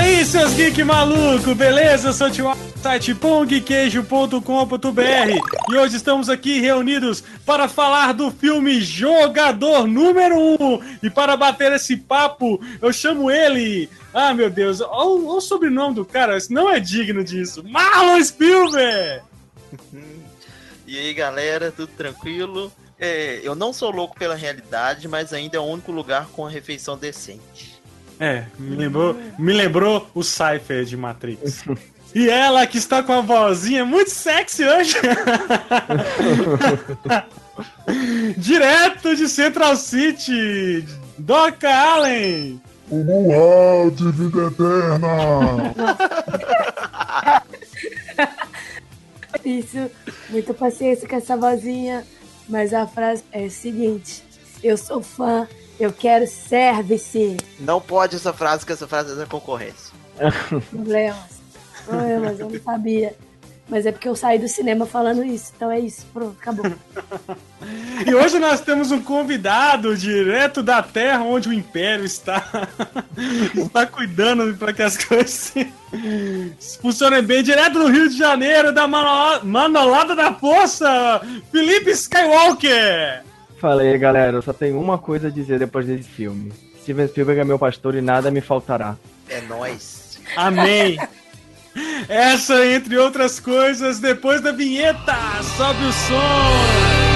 aí, seus geek maluco, beleza? Eu sou o Tio site pongqueijo.com.br e hoje estamos aqui reunidos para falar do filme Jogador número 1 e para bater esse papo eu chamo ele, ah meu Deus, olha o sobrenome do cara, não é digno disso, Marlon Spielberg! E aí galera, tudo tranquilo? É, eu não sou louco pela realidade, mas ainda é o único lugar com a refeição decente. É, me lembrou, me lembrou o Cypher de Matrix. E ela que está com a vozinha muito sexy hoje. Direto de Central City, Doca Allen. O Luau de vida eterna. Isso, muita paciência com essa vozinha. Mas a frase é a seguinte: Eu sou fã, eu quero service. Não pode essa frase, que essa frase é da concorrência. Problemas. Ai, mas eu não sabia. Mas é porque eu saí do cinema falando isso. Então é isso, pronto, acabou. e hoje nós temos um convidado direto da Terra, onde o Império está, está cuidando para que as coisas funcionem bem. Direto do Rio de Janeiro, da Manolada da Força, Felipe Skywalker. Fala aí, galera. Eu só tenho uma coisa a dizer depois desse filme. Steven Spielberg é meu pastor e nada me faltará. É nós. Amém. Essa, entre outras coisas, depois da vinheta. Sobe o som.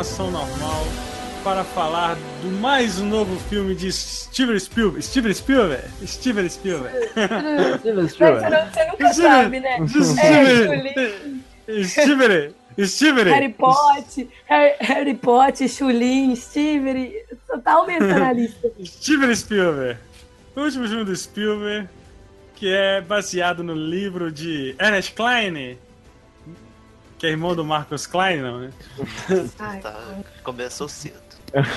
Programação normal para falar do mais novo filme de Steven Spielberg. Steven Spielberg? Steven Spielberg. Steven Spielberg. Você nunca sabe, né? Steven. É, Steven. Steven. Harry Potter, Harry, Harry Potter, Chulin, Steven. Tá aumentando a lista. Steven Spielberg. O último filme do Spielberg, que é baseado no livro de Ernest Klein, que é irmão do Marcos Klein, não, né? tá, começou cedo.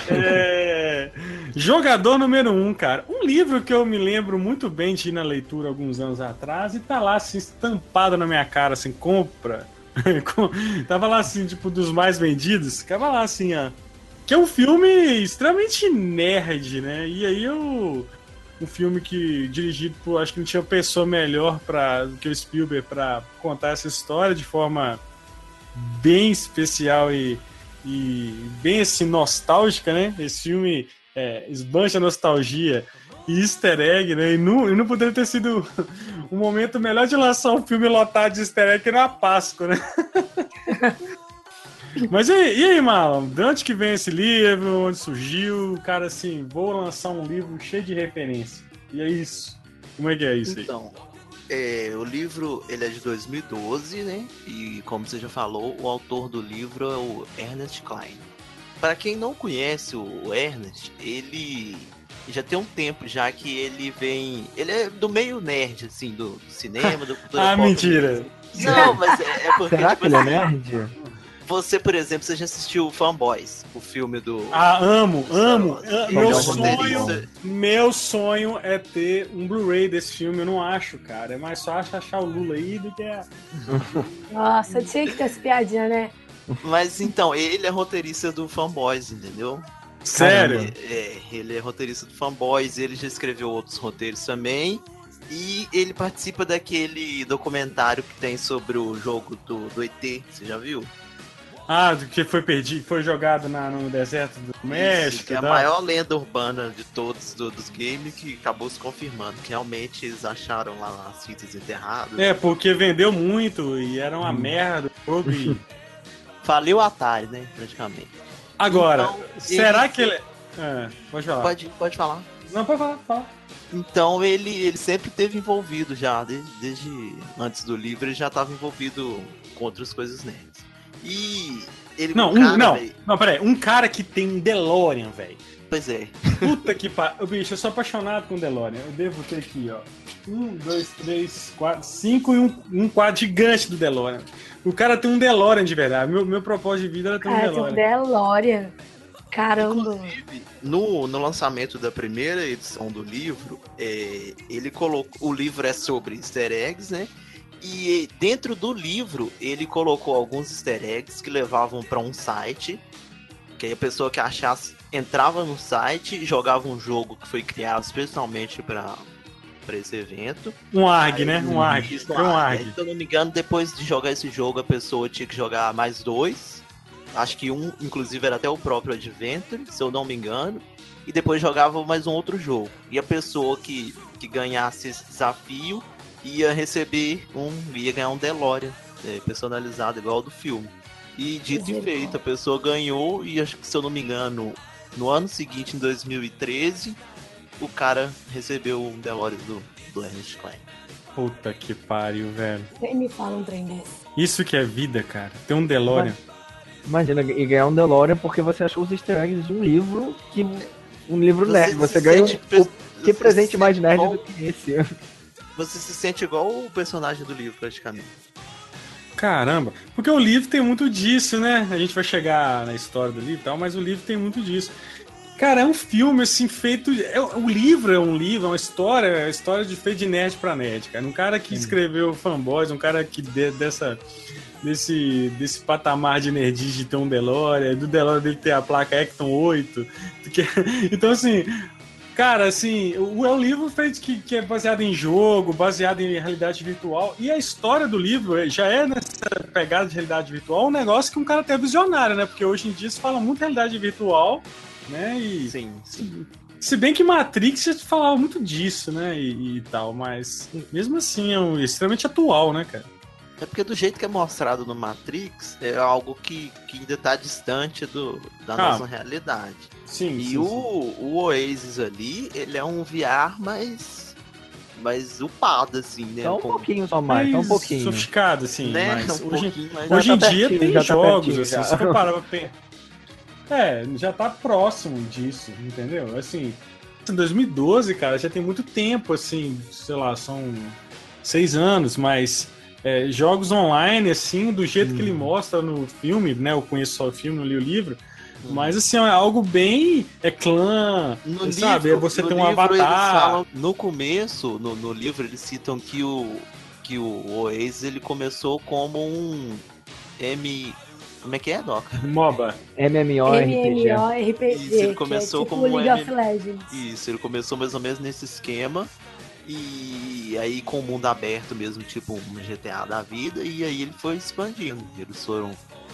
É... Jogador número um, cara. Um livro que eu me lembro muito bem de ir na leitura alguns anos atrás e tá lá assim, estampado na minha cara, assim, compra. Tava lá assim, tipo, dos mais vendidos. Tava lá assim, ó. Que é um filme extremamente nerd, né? E aí eu. Um filme que dirigido por. Acho que não tinha pessoa melhor para do que o Spielberg para contar essa história de forma bem especial e, e bem assim, nostálgica, né? Esse filme é, esbancha nostalgia e easter egg, né? E não, e não poderia ter sido um momento melhor de lançar um filme lotado de easter egg na Páscoa, né? Mas e, e aí, Marlon? De onde que vem esse livro? Onde surgiu? Cara, assim, vou lançar um livro cheio de referência. E é isso. Como é que é isso então, aí? É, o livro ele é de 2012, né? E como você já falou, o autor do livro é o Ernest Klein. Para quem não conhece o Ernest, ele já tem um tempo já que ele vem. Ele é do meio nerd, assim, do, cinema, do cultura Ah, pop, mentira! Não, mas é, é porque. Será tipo, que ele é assim, nerd? Você, por exemplo, você já assistiu Fanboys, o filme do. Ah, amo, amo. Ah, Meu sonho, meu sonho é ter um Blu-ray desse filme. Eu não acho, cara. É mais fácil achar o Lula aí do que a. Nossa, tinha que ter essa piadinha, né? Mas então, ele é roteirista do Fanboys, entendeu? Sério? Ele é, ele é roteirista do Fanboys, ele já escreveu outros roteiros também. E ele participa daquele documentário que tem sobre o jogo do, do ET, você já viu? Ah, que foi perdido, foi jogado na, no deserto do Isso, México. que é a maior lenda urbana de todos do- dos games que acabou se confirmando que realmente eles acharam lá as fitas enterradas. É, porque vendeu muito e era uma merda o jogo. e- Faliu a Atari, né? Praticamente. Agora, Então, será ele- que ele. É, pode falar. Pode, pode falar. Não, pode falar, fala. Então ele, ele sempre teve envolvido já, desde, desde antes do livro, ele já estava envolvido com outras coisas nerds. E ele Não, o cara, um, não, véi, não, peraí. Um cara que tem um DeLorean, velho. Pois é. Puta que pariu. Bicho, eu sou apaixonado com DeLorean. Eu devo ter aqui, ó. Um, dois, três, quatro, cinco e um, um quadro gigante do DeLorean. O cara tem um DeLorean de verdade. Meu, meu propósito de vida era ter um Cara, tem um DeLorean. DeLorean. Caramba. Inclusive, no, no lançamento da primeira edição do livro, é, ele colocou. O livro é sobre easter eggs, né? E dentro do livro, ele colocou alguns easter eggs que levavam para um site. Que aí a pessoa que achasse entrava no site jogava um jogo que foi criado especialmente para para esse evento. Um ARG, Aí, né? Um ARG. Isso, um aí, ARG. se eu não me engano, depois de jogar esse jogo, a pessoa tinha que jogar mais dois. Acho que um, inclusive, era até o próprio Adventure, se eu não me engano. E depois jogava mais um outro jogo. E a pessoa que, que ganhasse esse desafio ia receber um. ia ganhar um DeLorean é, personalizado, igual ao do filme. E dito e feito, a pessoa ganhou, e acho que, se eu não me engano, no ano seguinte, em 2013, o cara recebeu um DeLorean do, do Ernest Klein. Puta que pariu, velho. Nem me fala um trem desse. Isso que é vida, cara. Ter um DeLorean. Imagina, e ganhar um DeLorean porque você achou os easter eggs de um livro que. Um livro nerd. Você ganha um. sente pe- o- Que você presente se mais nerd igual- do que esse? Você se sente igual o personagem do livro, praticamente. Caramba, porque o livro tem muito disso, né? A gente vai chegar na história do livro e tal, mas o livro tem muito disso. Cara, é um filme assim feito. É, o livro é um livro, é uma história, é uma história de feito de nerd pra nerd, cara. Um cara que escreveu fanboys, um cara que de- dessa. Desse, desse patamar de nerdice de ter um DeLorean, do DeLorean dele ter a placa Ecton 8. que- então, assim, Cara, assim, o- é um livro feito que, que é baseado em jogo, baseado em realidade virtual. E a história do livro é- já é nessa pegada de realidade virtual um negócio que um cara até visionário, né? Porque hoje em dia se fala muito em realidade virtual, né? E Sim, sim. se bem que Matrix já falava muito disso, né? E, e tal, mas mesmo assim é um, extremamente atual, né, cara? É porque do jeito que é mostrado no Matrix, é algo que, que ainda tá distante do, da Ah, nossa realidade. Sim. E sim, o, sim. o Oasis ali, ele é um VR mais, mais upado, assim, né? Só um pouquinho só mais, só um pouquinho. sofisticado, assim, né? mas um hoje, mais... Hoje Já em tá dia tem já tá jogos, pertinho, assim, já. se for parar pra É, já tá próximo disso, entendeu? Assim, em 2012, cara, já tem muito tempo, assim, sei lá, são seis anos, mas é, jogos online, assim, do jeito que ele mostra no filme, né? Eu conheço só o filme, não li o livro, mas assim, é algo bem. É clã, No sabe? livro, é você no tem um avatar. falam- no começo, no, no livro, eles citam que o, que o Oasis ele começou como um M. Como é que é, Doc? MOBA. MMORPG. MMORPG, Isso, ele que começou é tipo como League M- of Legends. Isso, ele começou mais ou menos nesse esquema. E aí com o mundo aberto mesmo, tipo um GTA da vida, e aí ele foi expandindo. Eles foram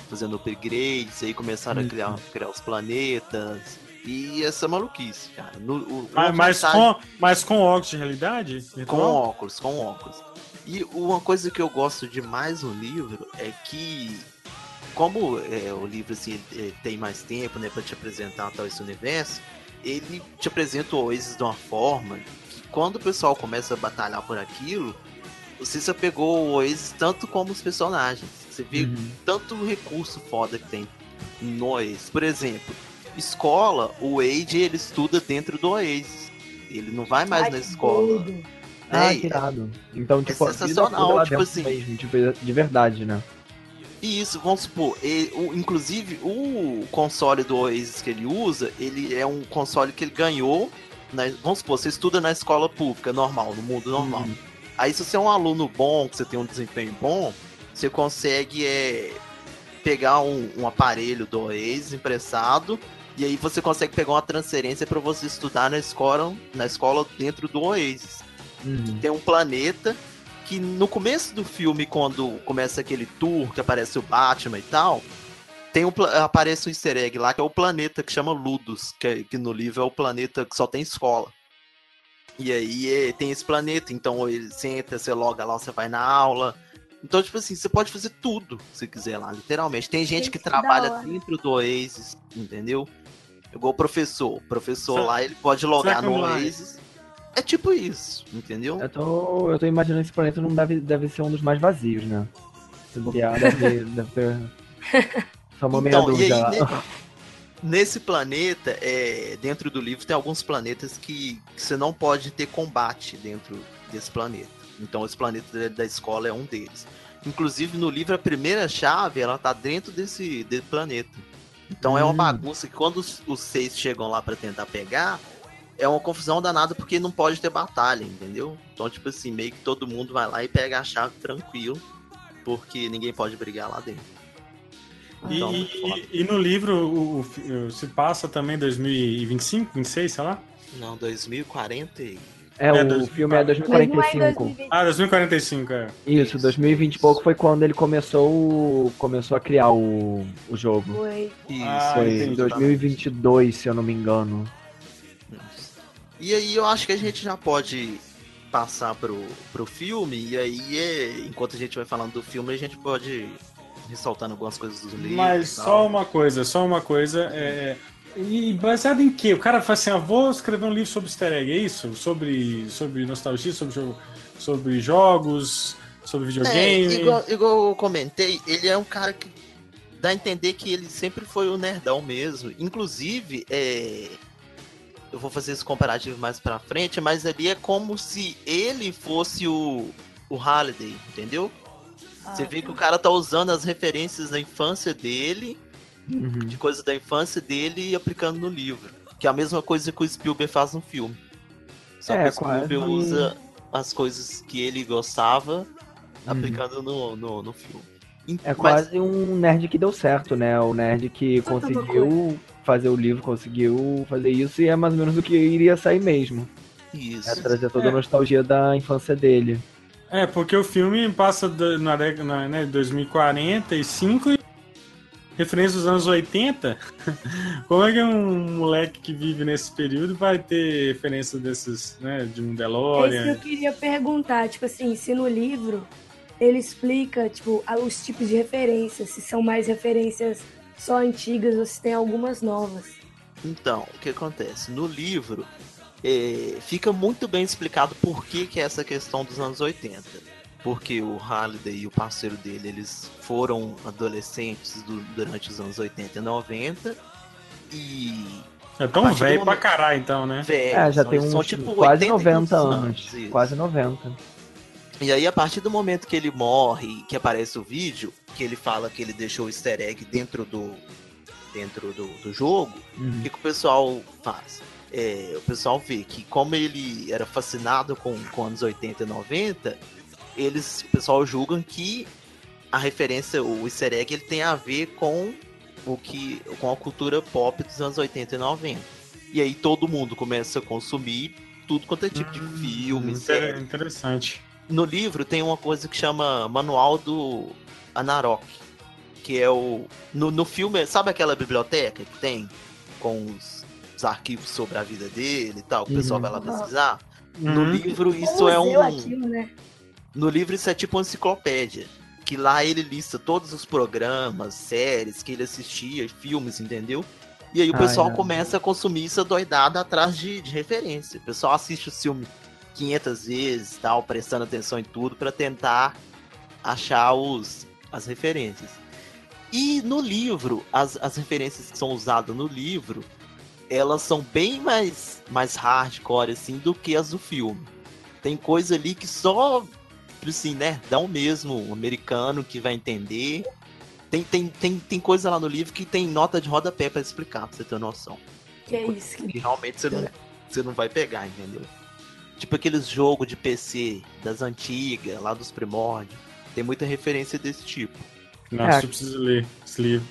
fazendo upgrades, aí começaram a criar, criar os planetas. E essa maluquice, cara. No, o- Mas, mas com, mas com óculos de realidade? com virtual? óculos, com óculos. E uma coisa que eu gosto demais no livro é que, como é, o livro assim, é, tem mais tempo né, para te apresentar tal esse universo, ele te apresenta o Oasis de uma forma quando o pessoal começa a batalhar por aquilo, você se apegou ao Oasis tanto como os personagens. Você vê Uhum. tanto recurso foda que tem no Oasis. Por exemplo, escola, o Wade ele estuda dentro do Oasis. Ele não vai mais Ai, na escola. doido. Ah, É, que irado. Então, tipo, vida sensacional, tipo assim. mesmo, tipo, de verdade, né? E isso, vamos supor, e, o, inclusive o console do Oasis que ele usa, ele é um console que ele ganhou. Na- vamos supor, você estuda na escola pública, normal, no mundo normal. Uhum. Aí se você é um aluno bom, que você tem um desempenho bom, você consegue é, pegar um, um aparelho do Oasis emprestado e aí você consegue pegar uma transferência para você estudar na escola, na escola dentro do Oasis. Uhum. Tem um planeta que no começo do filme, quando começa aquele tour que aparece o Batman e tal, tem um, aparece um easter egg lá que é o planeta que chama Ludus, que, é- que no livro é o planeta que só tem escola. E aí é, tem esse planeta, então ele você entra, você loga lá, você vai na aula. Então, tipo assim, você pode fazer tudo se quiser lá, literalmente. Tem gente que trabalha dentro do Oasis, entendeu? Igual o professor. O professor lá, ele pode logar no Life. Oasis. É tipo isso, entendeu? Eu tô, eu tô imaginando esse planeta não deve, deve ser um dos mais vazios, né? Se bobear, deve, deve ter. Meia Então, e dúvida aí, ne- nesse planeta, é, dentro do livro, tem alguns planetas que, que você não pode ter combate dentro desse planeta. Então, esse planeta da- escola é um deles. Inclusive, no livro, a primeira chave, ela tá dentro desse, desse planeta. Então, é uma Hum. bagunça que quando os, os seis chegam lá pra tentar pegar, é uma confusão danada porque não pode ter batalha, entendeu? Então, tipo assim, meio que todo mundo vai lá e pega a chave tranquilo, porque ninguém pode brigar lá dentro. E, Então, e- e no livro o, o o- se passa também 2025, 26, sei lá? Não, 2040 e... É, É, o filme é Mas não é em 2045. 2020. Ah, 2045, é. Isso, 2020 e pouco foi quando ele começou, começou a criar o, o jogo. Foi. Isso, Ah, Foi entendi. em 2022, se eu não me engano. E aí eu acho que a gente já pode passar pro, pro filme, e aí é, enquanto a gente vai falando do filme, a gente pode ressaltando algumas coisas dos livros. Mas e tal. só uma coisa, só uma coisa. É... E baseado em quê? O cara fala assim: ah, vou escrever um livro sobre easter egg, é isso? Sobre, sobre nostalgia, sobre, jogo, sobre jogos, sobre É, videogame. igual, igual eu comentei, ele é um cara que dá a entender que ele sempre foi o nerdão mesmo. Inclusive, é, eu vou fazer esse comparativo mais pra frente, mas ali é como se ele fosse o, o Halliday, entendeu? Você vê que o cara tá usando as referências da infância dele, Uhum. de coisas da infância dele e aplicando no livro. Que é a mesma coisa que o Spielberg faz no filme. Só É, que o Spielberg quase- usa as coisas que ele gostava Uhum. aplicando no, no, no filme. É mas- quase um nerd que deu certo, né? O nerd que conseguiu fazer o livro, conseguiu fazer isso e é mais ou menos o que iria sair mesmo. Isso. É trazer toda a É. nostalgia da infância dele. É, porque o filme passa na década né, 2045 e referência dos anos 80. Como é que um moleque que vive nesse período vai ter referência desses, né, de um É isso que DeLorean? eu queria perguntar, tipo assim, se no livro ele explica, tipo, os tipos de referências, se são mais referências só antigas ou se tem algumas novas. Então, o que acontece? No livro, é, fica muito bem explicado por que, que é essa questão dos anos 80. Porque o Halliday e o parceiro dele, eles foram adolescentes du- durante os anos 80 e 90. E. É tão do velho pra caralho, então, né? velhos, É, já são- tem são uns tipo quase 80 e 90 poucos anos. isso. Quase 90. E aí, a partir do momento que ele morre, que aparece o vídeo, que ele fala que ele deixou o easter egg dentro do, dentro do, do jogo, o Uhum. que, que o pessoal faz? É, o pessoal vê que como ele era fascinado com, com anos 80 e 90, eles, o pessoal julgam que a referência, o easter egg, ele tem a ver com o que com a cultura pop dos anos 80 e 90. E aí todo mundo começa a consumir tudo quanto é tipo de filme, Inter- série. Interessante. No livro tem uma coisa que chama Manual do Anarok, que é o no, no filme, sabe aquela biblioteca que tem com os, os arquivos sobre a vida dele e tal, que o pessoal Uhum. vai lá pesquisar? No Uhum. livro Um isso é um aquilo, né? no livro isso é tipo uma enciclopédia. Que lá ele lista todos os programas, séries que ele assistia, filmes, entendeu? E aí o Ah, pessoal é. começa a consumir isso doidado atrás de, de referência. O pessoal assiste o filme 500 vezes, tal, prestando atenção em tudo para tentar achar os, as referências. E no livro, as, as referências que são usadas no livro, elas são bem mais, mais hardcore assim do que as do filme. Tem coisa ali que só assim, nerdão mesmo, um americano que vai entender. Tem, tem, tem, tem coisa lá no livro que tem nota de rodapé pra explicar, pra você ter noção. Que é isso. Que... Que realmente você não, você não vai pegar, entendeu? Tipo aqueles jogos de PC das antigas, lá dos primórdios. Tem muita referência desse tipo. Nossa, É. eu preciso ler esse livro.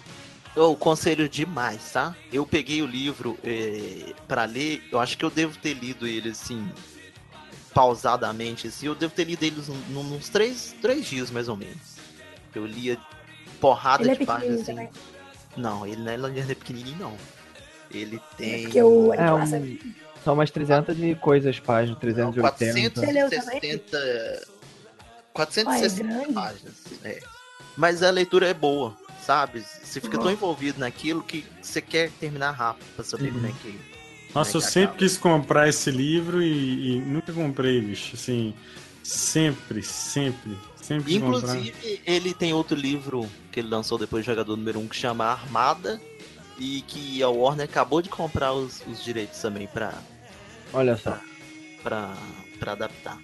Eu conselho demais, tá? Eu peguei o livro é, para ler, eu acho que eu devo ter lido ele assim, pausadamente, assim. Eu devo ter lido ele num- num- uns três, três dias, mais ou menos. Eu lia porrada Ele é de páginas pequenininho assim. também. Não, ele não é, ele é pequenininho, não. Ele É tem. porque o É, Nicolas é um, são umas 300 e coisas páginas, Não, 380. Você leu também? 460. Ah, é 460 grande? páginas. É. Mas a leitura é boa, sabe? Você fica tão Uhum. envolvido naquilo que você quer terminar rápido pra saber Uhum. como é que. Nossa, eu Como é que sempre acaba? quis comprar esse livro e, e nunca comprei, bicho. Assim, sempre, sempre, sempre quis comprar. Inclusive, ele tem outro livro que ele lançou depois do jogador número 1 que chama Armada. E que a Warner acabou de comprar os, os direitos também pra, Olha só. pra, pra adaptar.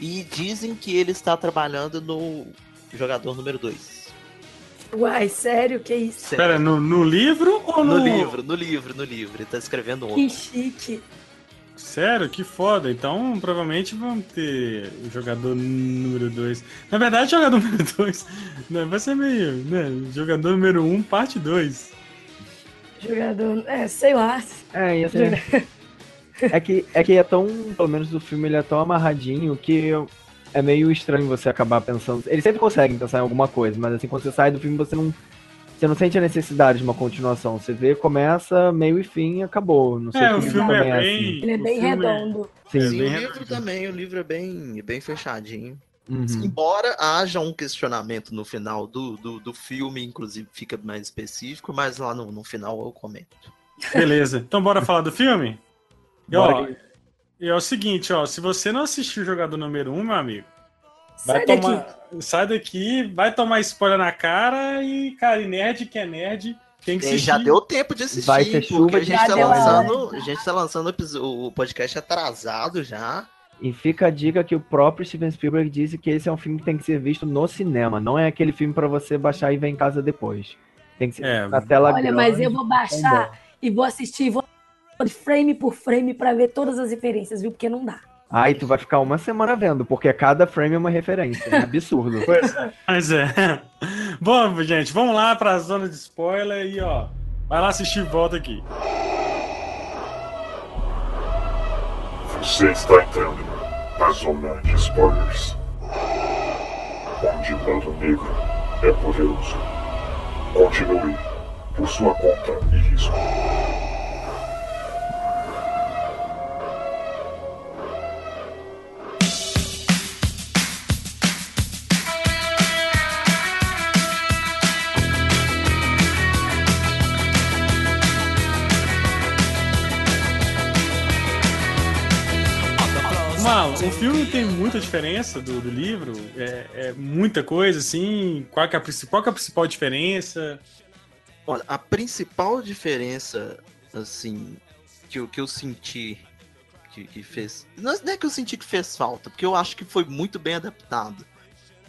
E dizem que ele está trabalhando no jogador número 2. Uai, sério? Que isso? Pera, no, no livro ou no... No livro, no livro, no livro. Ele tá escrevendo outro. Que chique. Sério? Que foda. Então, provavelmente vamos ter o jogador número 2. Na verdade, jogador número 2 vai ser meio, né? Jogador número 1, um, parte 2. Jogador. É, sei lá. É, e assim, é que, é que é tão, pelo menos o filme ele é tão amarradinho que é meio estranho você acabar pensando. Eles sempre conseguem pensar em alguma coisa, mas assim, quando você sai do filme, você não. Você não sente a necessidade de uma continuação. Você vê, começa, meio e fim e acabou. Não sei É, se o filme é também bem. Ele é o bem filme redondo. Sim. É Sim, bem o livro redondo. também, o livro é bem, bem fechadinho. Uhum. Embora haja um questionamento no final do, do, do filme, inclusive fica mais específico, mas lá no, no final eu comento. Beleza. Então, bora falar do filme? E, Bora ó, e é o seguinte, ó. Se você não assistiu o jogador número 1, um, meu amigo, vai Sai daqui. tomar. Sai daqui, vai tomar spoiler na cara e, cara, e nerd que é nerd, tem que E assistir. já deu tempo de assistir, Vai ter chuva porque a gente tá lançando, a gente tá lançando o podcast atrasado já. E fica a dica que o próprio Steven Spielberg disse que esse é um filme que tem que ser visto no cinema. Não é aquele filme pra você baixar e ver em casa depois. Tem que ser É, na tela Olha, grande. mas eu vou com baixar e vou assistir vou frame por frame pra ver todas as referências, viu? Porque não dá. Aí tu vai ficar uma semana vendo, porque cada frame é uma referência. É absurdo. Mas é. Bom, gente, vamos lá pra zona de spoiler e, ó. Vai lá assistir e volta aqui. Você está entrando na zona de spoilers. Onde o lado negro é poderoso. Continue por sua conta e risco. Mal, o filme tem muita diferença do, do livro, é, é muita coisa, assim. Qual que, é a, qual é a principal diferença? Olha, a principal diferença, assim, que eu, que eu senti que, que fez. Não é não é que eu senti que fez falta, porque eu acho que foi muito bem adaptado.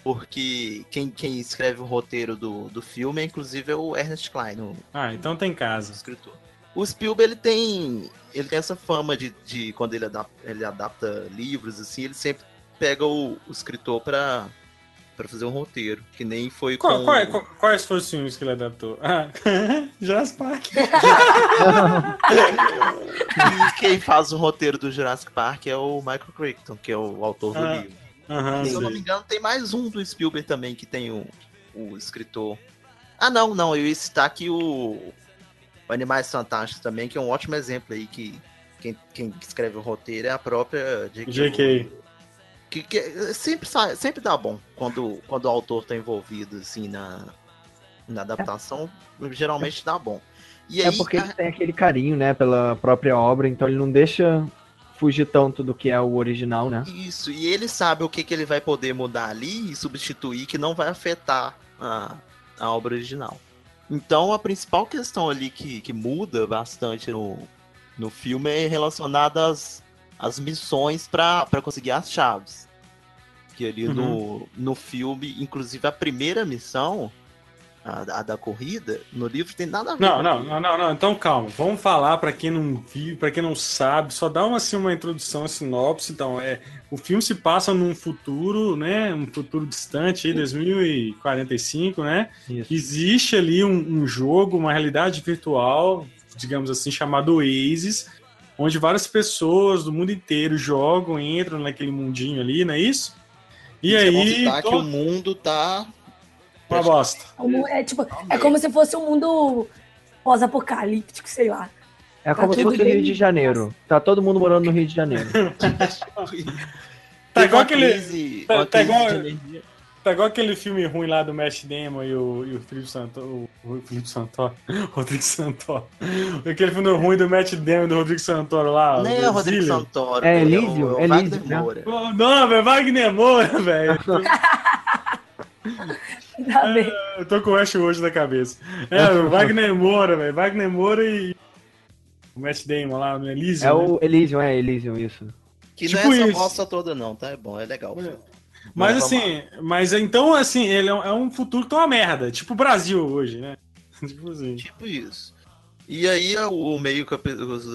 Porque quem, quem escreve o roteiro do, do filme é inclusive é o Ernest Klein, o Ah, então tem casa. escritor. O Spielberg ele tem ele tem essa fama de, de quando ele adapta, ele adapta livros assim, ele sempre pega o, o escritor pra para fazer um roteiro, que nem foi Qual- com qual- qual- quais foram os filmes que ele adaptou? Ah, Jurassic Park. E quem faz o roteiro do Jurassic Park é o Michael Crichton, que é o autor do Ah, livro. Se eu não me engano, tem mais um do Spielberg também que tem o, o escritor. Ah, não, não, eu ia citar aqui o, o Animais Fantásticos também, que é um ótimo exemplo aí que quem, quem escreve o roteiro é a própria J.K. J.K. Que, que sempre, sai, sempre dá bom quando, quando o autor tá envolvido assim na, na adaptação, geralmente dá bom. E É aí, porque a- ele tem aquele carinho, né, pela própria obra, então ele não deixa fugir tanto do que é o original, né? Isso, e ele sabe o que, que ele vai poder mudar ali e substituir que não vai afetar a, a obra original. Então a principal questão ali que, que muda bastante no, no filme é relacionada às, às missões para conseguir as chaves. Que ali no, no filme, inclusive a primeira missão a, a da corrida, no livro tem nada a ver. Não, não, não, não, não. Então calma. Vamos falar pra quem não viu, para quem não sabe, só dá uma assim uma introdução, uma sinopse. Então, é o filme se passa num futuro, né, um futuro distante, aí, 2045, né? Isso. Existe ali um, um jogo, uma realidade virtual, digamos assim, chamado Oasis, onde várias pessoas do mundo inteiro jogam, entram naquele mundinho ali, não é isso? E aí, citar que to- o mundo tá. Uma bosta. É É tipo, é como se fosse um mundo pós-apocalíptico, sei lá. É como Tá se tudo fosse o. Rio de Janeiro. Tá todo mundo morando no Rio de Janeiro. Tá igual aquele- tá- tá igual-. Tá igual aquele filme ruim lá do Matt Damon e o, e o Felipe Santoro. O Felipe Santoro. Rodrigo Santoro. Aquele filme ruim do Matt Damon e do Rodrigo Santoro lá. Nem é o Rodrigo. Santoro. É o- Elísio, o é Wagner Elísio, né? Não, velho, Wagner Moura, velho. Tá bem. Eu tô com o Ash hoje na cabeça. É, o Wagner Moura, velho. Wagner Moura e. O Matt Damon lá no Elysium. É né? o Elysium, é Elysium, isso. Que Tipo não é essa isso. bosta toda, não, tá? É bom, é legal. Mas Mas assim, mas então, assim, ele é um, é um futuro que tá uma merda. Tipo o Brasil hoje, né? tipo assim. Tipo isso. E aí é o meio que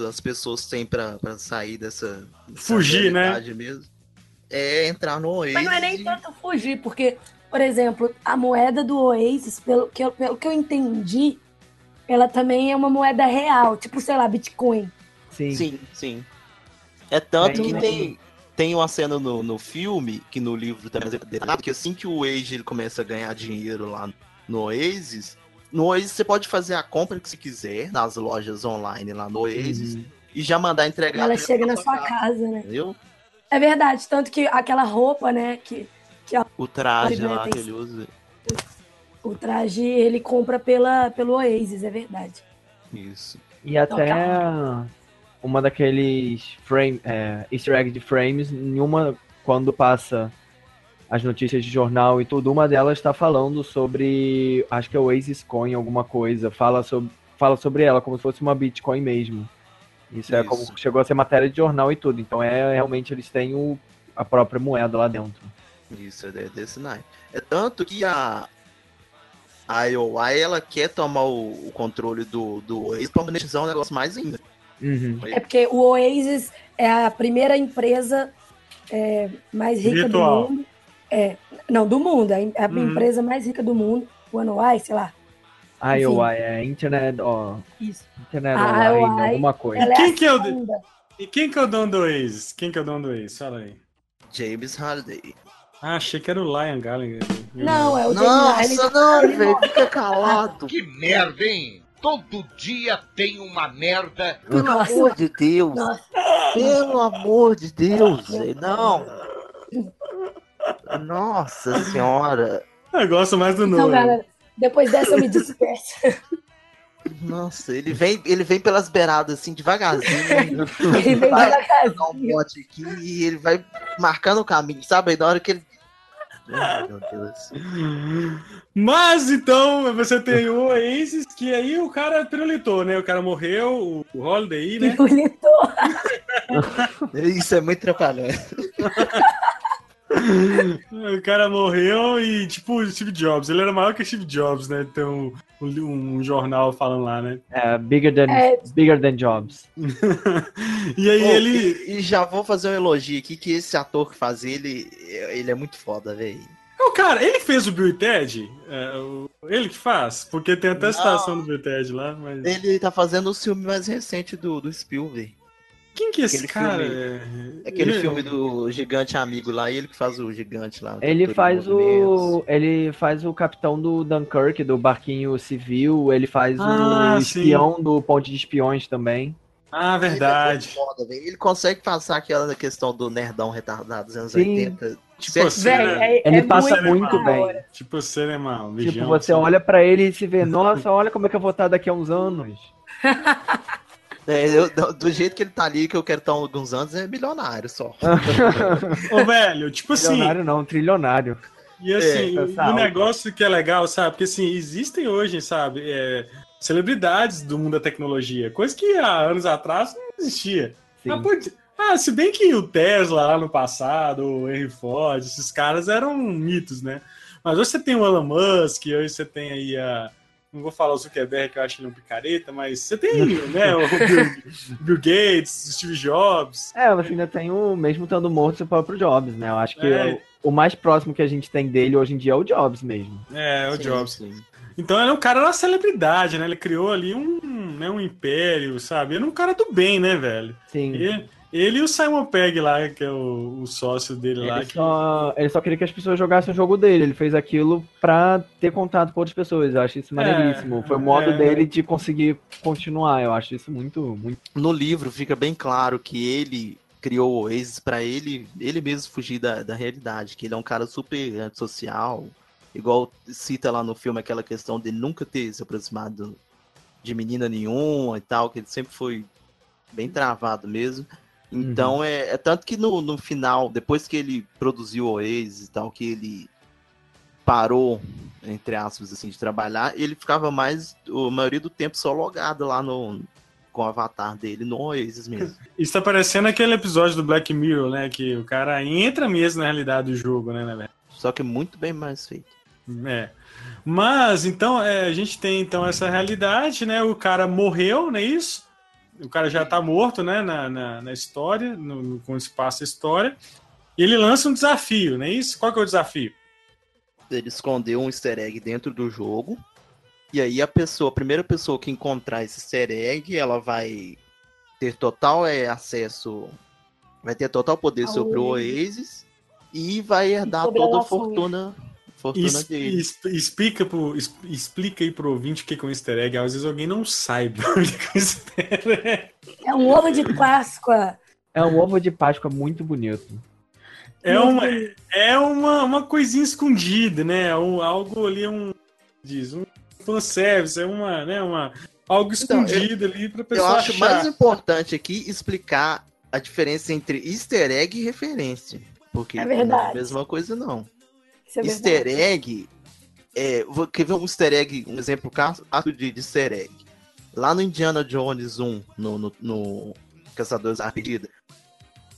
as pessoas têm pra, pra sair dessa, dessa Fugir, né? realidade mesmo é entrar no Oasis. Mas não é nem tanto fugir, porque, por exemplo, a moeda do Oasis, pelo que eu, pelo que eu entendi, ela também é uma moeda real, tipo, sei lá, Bitcoin. Sim. Sim, sim. É tanto É, que né? tem, tem uma cena no, no filme, que no livro também é detalhado, que assim que o Age ele começa a ganhar dinheiro lá no Oasis, no Oasis você pode fazer a compra que você quiser nas lojas online lá no Oasis Uhum. e já mandar entregar. Ela chega na sua casa, né? Entendeu? É verdade, tanto que aquela roupa, né, que O traje Pode ver, lá tem que ele usa. o traje ele compra pela, pelo Oasis, é verdade. Isso. E até uma daqueles frame, é, easter egg de frames, nenhuma, quando passa as notícias de jornal e tudo, uma delas está falando sobre, acho que é o Oasis Coin, alguma coisa, fala sobre, fala sobre ela como se fosse uma Bitcoin mesmo. Isso, é Isso. como chegou a ser matéria de jornal e tudo. Então é realmente eles têm o, a própria moeda lá dentro. Isso, é de- desse naipe. É tanto que a, a IOI, ela quer tomar o, o controle do, do Oasis pra monetizar um negócio mais ainda. Uhum. É porque o Oasis é a primeira empresa é, mais rica Virtual. do mundo. É, não, do mundo, é a Uhum. empresa mais rica do mundo, o Anuai, sei lá. IOI é Internet, ó, Isso. Internet A Online, IOI, alguma coisa. Ela Quem é que é o. E quem que é o dono do Oasis? Quem que é o dono do Oasis? Fala aí. James Halliday. Ah, achei que era o Lion Gallagher. Não, é o James Nossa, não, velho, fica calado. Que merda, hein? Todo dia tem uma merda. Pelo Nossa. amor de Deus. Nossa. Pelo amor de Deus, velho. Não. Nossa senhora. Eu gosto mais do Então, novo. galera, depois dessa eu me despeço. Nossa, ele vem, ele vem pelas beiradas assim, devagarzinho. Ele vem vai devagarzinho. um bote aqui e ele vai marcando o caminho, sabe? Aí na hora que ele. Ai, meu Deus. Mas então você tem o Oasis, que aí o cara pirulitou, né? O cara morreu, o Holiday, né? Pirulitou. Isso é muito atrapalhante. O cara morreu e, tipo, o Steve Jobs. Ele era maior que o Steve Jobs, né? Tem um, um, um jornal falando lá, né? É, bigger than, É. bigger than jobs. E aí Pô, ele. E, e já vou fazer um elogio aqui que esse ator que faz ele, ele é muito foda, velho. O cara, ele fez o Bill e Ted? É, o- ele que faz? Porque tem até a citação do Bill e Ted lá, mas. Ele tá fazendo o filme mais recente do, do Spielberg. Quem que é esse aquele cara? filme- Aquele Ele- filme do gigante amigo lá, e ele que faz o gigante lá. Ele faz o. Ele faz o capitão do Dunkirk, do barquinho civil, ele faz Ah, o sim. espião do Ponte de Espiões também. Ah, Ele é verdade. foda. Ele consegue passar aquela questão do nerdão retardado dos anos Sim. 80. Tipo assim, né? é, Ele é passa muito, bem. Tipo você, né, mano? Tipo, você assim. olha pra ele e se vê, nossa, olha como é que eu vou estar daqui a uns anos. É, eu- do, jeito que ele tá ali, que eu quero estar alguns anos, é milionário só. Ô, velho, tipo assim. Trilionário não, trilionário. E assim, É, o- negócio que é legal, sabe? Porque assim, existem hoje, sabe, é, celebridades do mundo da tecnologia, coisa que há anos atrás não existia. Ah, pode- ah, se bem que o Tesla lá no passado, o Henry Ford, esses caras eram mitos, né? Mas hoje você tem o Elon Musk, hoje você tem aí a. Não vou falar o Zuckerberg, que eu acho ele um picareta, mas você tem né, o Bill, Bill Gates, o Steve Jobs. É, você ainda tem o mesmo estando morto seu próprio Jobs, né? Eu acho que É. o, o mais próximo que a gente tem dele hoje em dia é o Jobs mesmo. É, o Sim, Jobs. sim. Então ele é um cara uma celebridade, né? Ele criou ali um, né, um império, sabe? Ele é um cara do bem, né, velho? Sim. Ele, ele e o Simon Pegg lá, que é o, o sócio dele lá. Ele Que... só, ele só queria que as pessoas jogassem o jogo dele. Ele fez aquilo pra ter contato com outras pessoas. Eu acho isso maneiríssimo. Foi o modo é. dele de conseguir continuar. Eu acho isso muito, muito. No livro fica bem claro que ele criou o Oasis pra ele, ele mesmo fugir da, da realidade, que ele é um cara super antissocial, igual cita lá no filme aquela questão de nunca ter se aproximado de menina nenhuma e tal, que ele sempre foi bem travado mesmo. Então é, é tanto que no, no final, depois que ele produziu o Oasis e tal, que ele parou, entre aspas, assim, de trabalhar, ele ficava mais, a maioria do tempo, só logado lá no, com o avatar dele no Oasis mesmo. Isso tá parecendo aquele episódio do Black Mirror, né? Que o cara entra mesmo na realidade do jogo, né, né? Só que muito bem mais feito. É. Mas, então, é, a gente tem então essa realidade, né? O cara morreu, não é isso? O cara já tá morto, né? Na, na, na história, no, no, quando se passa a história. E ele lança um desafio, não é isso? Qual que é o desafio? Ele escondeu um easter egg dentro do jogo. E aí a pessoa, a primeira pessoa que encontrar esse easter egg, ela vai ter total é, acesso, vai ter total poder sobre o Oasis e vai herdar toda a fortuna, fortuna Es- explica, pro, es- explica aí pro ouvinte o que que é um easter egg. Às vezes alguém não saiba o que é um easter egg. É um ovo de Páscoa. É um ovo de Páscoa muito bonito. É uma, é uma, uma coisinha escondida, né? Um, algo ali, um. Diz, um fanservice, é uma, né? Uma, algo Então, escondido ali pra Eu pessoa acho achar. mais importante aqui explicar a diferença entre easter egg e referência. Porque É não é a verdade. mesma coisa, não. Isso é verdade. easter egg é, vou- quer ver um easter egg, um exemplo clássico de, de easter egg. Lá no Indiana Jones 1, no, no, no Caçadores da Perdida,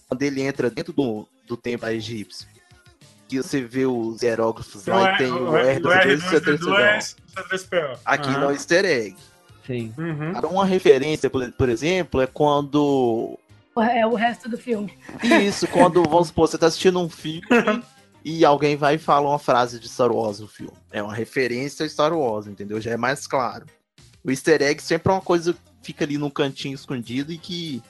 quando ele entra dentro do, do templo egípcio, que você vê os hieróglifos Então, lá é- e tem o o R- o R2D2 R2D2, C3PO. Aqui não é easter egg. Sim. Uhum. Uma referência, por, por exemplo, é quando É o resto do filme. Isso, quando, vamos supor, você tá assistindo um filme e alguém vai e fala uma frase de Star Wars no filme. É uma referência a Star Wars, entendeu? Já é mais claro. O easter egg sempre é uma coisa que fica ali num cantinho escondido e que,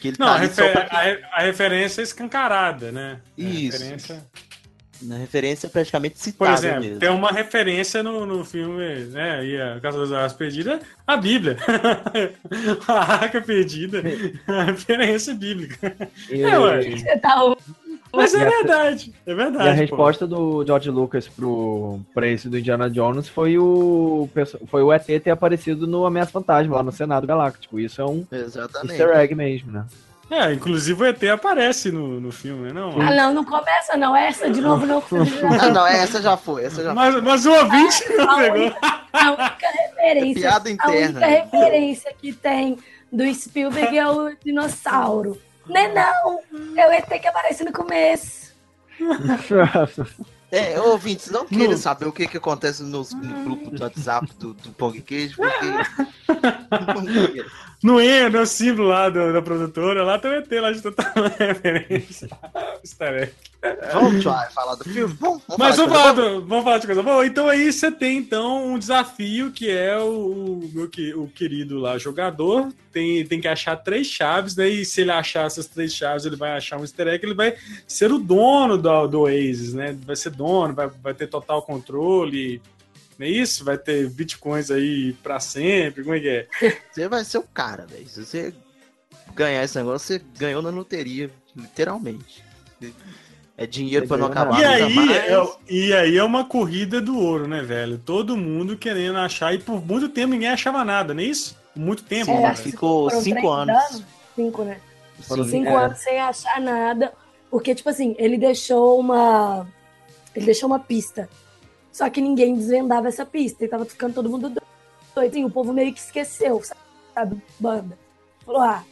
que ele Não, tá a, refer- pra... a re- a referência é escancarada, né? A Isso. referência- Na referência é praticamente Por citada exemplo, mesmo. tem uma referência no, no filme, né? E a Casa das Arras Perdidas, a Bíblia. a Arca Perdida. A referência bíblica. E, É, ué. Você tá Mas é E a- verdade. É e verdade. a pô. resposta do George Lucas pro, pra esse do Indiana Jones foi o, foi o ET ter aparecido no Ameaça Fantasma, lá no Senado Galáctico. Isso é um Exatamente. easter egg mesmo, né? É, inclusive o ET aparece no, no filme, né? Não, Ah, não, não começa, não. Essa de novo não. Ah, não, essa já foi, essa já foi. mas, mas o ouvinte não A pegou. única, a única referência. Piada A interna. única referência que tem do Spielberg é o dinossauro. Não é não. É o ET que aparece no começo. É, ouvintes, não queiram No- saber o que, que acontece nos, no grupo do WhatsApp do, do Pong Queijo, porque. No E, no símbolo lá do- da produtora, lá tem o ET lá de total referência. Egg. Vamos falar do filme? Vamos, vamos Mas vamos falar, do- vamos falar de coisa boa. Então aí você tem então um desafio que é o, o meu que- o querido lá jogador tem, tem que achar três chaves, daí se ele achar essas três chaves, ele vai achar um easter egg, ele vai ser o dono do, do Oasis, né? Vai ser dono, vai, vai ter total controle. Não é isso? Vai ter bitcoins aí pra sempre, como é que é? Você vai ser o cara, velho. Se você ganhar esse negócio, você ganhou na loteria, literalmente. É dinheiro pra não acabar. E aí, mais. é, e aí é uma corrida do ouro, né, velho? Todo mundo querendo achar, e por muito tempo ninguém achava nada, não é isso? Por muito tempo. É, né? Ficou cinco três anos. Cinco, né? Sim. Cinco É. anos sem achar nada. Porque, tipo assim, ele deixou uma. Ele deixou uma pista. Só que ninguém desvendava essa pista. E tava ficando todo mundo doido. Assim, o povo meio que esqueceu, sabe? Banda. Falou, ah,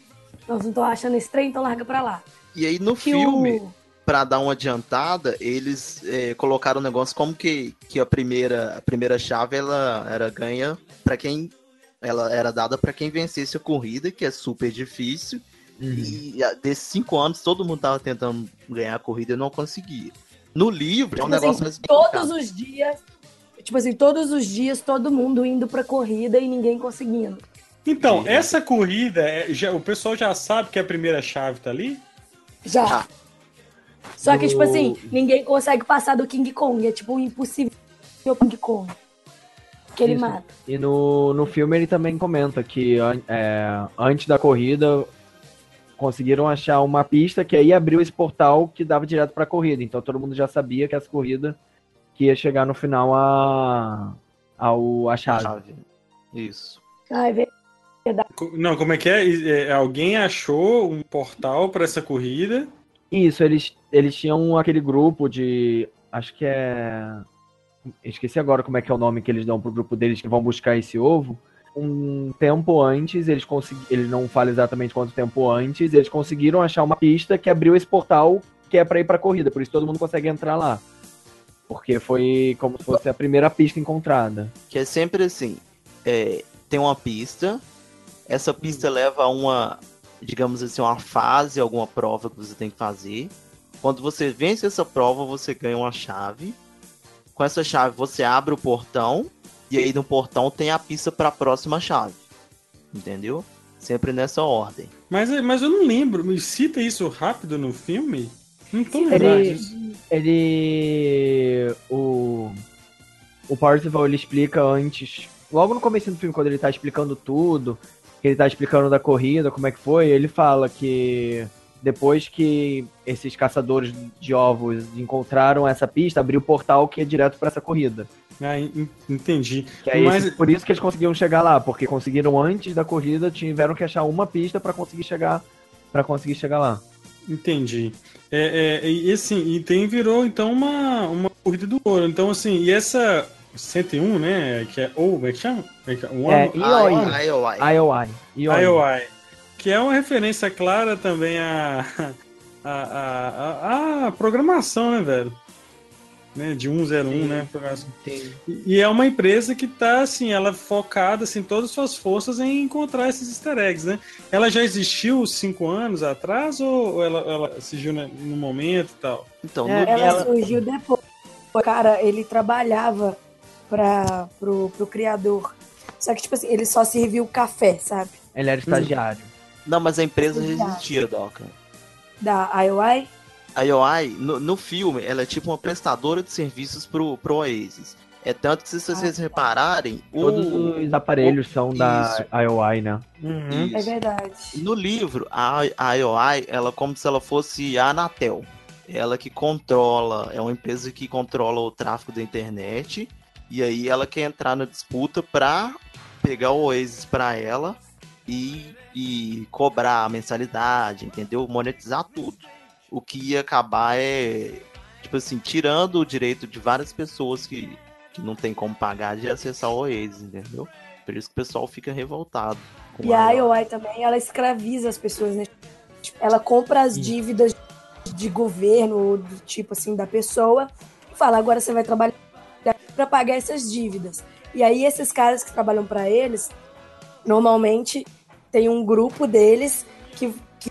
nós não estamos achando esse trem, então larga pra lá. E aí no Que filme, o. pra dar uma adiantada, eles é, colocaram um negócio como que, que a primeira a primeira chave ela era ganha pra quem ela era dada pra quem vencesse a corrida, que é super difícil. E a- desses cinco anos todo mundo tava tentando ganhar a corrida e não conseguia. No livro é um Tipo assim, negócio mais Todos os dias, tipo assim, todos os dias todo mundo indo pra corrida e ninguém conseguindo. Então, Sim. essa corrida, é, já- o pessoal já sabe que a primeira chave tá ali? Já. Ah. Só que, No- tipo assim, ninguém consegue passar do King Kong. É tipo impossível o King Kong. Que ele Isso. mata. E no, no filme ele também comenta que é, antes da corrida conseguiram achar uma pista que aí abriu esse portal que dava direto pra corrida. Então todo mundo já sabia que essa corrida que ia chegar no final a, ao, a chave. chave. Isso. Ai, velho. Co- Não, como é que é? É, Alguém achou um portal pra essa corrida? Isso, eles, eles tinham aquele grupo de. Acho que é. Esqueci agora como é que é o nome que eles dão pro grupo deles que vão buscar esse ovo. Um tempo antes, eles conseguiram. Ele não fala exatamente quanto tempo antes, eles conseguiram achar uma pista que abriu esse portal que é pra ir pra corrida. Por isso todo mundo consegue entrar lá. Porque foi como se fosse a primeira pista encontrada. Que é sempre assim: é, tem uma pista, essa pista leva a uma, digamos assim, uma fase, alguma prova que você tem que fazer. Quando você vence essa prova, você ganha uma chave. Com essa chave, você abre o portão. E aí no portão tem a pista para a próxima chave. Entendeu? Sempre nessa ordem. Mas, mas eu não lembro. Me cita isso rápido no filme? Não tô Ele- lembrando disso. Ele. O. O Parzival ele explica antes. Logo no começo do filme, quando ele tá explicando tudo, que ele tá explicando da corrida, como é que foi, ele fala que depois que esses caçadores de ovos encontraram essa pista, abriu o portal que é direto pra essa corrida. Ah, en- entendi. Que é Mas- esse- por isso que eles conseguiram chegar lá, porque conseguiram antes da corrida, tiveram que achar uma pista pra conseguir chegar para conseguir chegar lá. Entendi. É, é, e assim, e tem virou então uma, uma corrida do ouro. Então, assim, e essa 101, né? Que é ou, como é que chama? É. IOI. IOI. IOI. Que é uma referência clara também à, à, à, à- à programação, né, velho? Né, de 101, né? programação. Tem- E é uma empresa que tá, assim, ela focada, assim, todas as suas forças em encontrar esses easter eggs, né? Ela já existiu cinco anos atrás ou ela, ela surgiu né, no momento e tal? Então, É, Ela Ela- surgiu depois. Cara, ele trabalhava pra, pro, pro criador. Só que, tipo assim, ele só serviu café, sabe? Ele era estagiário. Não, mas a empresa já existia, Doca. Da IOI. A IOI, no, no filme, ela é tipo uma prestadora de serviços pro, pro Oasis. É tanto que se vocês repararem, Todos o, os aparelhos são da Isso. IOI, né? Uhum. É verdade. no livro, a, a IOI, ela é como se ela fosse a Anatel. Ela que controla, é uma empresa que controla o tráfego da internet. E aí ela quer entrar na disputa pra pegar o Oasis pra ela e, e cobrar a mensalidade, entendeu? Monetizar tudo. O que ia acabar é, tipo assim, tirando o direito de várias pessoas que, que não tem como pagar de acessar o Oasis, entendeu? Por isso que o pessoal fica revoltado. E a IOI. Também, ela escraviza as pessoas, né? Tipo, Ela compra as dívidas de governo, ou do tipo assim, da pessoa, e fala, agora você vai trabalhar para pagar essas dívidas. E aí esses caras que trabalham para eles, normalmente tem um grupo deles que, que,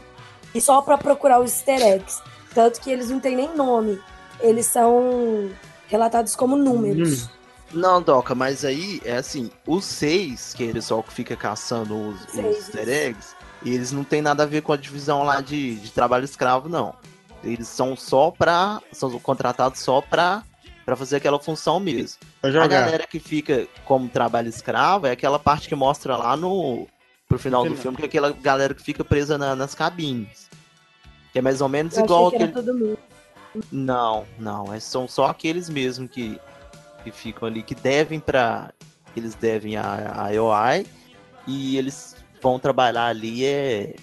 que só para procurar os easter eggs. Tanto que eles não têm nem nome. Eles são relatados como números. Não, Doca, mas aí é assim, os seis, que eles só fica caçando os, os easter eggs, eles não tem nada a ver com a divisão lá de, de trabalho escravo, não. Eles são só pra. são contratados só pra, pra fazer aquela função mesmo. A galera que fica como trabalho escravo é aquela parte que mostra lá no. Pro final do filme, que é aquela galera que fica presa na- nas cabines. Que é mais ou menos Eu igual achei que era aquele. todo mundo. Não, não. É, são só aqueles mesmo que, que ficam ali, que devem pra. Eles devem a, a IOI e eles vão trabalhar ali é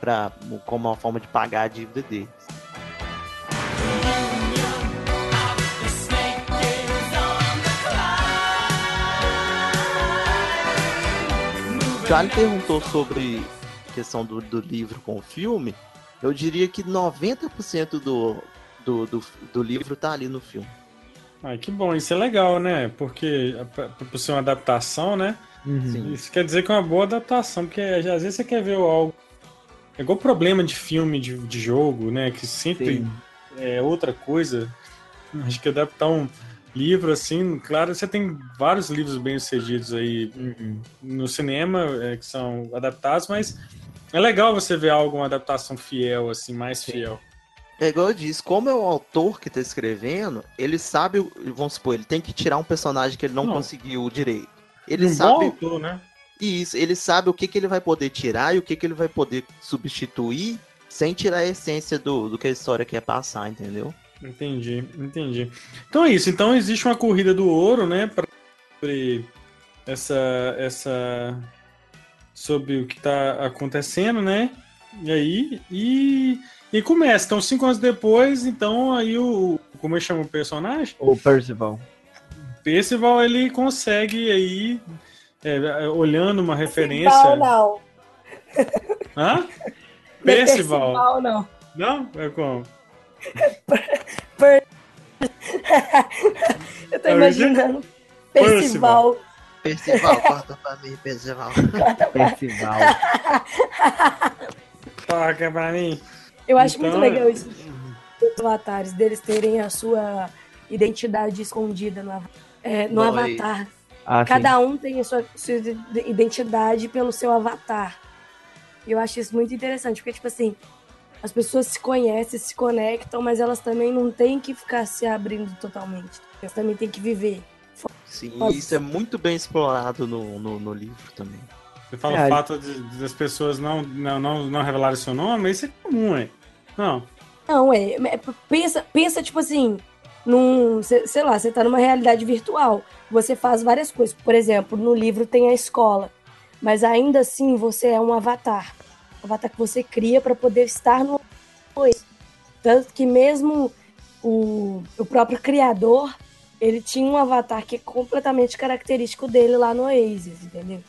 pra, como uma forma de pagar a dívida deles. Charlie perguntou sobre a questão do, do livro com o filme. Eu diria que 90% do, do, do, do livro tá ali no filme. Ah, que bom, isso é legal, né? Porque pra- por ser uma adaptação, né? Uhum. Isso quer dizer que é uma boa adaptação, porque às vezes você quer ver algo. É igual problema de filme, de, de jogo, né? Que sempre Sim. é outra coisa. Acho que adaptar um livro assim, claro, você tem vários livros bem sucedidos aí Uhum. no cinema é, que são adaptados, mas é legal você ver algo, uma adaptação fiel, assim, mais fiel. É igual eu disse, como é o autor que tá escrevendo, ele sabe, vamos supor, ele tem que tirar um personagem que ele não, Não. conseguiu direito. Ele um sabe autor, né? isso, ele sabe o que, que ele vai poder tirar e o que, que ele vai poder substituir sem tirar a essência do, do que a história quer passar, entendeu? Entendi, entendi. Então é isso. Então existe uma corrida do ouro, né? pra- Sobre essa, essa, sobre o que está acontecendo, né? E aí e, e começa. Então cinco anos depois, então aí o como é que chama o personagem? O Percival. Percival ele consegue aí é, olhando uma referência. Percival, não. Hã? Não é Percival. Percival, não. Não? É como? Eu tô É imaginando Percival. Percival. Corta pra mim, Percival. Percival. Toca pra mim. Eu acho Então, muito legal isso dos avatares, deles terem a sua identidade escondida no, é, no avatar. Ah, sim. Cada um tem a sua, sua identidade pelo seu avatar. E eu acho isso muito interessante, porque, tipo assim, as pessoas se conhecem, se conectam, mas elas também não têm que ficar se abrindo totalmente. Elas também têm que viver. Sim, Nossa. isso é muito bem explorado no, no, no livro também. Você fala É, o fato de, de as pessoas não, não, não, não revelarem seu nome, isso é comum, é. Não. Não, é, é, pensa, pensa tipo assim, num, sei lá, você tá numa realidade virtual, você faz várias coisas. Por exemplo, no livro tem a escola, mas ainda assim você é um avatar. Avatar que você cria para poder estar no Oasis. Tanto que mesmo o, o próprio criador, ele tinha um avatar que é completamente característico dele lá no Oasis, entendeu?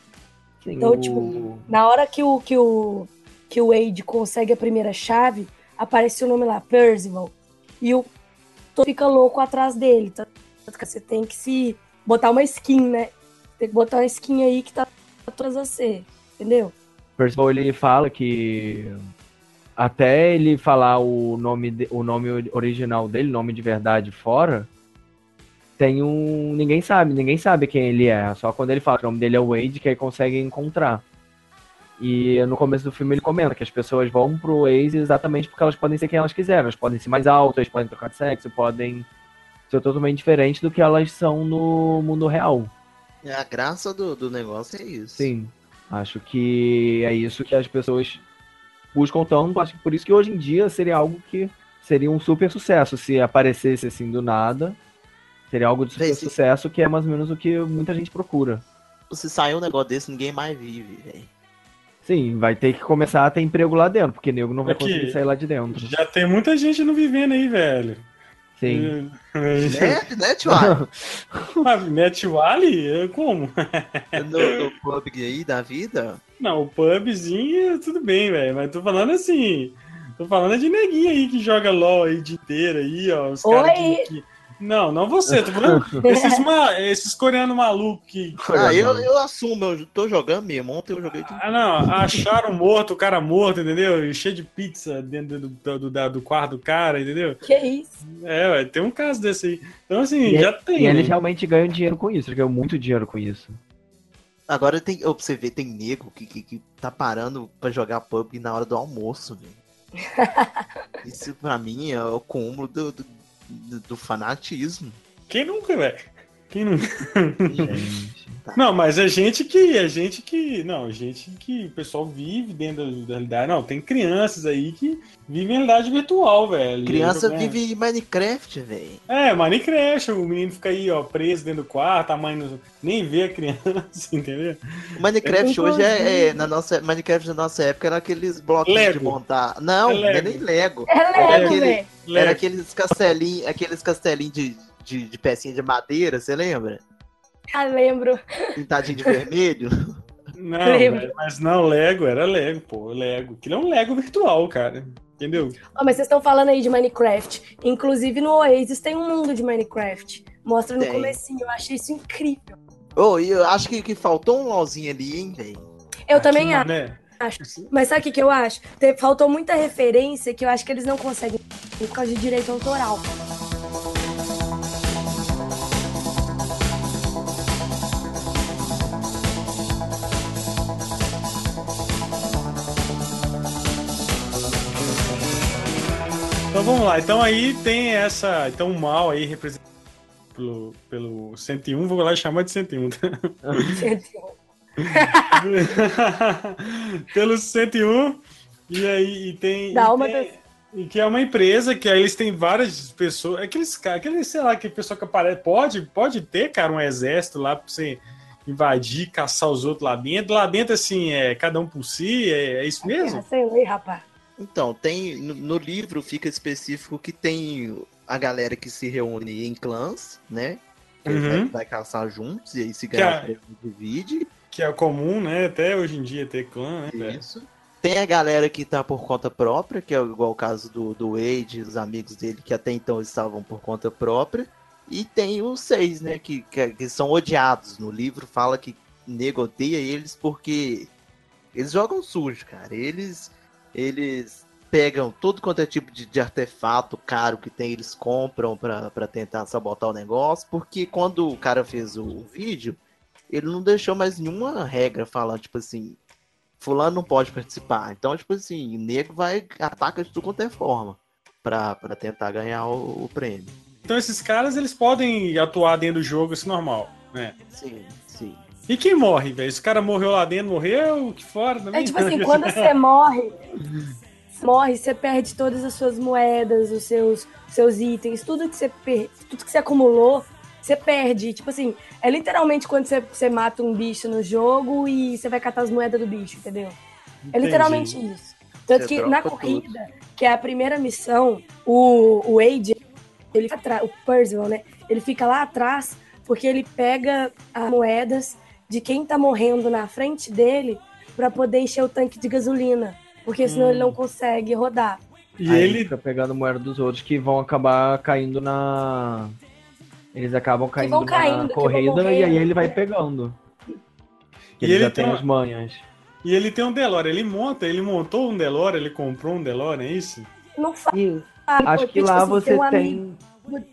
Sim, Então, tipo, Na hora que o, que o, que o Wade consegue a primeira chave, aparece o nome lá, Percival. E o todo fica louco atrás dele. Tanto que você tem que se botar uma skin, né? Tem que botar uma skin aí que tá atrás de você. Entendeu? Percival ele fala que até ele falar o nome, de- o nome original dele, nome de verdade fora, tem um. Ninguém sabe, ninguém sabe quem ele é. Só quando ele fala que o nome dele é Wade que aí consegue encontrar. E no começo do filme ele comenta que as pessoas vão pro Waze exatamente porque elas podem ser quem elas quiserem. Elas podem ser mais altas, podem trocar de sexo, podem ser totalmente diferentes do que elas são no mundo real. É, a graça do, do negócio é isso. Sim. Acho que é isso que as pessoas buscam tanto. Acho que por isso que hoje em dia seria algo que seria um super sucesso se aparecesse assim do nada. Seria algo de super sim. sucesso que é mais ou menos o que muita gente procura. Se sair um negócio desse, ninguém mais vive, velho. Sim, vai ter que começar a ter emprego lá dentro, porque nego não vai Aqui, conseguir sair lá de dentro. Já tem muita gente não vivendo aí, velho. Sim. Ah, Net Valley? É Como? no, no PUBG aí da vida, Não, o pubzinho, tudo bem, velho. Mas tô falando assim. Tô falando de neguinho aí que joga LOL aí o dia inteiro aí, ó. Os caras que, Oi. que- Não, não você, tô falando esses, ma... esses coreanos malucos que. Ah, eu, eu assumo, eu tô jogando mesmo. Ontem eu joguei Ah, não, acharam morto, o cara morto, entendeu? E cheio de pizza dentro do, do, do, do quarto do cara, entendeu? Que isso? É, ué, tem um caso desse aí. Então, assim, E, já tem. e eles né? realmente ganham dinheiro com isso, eles ganham muito dinheiro com isso. Agora tem, ô, pra você ver, tem nego que, que, que tá parando pra jogar PUBG na hora do almoço, velho. Isso pra mim é o cúmulo do, do, do- fanatismo. Quem nunca, velho? Quem? Gente. Não, mas é gente que. É gente que. Não, gente que o pessoal vive dentro da da realidade. Não, tem crianças aí que vivem em realidade virtual, velho. Criança né? vive em Minecraft, velho. É, Minecraft, o menino fica aí, ó, preso dentro do quarto, a mãe não- nem vê a criança, entendeu? O Minecraft Inclusive- hoje é, é- na nossa Minecraft na nossa época era aqueles Lego. de montar. Não, É não é Lego. nem Lego. É Era lego, aquele- velho. Era Lego. aqueles castelinhos, aqueles castelinhos de, de, de pecinha de madeira, você lembra? Ah, lembro. Pintadinho de vermelho. Não, Lembro. velho, mas não, Lego, era Lego, pô, Lego. Aquilo é um Lego virtual, cara. Entendeu? Ó, mas vocês estão falando aí de Minecraft. Inclusive no Oasis tem um mundo de Minecraft. Mostra no Tem. comecinho. Eu achei isso incrível. Ô, e eu acho que, que faltou um LOLzinho ali, hein, velho? Eu também Aqui, acho. né? Mas sabe o que, que eu acho? Faltou muita referência que eu acho que eles não conseguem por causa de direito autoral. Vamos lá. Então aí tem essa. Então o mal aí representado pelo, pelo 101, vou lá chamar de 101. pelo 101. E aí e tem. Dá e tem- E que é uma empresa que aí eles têm várias pessoas. Aqueles caras, aqueles, sei lá, que pessoa que aparece. Pode, pode ter, cara, um exército lá pra você invadir, caçar os outros lá dentro. Lá dentro, assim, é cada um por si, é, é isso mesmo? Sei lá, rapaz. Então, tem. No, no livro fica específico que tem a galera que se reúne em clãs, né? Que Uhum. vai, vai caçar juntos, e aí se Que ganhar a- prêmio, divide. Que é comum, né? Até hoje em dia ter clã, né? Isso. Tem a galera que tá por conta própria, que é igual o caso do, do Wade, os amigos dele que até então estavam por conta própria. E tem os seis, né? Que, que, que são odiados. No livro fala que nego odeia eles porque eles jogam sujo, cara. Eles, eles pegam todo quanto é tipo de, de artefato caro que tem, eles compram pra, pra tentar sabotar o negócio. Porque quando o cara fez o, o vídeo, ele não deixou mais nenhuma regra falando, tipo assim, fulano não pode participar. Então, tipo assim, o nego vai ataca de tudo quanto é forma pra, pra tentar ganhar o, o prêmio. Então esses caras, eles podem atuar dentro do jogo, isso é normal, né? Sim. E quem morre, velho? Esse cara morreu lá dentro, morreu, que fora também? É tipo assim, quando você morre, você morre, você perde todas as suas moedas, os seus, seus itens, tudo que você per... tudo que você acumulou, você perde. Tipo assim, é literalmente quando você, você mata um bicho no jogo e você vai catar as moedas do bicho, entendeu? É literalmente isso. Tanto Você que na tudo. corrida, que é a primeira missão, o, o Wade, ele fica atrás, o Percival, né? Ele fica lá atrás porque ele pega as moedas de quem tá morrendo na frente dele pra poder encher o tanque de gasolina. Porque senão Hum. ele não consegue rodar. E Aí ele. fica pegando moeda dos outros que vão acabar caindo na. Eles acabam caindo, vão caindo, na corrida e aí ele vai pegando. E ele, ele já tem tem uma- as manhas. E ele tem um Delore, ele monta, ele montou um Delore, ele comprou um Delore, é isso? Não faz. E Acho que lá você um tem. amigo,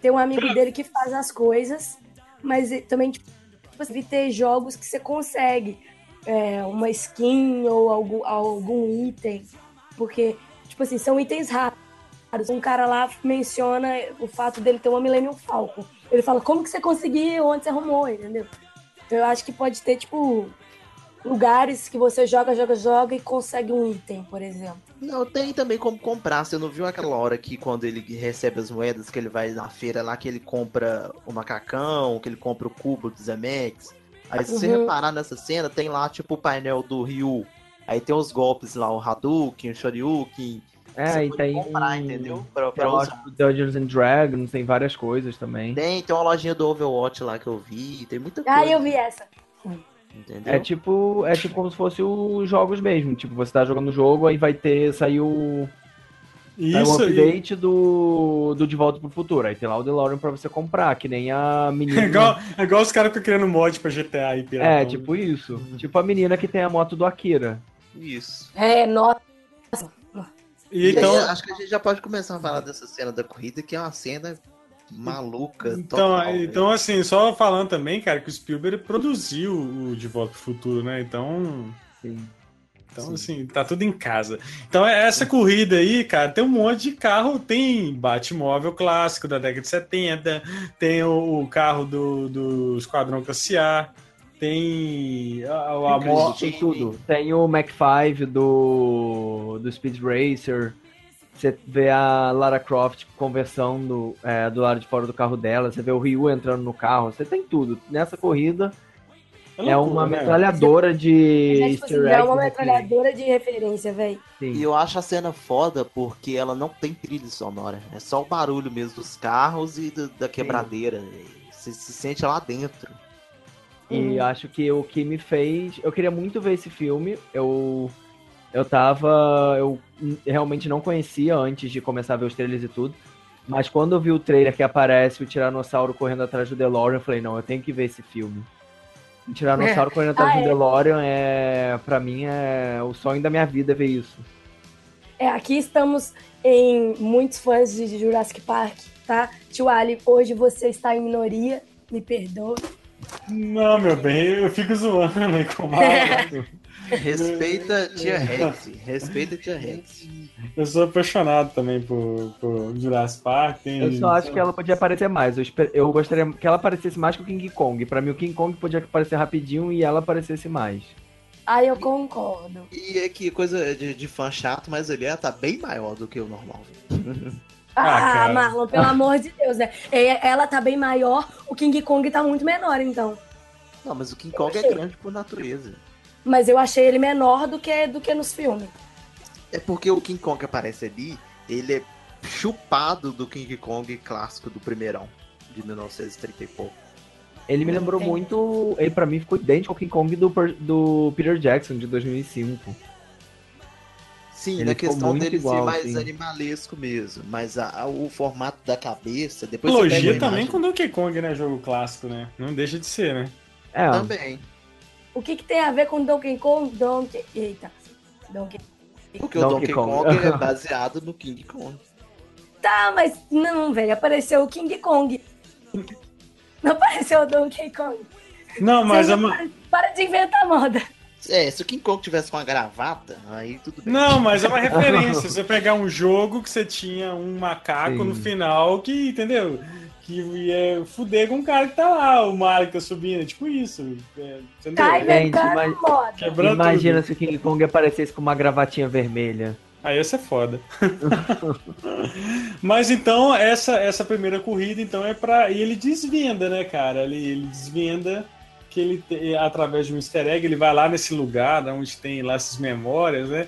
tem um amigo dele que faz as coisas, mas também tipo, você ter jogos que você consegue é, uma skin ou algum, algum item, porque tipo assim são itens raros. Um cara lá menciona o fato dele ter uma Millennium Falcon. Ele fala como que você conseguiu, onde você arrumou, entendeu? Então eu acho que pode ter tipo lugares que você joga, joga, joga e consegue um item, por exemplo. Não, tem também como comprar. Você não viu aquela hora que quando ele recebe as moedas, que ele vai na feira lá, que ele compra o macacão, que ele compra o cubo do Zemex. Aí se você Uhum. reparar nessa cena, tem lá tipo o painel do Ryu. Aí tem os golpes lá, o Hadouken, o Shoryuken. É, você e pode tem. comprar, entendeu? Pra, Tem pra a usar. loja do Dungeons and Dragons, tem várias coisas também. Tem, tem uma lojinha do Overwatch lá que eu vi, tem muita coisa. Ah, eu vi essa. Entendeu? É tipo, é tipo como se fosse os jogos mesmo. Tipo, você tá jogando o jogo, aí vai ter. Saiu, saiu um e- update do, do De Volta pro Futuro. Aí tem lá o DeLorean pra você comprar, que nem a menina. É igual, é igual os caras que estão criando mod pra GTA aí, piratão. É, tipo isso. Tipo a menina que tem a moto do Akira. Isso. É, nossa. E então, Então, acho que a gente já pode começar a falar dessa cena da corrida, que é uma cena maluca. então, total, né? então, assim, só falando também, cara, que o Spielberg produziu o De Volta pro Futuro, né? Então, Sim. então Sim. assim, tá tudo em casa. Então, essa corrida aí, cara, tem um monte de carro. Tem Batmóvel clássico da década de 70, tem o, o carro do, do Esquadrão Classe A, tem a, a, a Tem mo- Tem tudo. Tem o Mac 5 do, do Speed Racer. Você vê a Lara Croft conversando é, do lado de fora do carro dela. Você vê o Ryu entrando no carro. Você tem tudo. Nessa corrida é, loucura, uma né? metralhadora de É, tipo assim, é eggs. uma né, metralhadora de referência, velho. E eu acho a cena foda porque ela não tem trilha sonora. É só o barulho mesmo dos carros e do- da quebradeira. Você se sente lá dentro. E acho que o que me fez. Eu queria muito ver esse filme. Eu Eu tava. Eu realmente não conhecia antes de começar a ver os trailers e tudo. Mas quando eu vi o trailer que aparece o Tiranossauro correndo atrás do DeLorean, eu falei, não, eu tenho que ver esse filme. O Tiranossauro correndo atrás Ah, do é. DeLorean é. Pra mim é o sonho da minha vida ver isso. É, aqui estamos em muitos fãs de Jurassic Park, tá? Tio Ali, hoje você está em minoria, me perdoe. Não, meu bem, eu fico zoando aí com o. Respeita tia Rex. Respeita tia Rex. Eu sou apaixonado também por, por Jurassic Park. Tem, Eu só acho que ela podia aparecer mais. Eu, esper- eu gostaria que ela aparecesse mais que o King Kong. Pra mim, o King Kong podia aparecer rapidinho e ela aparecesse mais. Aí eu concordo. E é que coisa de, de fã chato, mas ele é, tá bem maior do que o normal. Ah, Ah. Marlon, pelo amor de Deus, né? É, Ela tá bem maior, o King Kong tá muito menor, então. Não, mas o King Kong é grande por natureza. Mas eu achei ele menor do que, do que nos filmes. É porque o King Kong que aparece ali, ele é chupado do King Kong clássico do primeirão, de 1930 e pouco. Ele me lembrou Entendi. muito. Ele pra mim ficou idêntico ao King Kong do, do Peter Jackson de 2005. Sim, Ele na questão dele igual, ser mais sim. animalesco mesmo. Mas a- a- o formato da cabeça, depois você pega Analogia a também imagem- com Donkey Kong, né? Jogo clássico, né? Não deixa de ser, né? É, Também. O que, que tem a ver com Donkey Kong? Donkey. Eita. Donkey. Porque Donkey o Donkey Kong. Kong, é baseado no King Kong. Tá, mas não, velho. Apareceu o King Kong. Não apareceu o Donkey Kong. Não, mas é uma... para, para de inventar moda. É, se o King Kong tivesse uma gravata, aí tudo bem. Não, mas é uma referência. Você pegar um jogo que você tinha um macaco Sim. no final que, entendeu? Que ia fuder com o cara que tá lá, o Mario que tá subindo, tipo isso. É, entendeu? Tá Gente, mas- imagina tudo. se o King Kong aparecesse com uma gravatinha vermelha. Aí ia ser foda. Mas então, essa, essa primeira corrida, então, é pra. E ele desvenda, né, cara? Ele, ele desvenda que ele, te- através de um easter egg, ele vai lá nesse lugar da onde tem lá essas memórias, né?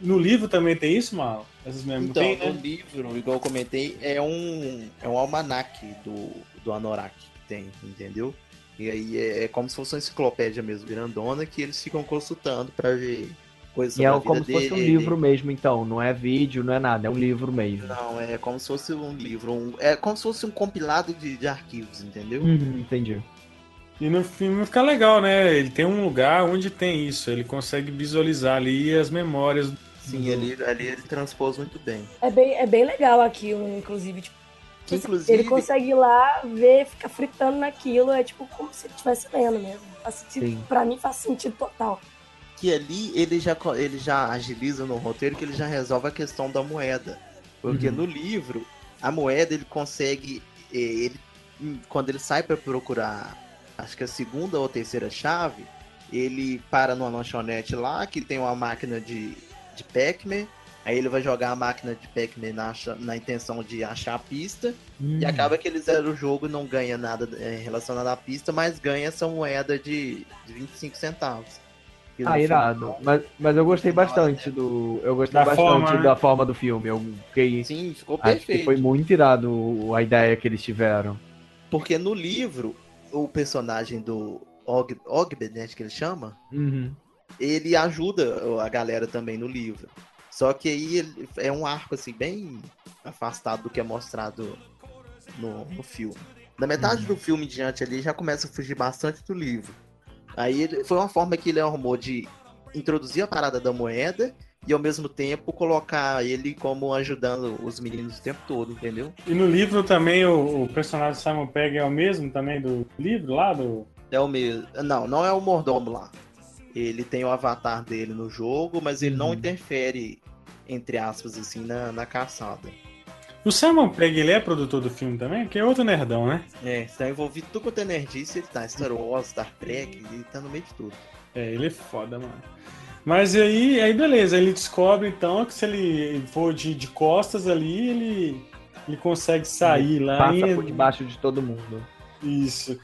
No livro também tem isso, Mal? Essas memórias Então, tem, no né? livro, igual eu comentei, é um, é um almanac do, do Anorak que tem, entendeu? E aí é, é como se fosse uma enciclopédia mesmo, grandona, que eles ficam consultando pra ver coisas E é como se fosse um dele. livro mesmo, então. Não é vídeo, não é nada, é um livro mesmo. Não, é como se fosse um livro. um- é como se fosse um compilado de, de arquivos, entendeu? Uhum, entendi. E no filme fica legal, né? Ele tem um lugar onde tem isso. Ele consegue visualizar ali as memórias. Sim, ali, ali ele transpôs muito bem. É bem, é bem legal aquilo, inclusive. Tipo, Que, inclusive, ele consegue ir lá, ver, ficar fritando naquilo. É tipo como se ele estivesse lendo mesmo. Faz sentido, Sim. pra mim faz sentido total. que ali ele já, ele já agiliza no roteiro que ele já resolve a questão da moeda. Porque Uhum. no livro, a moeda ele consegue. Ele, hum, quando ele sai para procurar, acho que a segunda ou terceira chave, ele para numa lanchonete lá que tem uma máquina de, de Pac-Man. Aí ele vai jogar a máquina de Pac-Man na, na intenção de achar a pista. Hum. E acaba que ele zera o jogo e não ganha nada eh, relacionado à pista, mas ganha essa moeda de, de 25 centavos. E Ah, irado. Mas, mas eu gostei bastante do. Eu gostei Da bastante forma, né? da forma do filme. Eu fiquei. Sim, ficou Acho perfeito. que foi muito irado a ideia que eles tiveram. Porque no livro, o personagem do Og Ogbed, né, acho que ele chama, Uhum. Ele ajuda a galera também no livro. Só que aí é um arco assim bem afastado do que é mostrado no, no filme. Da metade do filme em diante ali já começa a fugir bastante do livro. Aí ele- foi uma forma que ele arrumou de introduzir a parada da moeda e ao mesmo tempo colocar ele como ajudando os meninos o tempo todo, entendeu? E no livro também o, o personagem Simon Pegg é o mesmo também do livro lá? Do... É o mesmo. Não, não é o mordomo lá. Ele tem o avatar dele no jogo, mas ele não Uhum. interfere, entre aspas, assim, na, na caçada. O Simon Pegg, ele é produtor do filme também? Que é outro nerdão, né? É, está envolvido tudo quanto é nerdice, ele tá. Star Wars, Star Trek, ele tá no meio de tudo. É, ele é foda, mano. Mas aí, aí beleza, ele descobre então que se ele for de, de costas ali, ele, ele consegue sair lá Passa e- por debaixo de todo mundo. Isso.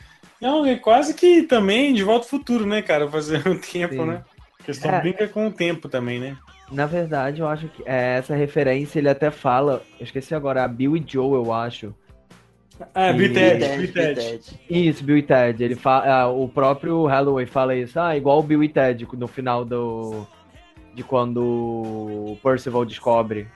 Não, é quase que também de volta ao futuro, né, cara? Fazer um tempo, Sim. né? A questão É. brinca com o tempo também, né? Na verdade, eu acho que é, essa referência ele até fala. Eu esqueci agora, a Bill e Joe, eu acho. Ah, E- Bill e Ted, Ted, Bill e Ted. Isso, Bill e Ted. Ele fala, ah, o próprio Holloway fala isso. Ah, igual o Bill e Ted no final do De quando o Percival descobre.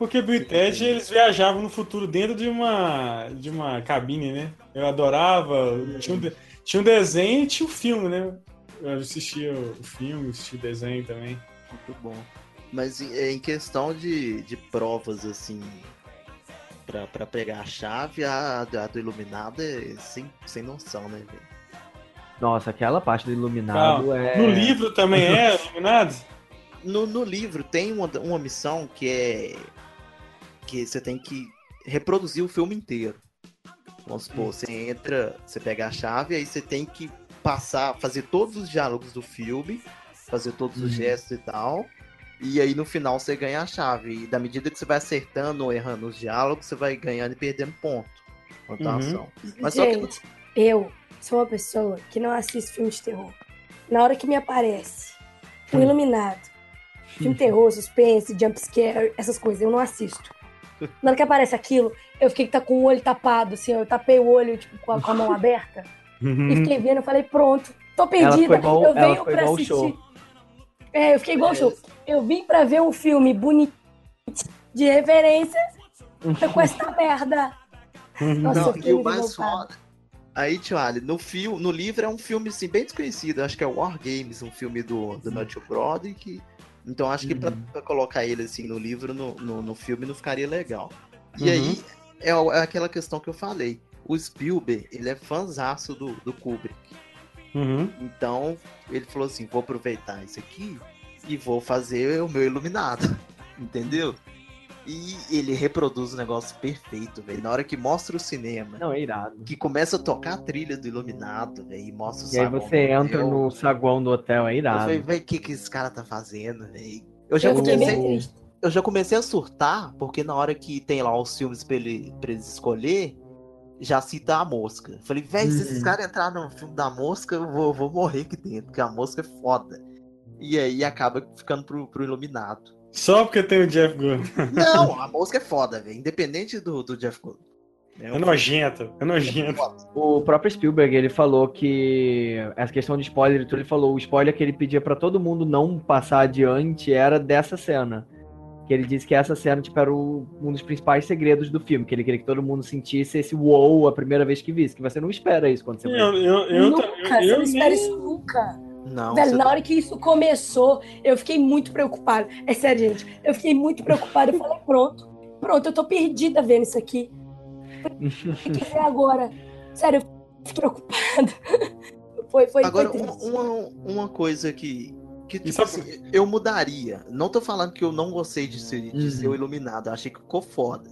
Porque Bill e Ted, eles viajavam no futuro dentro de uma, de uma cabine, né? Eu adorava. Tinha um, tinha um desenho e tinha o filme, né? Eu assistia o filme, assistia o desenho também. Muito bom. Mas em em questão de, de provas, assim, pra, pra pegar a chave, a, a do Iluminado é sem, sem noção, né, velho? Nossa, aquela parte do iluminado é. No livro também é iluminado? No, no livro tem uma, uma missão que é que você tem que reproduzir o filme inteiro. Vamos supor, você entra, você pega a chave, aí você tem que passar, fazer todos os diálogos do filme, fazer todos os Uhum. gestos e tal. E aí no final você ganha a chave. E da medida que você vai acertando ou errando os diálogos, você vai ganhando e perdendo ponto. Pontuação. Mas só que Gente, eu sou uma pessoa que não assiste filme de terror. Na hora que me aparece o Hum. Iluminado, filme terror, suspense, jump scare, essas coisas, eu não assisto. Na hora que aparece aquilo, eu fiquei que tá com o olho tapado, assim, eu tapei o olho, tipo, com a, com a mão aberta, e fiquei vendo, eu falei, pronto, tô perdida, Uhum. foi igual- eu ela venho foi pra assistir. show. É, eu fiquei igual o show. Eu vim pra ver um filme bonito de referência com essa merda. Nossa, eu Não, e o mais foda. Aí, tio Ali, no, fio, no livro é um filme assim, bem desconhecido. Acho que é War Games, um filme do, do Matthew Broderick. Então acho que pra, Uhum. pra colocar ele assim no livro, no, no, no filme, não ficaria legal. E Uhum. aí é, é aquela questão que eu falei. O Spielberg, ele é fãzaço do, do Kubrick. Uhum. Então ele falou assim: vou aproveitar isso aqui e vou fazer o meu iluminado. Entendeu? E ele reproduz o negócio perfeito, velho. Na hora que mostra o cinema, Não, é irado. que começa a tocar a trilha do Iluminado, velho, e mostra o E aí você entra hotel. no saguão do hotel, é Eu irado. falei, velho, o que, que esse cara tá fazendo, velho? Eu já Eu comecei. Eu já comecei a surtar, porque na hora que tem lá os filmes pra, ele, pra eles escolher, já cita a mosca. Eu Falei, velho, se esses Uhum. caras entrarem no filme da mosca, eu vou, vou morrer aqui dentro, porque a mosca é foda. E aí acaba ficando pro, pro Iluminado. Só porque tem o Jeff Goldblum. Não, a mosca é foda, velho. Independente do, do Jeff Goldblum. É nojento, é nojento. O próprio Spielberg, ele falou que essa questão de spoiler e tudo, ele falou o spoiler que ele pedia pra todo mundo não passar adiante era dessa cena. Que ele disse que essa cena tipo, era o- um dos principais segredos do filme, que ele queria que todo mundo sentisse esse wow a primeira vez que visse, que você não espera isso quando você Eu, vai. eu, eu, nunca, eu, você eu não espera nem- isso nunca. Não, Velho, na tá- hora que isso começou, eu fiquei muito preocupada. É sério, gente. Eu fiquei muito preocupada. Eu falei, pronto, pronto, eu tô perdida vendo isso aqui. O que é agora? Sério, eu fiquei preocupada. Foi, foi, Agora, foi uma, uma, coisa que, que tipo assim, eu mudaria. Não tô falando que eu não gostei de ser, de Uhum. ser o Iluminado, eu achei que ficou foda.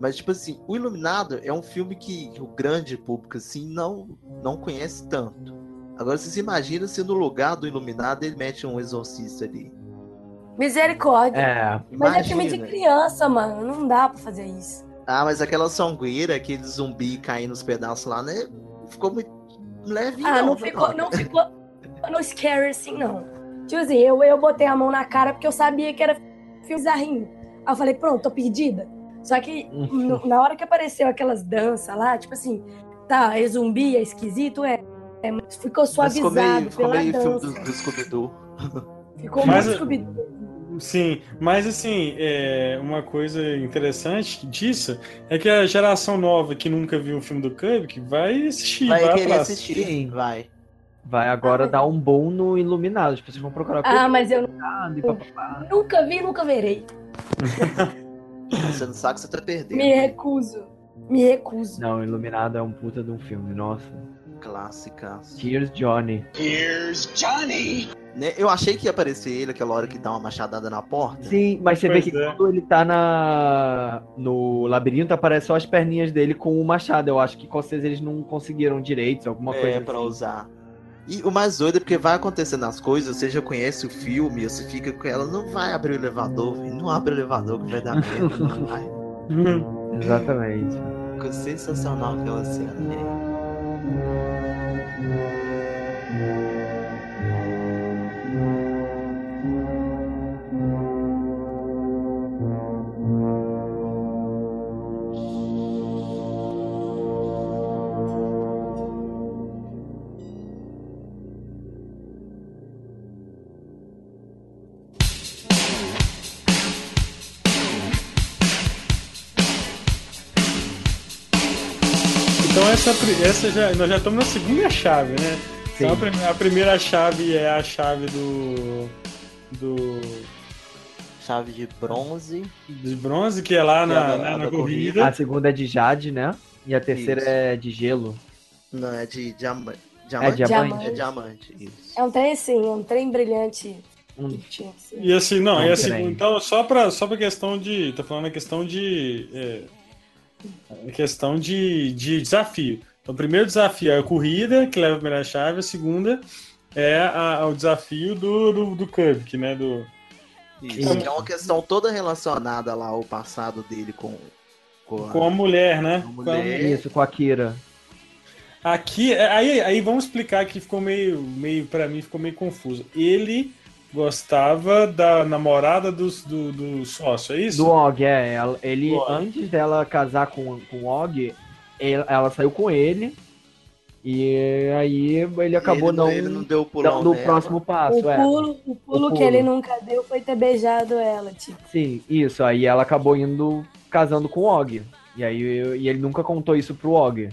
Mas, tipo assim, o Iluminado é um filme que o grande público, assim, não, não conhece tanto. Agora, vocês imaginam se no lugar do Iluminado ele mete um exorcista ali. Misericórdia. É, Mas é filme de Imagina. criança, mano. Não dá pra fazer isso. Ah, mas aquela songueira, aquele zumbi caindo nos pedaços lá, né? Ficou muito leve. Ah, não né, ficou, não ficou no scary assim, não. Tipo assim, eu, eu botei a mão na cara porque eu sabia que era filme bizarrinho. Aí eu falei, pronto, tô perdida. Só que na hora que apareceu aquelas danças lá, tipo assim, tá, é zumbi, é esquisito, é. É, mas ficou Mas ficou suavizado meio, ficou meio filme dança. do, do Scooby-Doo. Ficou Mas- muito Scooby-Doo. Sim, mas assim, é, uma coisa interessante disso é que a geração nova que nunca viu o filme do Kubrick vai assistir, Vai vai, querer assistir. Sim. Vai. vai agora dar um boom no Iluminado. As pessoas vão procurar Ah, mas eu nunca vi, nunca verei. Você não sabe que você tá perdendo. Me recuso. Me recuso. Não, Iluminado é um puta de um filme, nossa. Clássica. Tears Johnny. Here's Johnny! Né, Eu achei que ia aparecer ele aquela hora que dá uma machadada na porta. Sim, mas você Pois vê que é. quando ele tá na no labirinto, aparece só as perninhas dele com o machado. Eu acho que com certeza eles não conseguiram direitos, alguma é, coisa pra assim. usar. E o mais doido é porque vai acontecendo as coisas, você já conhece o filme, você fica com ela, não vai abrir o elevador, não abre o elevador que vai dar merda, não vai. Exatamente. Ficou sensacional aquela cena, velho. Essa, essa já, nós já estamos na segunda chave, né? Então a, Sim. a primeira chave é a chave do. do. Chave de bronze. de bronze, que é lá Que é na, da- na- a na da corrida. A segunda é de Jade, né? E a terceira Isso. é de gelo. Não, é de diama... É diamante. diamante. É diamante, isso. É um trem assim, um trem brilhante. Um- assim. E assim, não, Não, e assim, então, só pra, só pra questão de. Tô falando a questão de. É, a questão de, de desafio. Então, o primeiro desafio é a corrida, que leva a primeira chave, a segunda é a- o desafio do, do, do Kirby, né? Do, Isso. Que é uma questão toda relacionada lá ao passado dele com. Com, a- com a mulher, né? Com a Com a mulher. Isso, com a Kira. Aqui, é, aí, aí vamos explicar que ficou meio, meio para mim ficou meio confuso. Ele gostava da namorada dos, do, do sócio, é isso? Do Og, é. ela- Ele, Og. antes dela casar com, com o Og, ela, ela saiu com ele. E aí ele acabou ele não, Ele não deu o pulão dando o nela. próximo passo. O é. pulo, o pulo O que pulo. ele nunca deu foi ter beijado ela, tipo. Sim, isso. Aí ela acabou indo casando com o Og. E aí e ele nunca contou isso pro Og.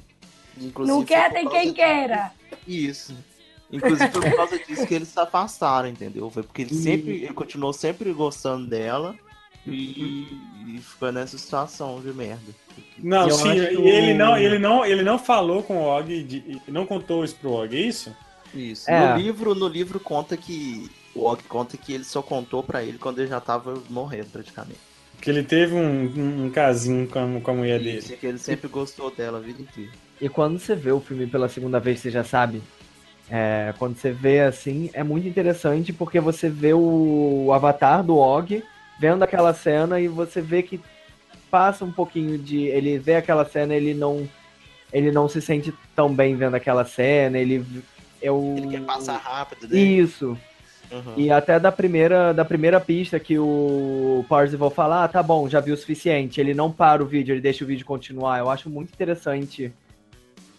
Inclusive, não quer, tem quem queira. Isso. Inclusive foi por causa disso que eles se afastaram, entendeu? Foi porque ele E- sempre. Ele continuou sempre gostando dela e, e ficou nessa situação de merda. Não, sim, acho e ele não, ele não, ele não falou com o Og, de- não contou isso pro Og, é isso? Isso. É. No livro, no livro conta que. O Og conta que ele só contou pra ele quando ele já tava morrendo praticamente. Que ele teve um, um, casinho com a, com a mulher dele. Isso, que ele sempre gostou dela a vida inteira. E quando você vê o filme pela segunda vez, você já sabe. É, quando você vê assim, é muito interessante porque você vê o avatar do Og vendo aquela cena e você vê que passa um pouquinho de. Ele vê aquela cena, ele não. Ele não se sente tão bem vendo aquela cena, ele. Eu... Ele quer passar rápido, né? Isso. Uhum. E até da primeira, da primeira pista que o Parzival fala, ah, tá bom, já vi o suficiente. Ele não para o vídeo, ele deixa o vídeo continuar. Eu acho muito interessante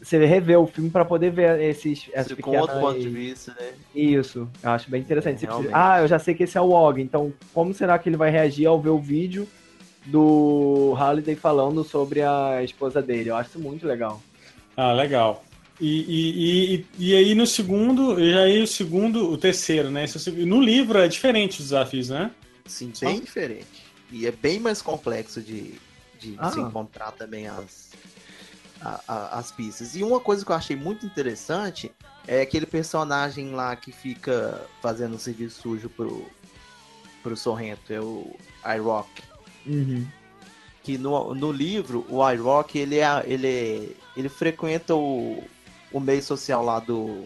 você rever o filme pra poder ver esses essas Com outro pequenas- ponto de vista, né? Isso, eu acho bem interessante. É, precisa-. Ah, eu já sei que esse é o Og, então como será que ele vai reagir ao ver o vídeo do Halliday falando sobre a esposa dele? Eu acho isso muito legal. Ah, legal. E, e, e, e aí no segundo, e aí o segundo, o terceiro, né? É No livro é diferente os desafios, né? Sim, bem diferente. E é bem mais complexo de, de Ah. se encontrar também as, a- a- as pistas. E uma coisa que eu achei muito interessante é aquele personagem lá que fica fazendo um serviço sujo pro, pro Sorrento, é o iRock. Uhum. Que no, no livro, o iRock, ele, é, ele, é- ele frequenta o, o meio social lá do,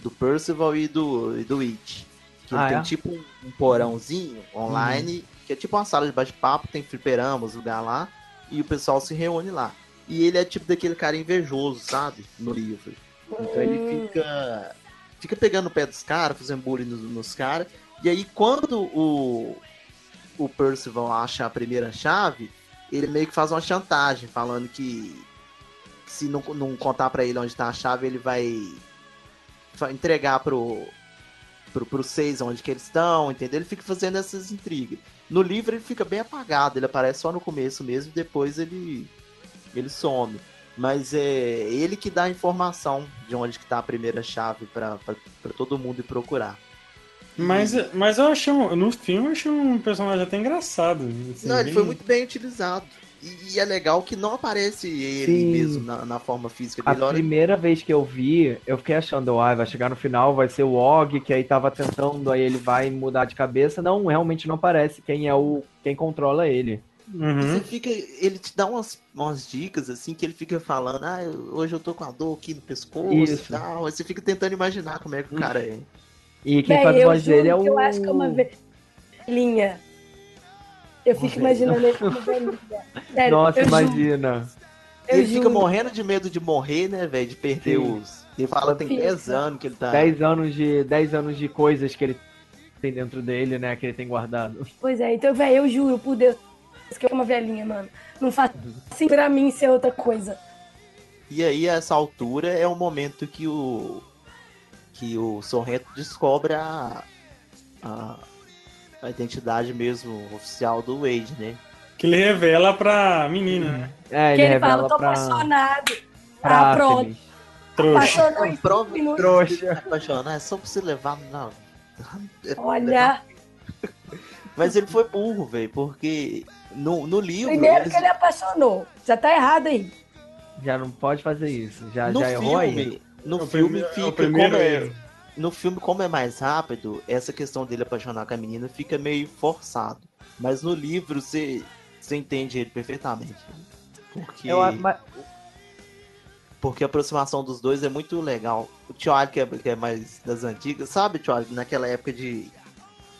do Percival e do, e do It. Que Ah, ele é? tem tipo um, porãozinho online, que é tipo uma sala de bate-papo, tem fliperamas, lugar lá, e o pessoal se reúne lá. E ele é tipo daquele cara invejoso, sabe? No livro. Então ele fica. Fica pegando o pé dos caras, fazendo bullying nos, nos caras. E aí quando o, o Percival acha a primeira chave, ele meio que faz uma chantagem, falando que se não, não contar pra ele onde tá a chave, ele vai entregar pro, pro, pro seis onde que eles estão, entendeu? Ele fica fazendo essas intrigas. No livro ele fica bem apagado, ele aparece só no começo mesmo, e depois ele, ele some. Mas é ele que dá a informação de onde que tá a primeira chave pra todo mundo ir procurar. Mas, mas eu achei um, no filme eu achei um personagem até engraçado. assim, Não, ele bem- foi muito bem utilizado. E, e é legal que não aparece ele Sim. mesmo na, na forma física A dele. Olha, primeira vez que eu vi, eu fiquei achando, ah, vai chegar no final, vai ser o Og, que aí tava tentando, aí ele vai mudar de cabeça. Não, realmente não parece quem é o quem controla ele. Uhum. Você fica, ele te dá umas, umas dicas assim que ele fica falando, ah, hoje eu tô com a dor aqui no pescoço Isso. e tal. Aí você fica tentando imaginar como é que o cara é. E quem Véi, faz a voz dele é o. eu acho que é uma velhinha. Eu fico imaginando ele como velhinha. Sério, Nossa, eu juro, imagina. eu ele fica juro. morrendo de medo de morrer, né, velho? De perder Sim. os. Ele fala que tem Fica. 10 anos que ele tá. 10 anos de 10 anos de coisas que ele tem dentro dele, né, que ele tem guardado. Pois é, então, velho, eu juro, por Deus, que eu sou uma velhinha, mano. Não faz assim pra mim ser outra coisa. E aí, a essa altura, é o momento que o. que o Sorrento descobre a. a, a identidade mesmo oficial do Wade, né? Que ele revela pra menina, né? É, que ele ele fala, revela tô pra, apaixonado. pra ah, pronto. Trouxa. Apaixonou. Trouxa. Apaixonar é só pra você levar. Não. Olha, Mas ele foi burro, velho, porque no, no livro. primeiro eles- que ele apaixonou. Já tá errado aí. Já não pode fazer isso. Já, no já errou aí. filme, no É o filme primeiro- é fica primeiro como é, no filme como é mais rápido, essa questão dele apaixonar com a menina fica meio forçado. Mas no livro você você entende ele perfeitamente. Porque Eu, a- mas- porque a aproximação dos dois é muito legal. O Charlie, que é, que é mais das antigas, sabe, Charlie, naquela época de,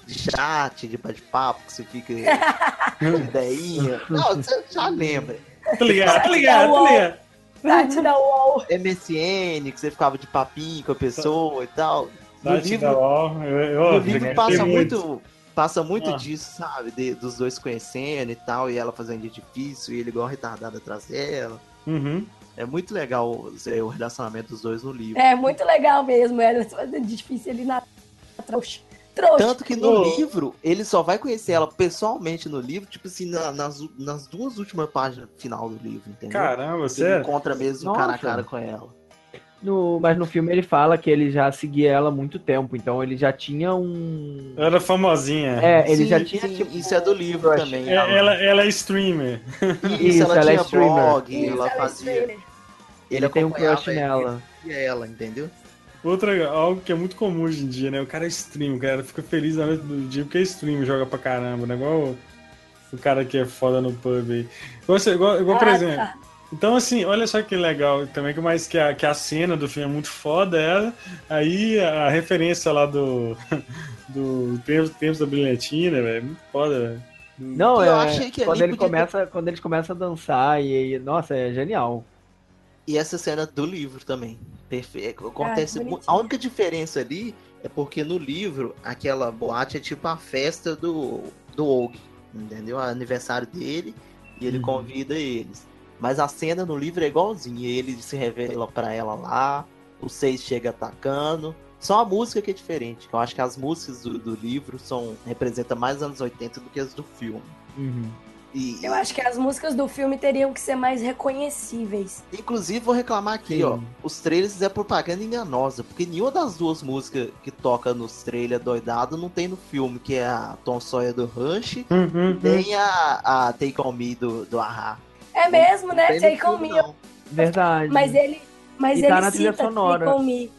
de chat, de bate-papo, que você fica de ideinha. Não, você já lembra. Tá ligado, tá ligado, tá ligado. Site da UOL. MSN, que você ficava de papinho com a pessoa e tal. No Site livro, da UOL, eu, eu, no livro passa muito, passa muito Ah. disso, sabe? De- dos dois se conhecendo e tal, e ela fazendo de difícil, e ele igual retardado atrás dela. Uhum. É muito legal é, o relacionamento dos dois no livro. É muito legal mesmo. Era difícil ali na trouxa. Trouxa. Tanto que no Ô. livro, ele só vai conhecer ela pessoalmente no livro, tipo assim, na- nas, nas duas últimas páginas final do livro, entendeu? Caramba, ele sério? encontra mesmo Nossa. cara a cara com ela. no, mas no filme ele fala que ele já seguia ela há muito tempo, então ele já tinha um. Ela é famosinha. É, ele Sim, já tinha. sim, tipo, isso é do livro também. É, ela, ela é streamer. Isso, Isso, ela, ela é tinha streamer. blog, Isso, ela ela é fazia. streamer. Ele tem um crush ele, nela. E ela, entendeu? Outra, algo que é muito comum hoje em dia, né? O cara é stream, o cara fica feliz na noite do dia porque é stream, joga pra caramba, né? Igual o, o cara que é foda no pub aí. Igual, igual, igual, por exemplo. Então, assim, olha só que legal também, que mais que a, que a cena do filme é muito foda, ela, aí a referência lá do. do Tempos, Tempos da Brilhantina, velho, é muito foda, velho. Não, Eu é. achei que quando ele podia começa, quando eles começam a dançar e, e- nossa, é genial. E essa cena do livro também. Perfeito. Acontece. que mu- bonitinho. a única diferença ali é porque no livro, aquela boate é tipo a festa do, do Og. Entendeu? O aniversário dele. E ele Uhum. convida eles. Mas a cena no livro é igualzinha. Ele se revela pra ela lá. O seis chega atacando. Só a música que é diferente. que Eu acho que as músicas do, do livro são representam mais anos 80 do que as do filme. Uhum. E, Eu acho que as músicas do filme teriam que ser mais reconhecíveis. Inclusive, vou reclamar aqui, Sim. ó. Os trailers é propaganda enganosa, porque nenhuma das duas músicas que toca nos trailers doidado não tem no filme, que é a Tom Sawyer do Rush, Hum, hum, hum. nem a, a Take On Me do, do Ahá. É mesmo, né? Tem no Take on me. não. Verdade. Mas ele, mas E ele tá na trilha sonora. Take on me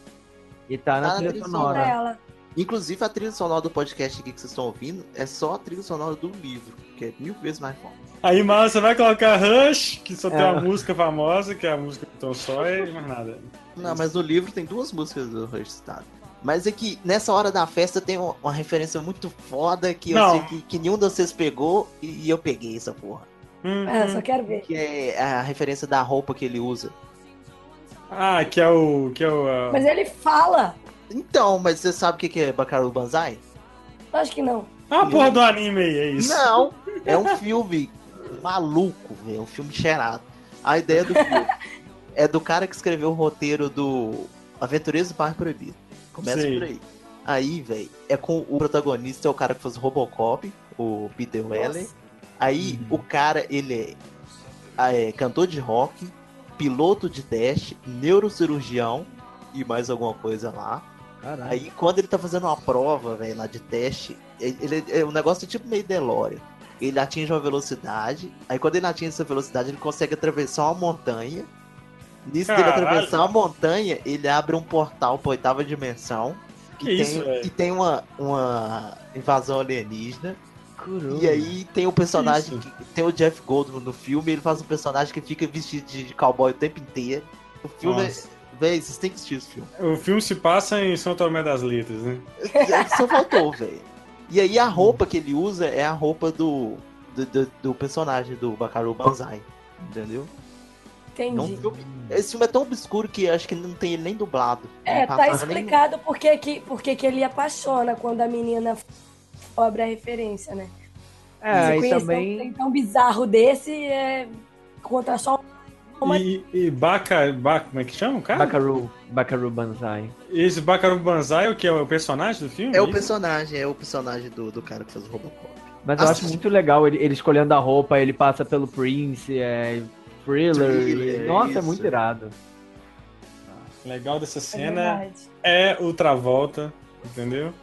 E tá na Tá na trilha trilha sonora. Inclusive, a trilha sonora do podcast aqui que vocês estão ouvindo é só a trilha sonora do livro, que é mil vezes mais foda. Aí, mal, você vai colocar Rush, que só tem É. uma música famosa, que é a música do Tom Sawyer, e mais nada. Não, mas no livro tem duas músicas do Rush citado. Mas é que nessa hora da festa tem uma, referência muito foda que eu Não. sei que, que nenhum de vocês pegou e, e eu peguei essa porra. Hum, Ah, só quero ver. Que é a referência da roupa que ele usa. Ah, que é o. Que é o ah, Mas ele fala. Então, mas você sabe o que que é Bakaru Banzai? Acho que não. ah, a porra do anime aí, é isso. Não, é um filme maluco, velho, é um filme cheirado. A ideia do filme é do cara que escreveu o roteiro do Aventureiros do Parque Proibido. Começa Sei. por aí. Aí, velho, é com o protagonista, é o cara que faz o Robocop, o Peter Weller. Aí, o cara, ele é, ah, é cantor de rock, piloto de teste, neurocirurgião e mais alguma coisa lá. Caralho. Aí quando ele tá fazendo uma prova, velho, lá de teste, ele, ele- é um negócio tipo meio DeLorean. Ele atinge uma velocidade, aí quando ele atinge essa velocidade, ele consegue atravessar uma montanha. Nisso dele Caralho. atravessar a montanha, ele abre um portal pra oitava dimensão. Que tem, isso, velho? E tem uma, uma invasão alienígena. Curu. E aí tem o personagem, Isso. que, tem o Jeff Goldblum no filme, ele faz um personagem que fica vestido de, de cowboy o tempo inteiro. O filme Nossa. É. Véi, vocês têm que assistir esse filme. O filme se passa em São Tomé das Letras, né? Só faltou, velho. E aí a roupa que ele usa é a roupa do, do, do- do personagem do Bakaru Banzai. Entendeu? É um Entendi. filme, esse filme é tão obscuro que acho que não tem ele nem dublado. É, tá nem- explicado por que que, por que que ele apaixona quando a menina abre a referência, né? É, Você e um também. trem tão bizarro desse é contra só Uma- E, e Baka, Baka, como é que chama o cara? Bakaru, Bakaru Banzai. Esse Bakaru Banzai, o que é o personagem do filme? É o personagem, é o personagem do, do cara que faz o Robocop. Mas eu Nossa. acho muito legal ele, ele escolhendo a roupa, ele passa pelo Prince, é Thriller. Thriller, e- Nossa, é isso. muito irado. Legal dessa É cena verdade. é o Travolta, entendeu?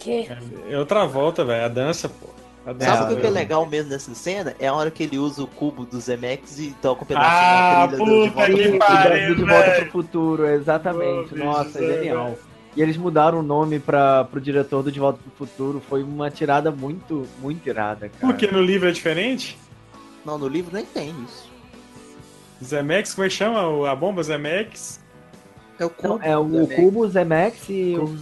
Que? É o Travolta, velho. A dança, pô. Dança, Sabe o que é legal mesmo nessa cena? É a hora que ele usa o cubo do Zemex e toca um pedaço Ah, da trilha do De puta Volta que pro Sim, Futuro. pariu. do De Volta pro Futuro, exatamente. Bicho, Nossa, é é, genial. E eles mudaram o nome para pro diretor do De Volta pro Futuro. Foi uma tirada muito, muito irada, cara. Porque no livro é diferente? Não, no livro nem tem isso. Zemex, como é que chama a bomba Zemex? É o Não, cubo. é o do Zemex. cubo Zemex e o-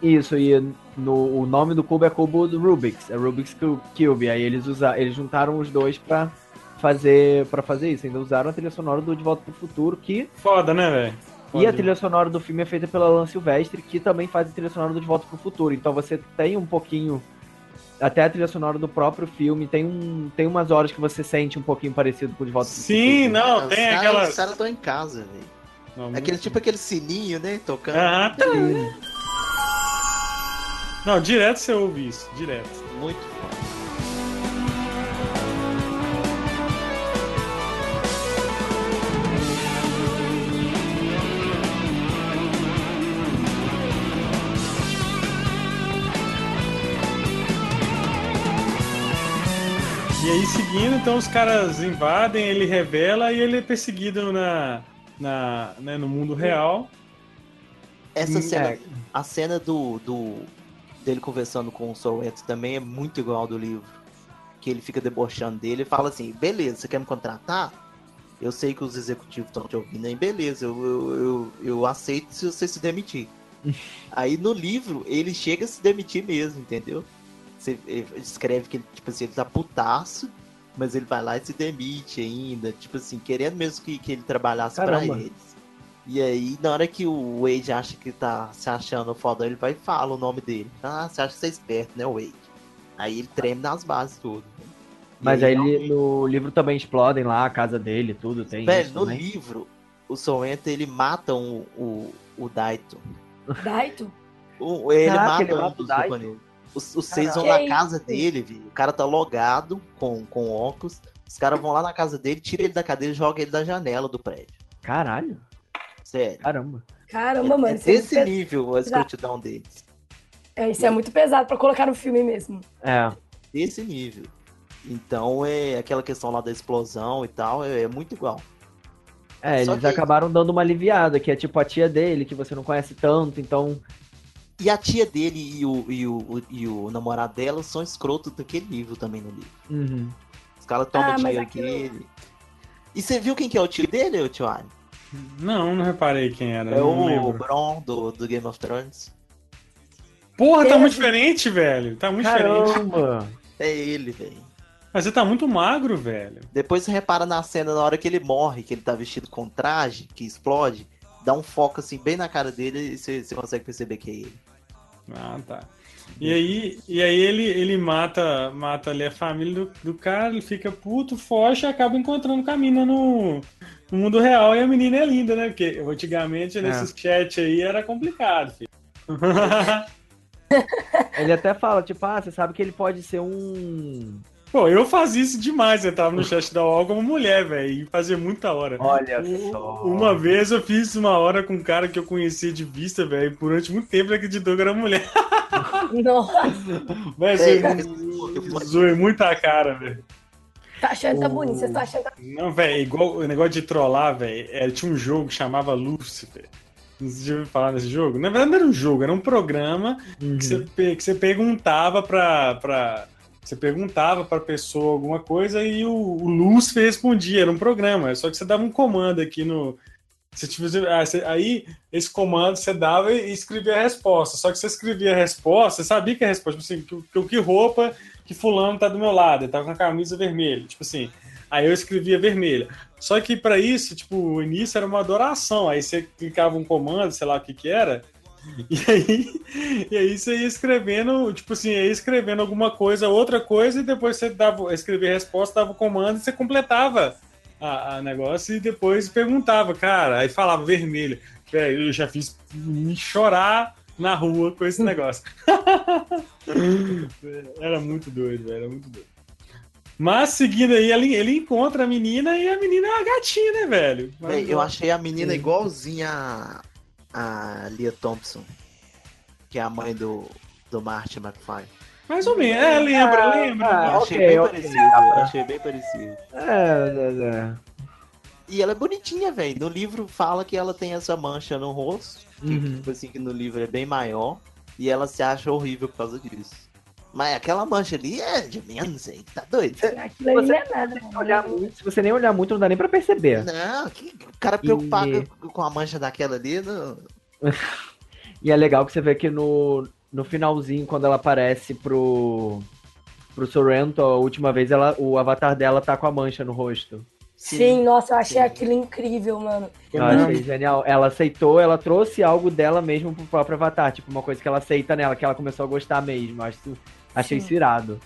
isso, e no, o nome do cubo é cubo do Rubik's, é Rubik's Cu- Cube. Aí eles usa, eles juntaram os dois pra fazer para fazer isso. Ainda usaram a trilha sonora do De Volta pro Futuro, que Foda, né, velho? e a trilha sonora do filme é feita pela Lan Silvestre, que também faz a trilha sonora do De Volta pro Futuro. Então você tem um pouquinho até a trilha sonora do próprio filme, tem um tem umas horas que você sente um pouquinho parecido com o De Volta pro Sim, Futuro. não, Os tem aquela. Os caras estão em casa, velho. Não, Aquele tipo aquele sininho, né? Tocando. Aham. Sim. Não, direto você ouve isso, direto. Muito foda. E aí, seguindo, então os caras invadem, ele revela e ele é perseguido na, na, né, no mundo real. Essa Hum, cena, é. a cena do, do dele conversando com o Soweto também é muito igual ao do livro. Que ele fica debochando dele e fala assim: beleza, você quer me contratar? Eu sei que os executivos estão te ouvindo aí, beleza, eu, eu, eu, eu aceito se você se demitir. aí no livro ele chega a se demitir mesmo, entendeu? Você escreve que ele, tipo assim, ele tá putaço, mas ele vai lá e se demite ainda, tipo assim, querendo mesmo que, que ele trabalhasse pra eles. E aí, na hora que o Wade acha que tá se achando foda, ele vai e fala o nome dele. Ah, você acha que você é esperto, né, Wade? Aí ele treme nas bases tudo. Mas aí ele, no livro também explodem lá a casa dele, tudo tem Velho, isso no também. livro, o Soenta ele mata o, o, o Daito. Daito? O- ele Caraca, mata ele um mata o dos Daito? companheiros. Os, os seis vão na casa dele, viu? O cara tá logado com, com óculos. Os caras vão lá na casa dele, tira ele da cadeira e joga ele da janela do prédio. Caralho, Sério. caramba. Caramba, mano. é isso é desse pes- nível a escrotidão deles. É, isso é muito pesado pra colocar no filme mesmo. É, Desse nível. Então é aquela questão lá da explosão e tal, é, é muito igual. é Só eles que- acabaram dando uma aliviada, que é tipo a tia dele, que você não conhece tanto, então. E a tia dele e o, e o, o- e o namorado dela são escrotos daquele nível também no livro. Uhum. Os caras tomam Ah, dinheiro aquilo- dele. E você viu quem que é o tio dele, ô tio Ali? Não, não reparei quem era. É o. Bron do, do Game of Thrones. Porra, tá Tem muito diferente, velho. Tá muito diferente. Caramba! É ele, velho. Mas você tá muito magro, velho. Depois você repara na cena na hora que ele morre, que ele tá vestido com traje, que explode, dá um foco assim bem na cara dele e você, você consegue perceber que é ele. Ah, tá. E aí, e aí ele, ele mata, mata ali a família do, do cara, ele fica puto, foge e acaba encontrando com a mina no, no mundo real. E a menina é linda, né? Porque antigamente nesses chat aí era complicado, filho. Ele até fala, tipo, ah, você sabe que ele pode ser um. Pô, eu fazia isso demais. Eu tava no chat da UOL como mulher, velho. E fazia muita hora. Olha só. Uma vez eu fiz uma hora com um cara que eu conhecia de vista, velho. e Durante muito tempo ele acreditou que era mulher. Nossa, Mas É, eu, zoei muito a cara, velho. Tá achando que tá bonito. Vocês estão achando que tá... Não, velho, é igual o negócio de trollar, velho. É, tinha um jogo que chamava Lucifer. Não sei se já ouviu falar nesse jogo. Na verdade, não era um jogo, era um programa Uhum. que, você, que você perguntava pra. pra você perguntava pra pessoa alguma coisa e o, o Lucifer respondia. Era um programa, só que você dava um comando aqui no. Você, você- ah, você- aí, esse comando você dava e escrevia a resposta. Só que você escrevia a resposta, você sabia que a resposta, tipo assim, que, que, que roupa que fulano tá do meu lado, ele tava com a camisa vermelha. Tipo assim, aí eu escrevia vermelha. Só que para isso, tipo, o início era uma adoração. Aí você clicava um comando, sei lá o que que era, e aí, e aí você ia escrevendo, tipo assim, ia escrevendo alguma coisa, outra coisa, e depois você dava, escrevia a resposta, dava o comando e você completava a, a negócio e depois perguntava, cara, aí falava vermelho. Velho, eu já fiz me chorar na rua com esse negócio. era muito doido, velho, era muito doido. Mas seguindo aí, ele, ele encontra a menina e a menina é uma gatinha, né, velho? Mas- Véi, eu achei a menina igualzinha a, a Lia Thompson, que é a mãe do, do Martin McFly. Mais ou menos. É, lembra, Ah, lembra. ah, Eu achei ok, bem ok. parecido, eu achei bem parecido. É, é, é. E ela é bonitinha, velho. No livro fala que ela tem essa mancha no rosto, que, Uhum. tipo assim, que no livro é bem maior, e ela se acha horrível por causa disso. Mas aquela mancha ali é de menos, hein? Tá doido? Aquilo ali não é nada. Se olhar muito- se você nem olhar muito, não dá nem pra perceber. Não, que o cara preocupado E- com- com a mancha daquela ali, não... E é legal que você vê que no, no finalzinho, quando ela aparece pro, pro Sorrento, a última vez, ela, o avatar dela tá com a mancha no rosto. Sim, nossa, eu achei Sim. aquilo incrível, mano. Eu achei genial. Ela aceitou, ela trouxe algo dela mesmo pro próprio avatar. Tipo, uma coisa que ela aceita nela, que ela começou a gostar mesmo. Acho, achei Sim. isso irado.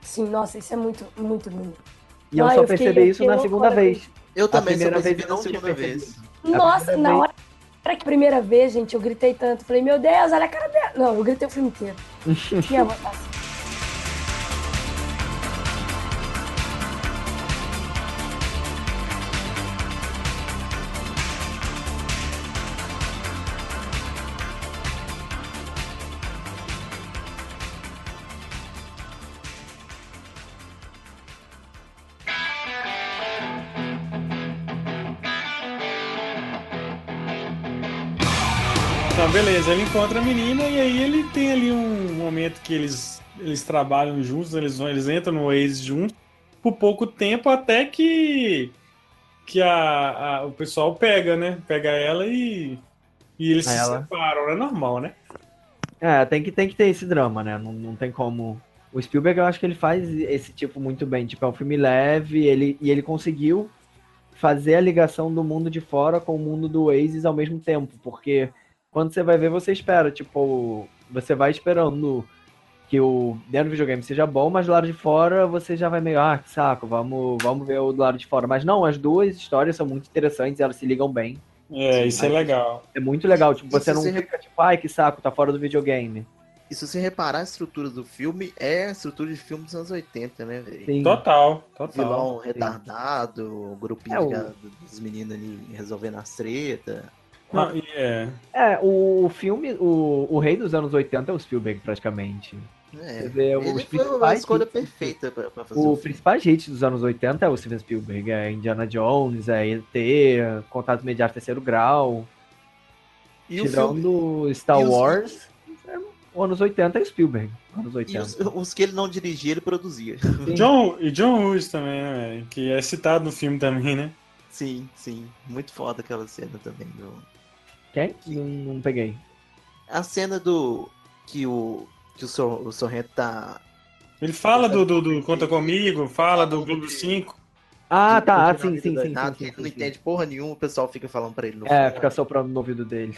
Sim, nossa, isso é muito, muito lindo. E eu só eu fiquei- percebi eu isso fiquei na segunda quando- vez. Eu também só primeira vez eu não tinha vez. Nossa, na vez- hora hora que a primeira vez, gente, eu gritei tanto. Falei, meu Deus, olha a cara dela. Não, eu gritei o filme inteiro. Tinha vontade. Beleza, ele encontra a menina e aí ele tem ali um momento que eles, eles trabalham juntos, eles, vão, eles entram no Waze juntos por pouco tempo até que, que a, a- o pessoal pega, né? Pega ela e, e eles se separam, é normal, né? É, tem que, tem que ter esse drama, né? Não, não tem como. O Spielberg, eu acho que ele faz esse tipo muito bem. Tipo, é um filme leve ele, e ele conseguiu fazer a ligação do mundo de fora com o mundo do Oasis ao mesmo tempo. Porque quando você vai ver, você espera. Tipo, você vai esperando que o dentro do videogame seja bom, mas do lado de fora você já vai meio, ah, que saco, vamos, vamos ver o do lado de fora. Mas não, as duas histórias são muito interessantes, elas se ligam bem. É, isso é legal. É muito legal. Tipo, Isso você não você- fica tipo, ai, que saco, tá fora do videogame. E se você reparar, a estrutura do filme é a estrutura de filme dos anos 80, né, velho? Sim. Total, total. Vilão retardado, grupinho É, o- dos meninos ali resolvendo as tretas. Não, e é. É, o filme, o, o rei dos anos 80 é o Spielberg, praticamente. É, vê os ele foi a escolha hits- perfeita pra, pra fazer O o filme. principais hits dos anos 80 é o Steven Spielberg, é Indiana Jones, é ET, Contato Imediato Terceiro Grau, E o filme, tirando Star e os- Wars, é, o anos 80 é o Spielberg, anos e 80. os, os que ele não dirigia, ele produzia. Sim. John, e John Hughes também, né? Que é citado no filme também, né? Sim, sim. Muito foda aquela cena também. Do... Quem? Não, não peguei. A cena do. que o. que o, Sor, o Sorrento tá. Ele fala do, do, do Conta Comigo, fala do Globo 5. Ah, que tá, ah, sim, sim, sim, doidado, sim, sim, ele não sim. entende porra nenhuma, o pessoal fica falando pra ele no É, fundo. fica soprando no ouvido dele.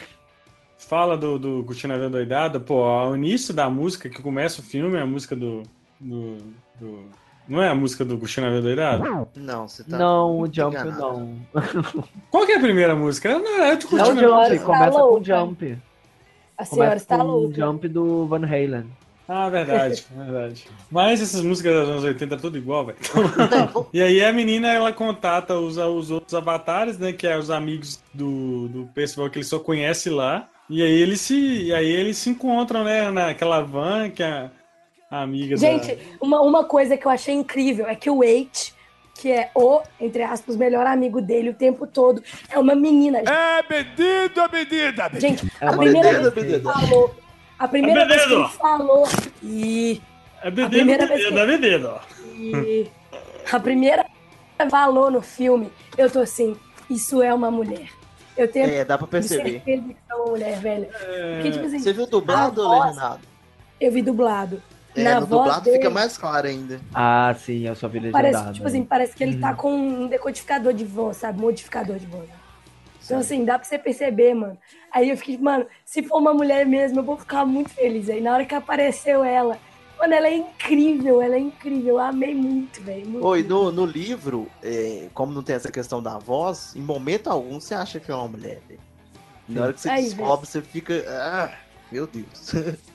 Fala do, do Curtindo a Vida Doidada. Pô, o início da música que começa o filme é a música do. do, do- não é a música do Curtindo a Vida Doidada? Não, você tá. não, o Jump enganado. não. Qual que é a primeira música? Não, é o Jump. Começa com louca. o Jump. A senhora Começa está com o louca. Jump do Van Halen. Ah, verdade, verdade. Mas essas músicas dos anos 80 é tudo igual, velho. E aí a menina, ela contata os, os outros avatares, né? Que é os amigos do, do pessoal que ele só conhece lá. E aí eles se, e aí eles se encontram, né? Naquela van que a, a amiga Gente, uma, uma coisa que eu achei incrível é que o Wait, que é o, entre aspas, melhor amigo dele o tempo todo, é uma menina. É pedido a medida. Gente, É a primeira menina, vez que ele falou. A primeira É vez que ele falou. E. da. É a bededo, primeira vez bededo, que- é bededo, ó. e a primeira vez que ele falou no filme, eu tô assim, isso é uma mulher. Eu tenho É, dá pra perceber. certeza que é uma mulher, velho. Porque, tipo assim, Você viu dublado a ou voz- legendado? eu vi dublado. É, Na no voz dublado dele- fica mais claro ainda. Ah, sim, eu só vi legendado. Parece, tipo assim, parece que ele tá com um decodificador de voz, sabe? Modificador de voz. Então, assim, dá pra você perceber, mano. Aí eu fiquei, mano, se for uma mulher mesmo, eu vou ficar muito feliz. Aí na hora que apareceu ela, mano, ela é incrível, ela é incrível. Eu amei muito, velho. Oi, no, no livro, é, como não tem essa questão da voz, em momento algum você acha que é uma mulher. velho. Na hora que você Aí, descobre, você fica. Ah, Meu Deus.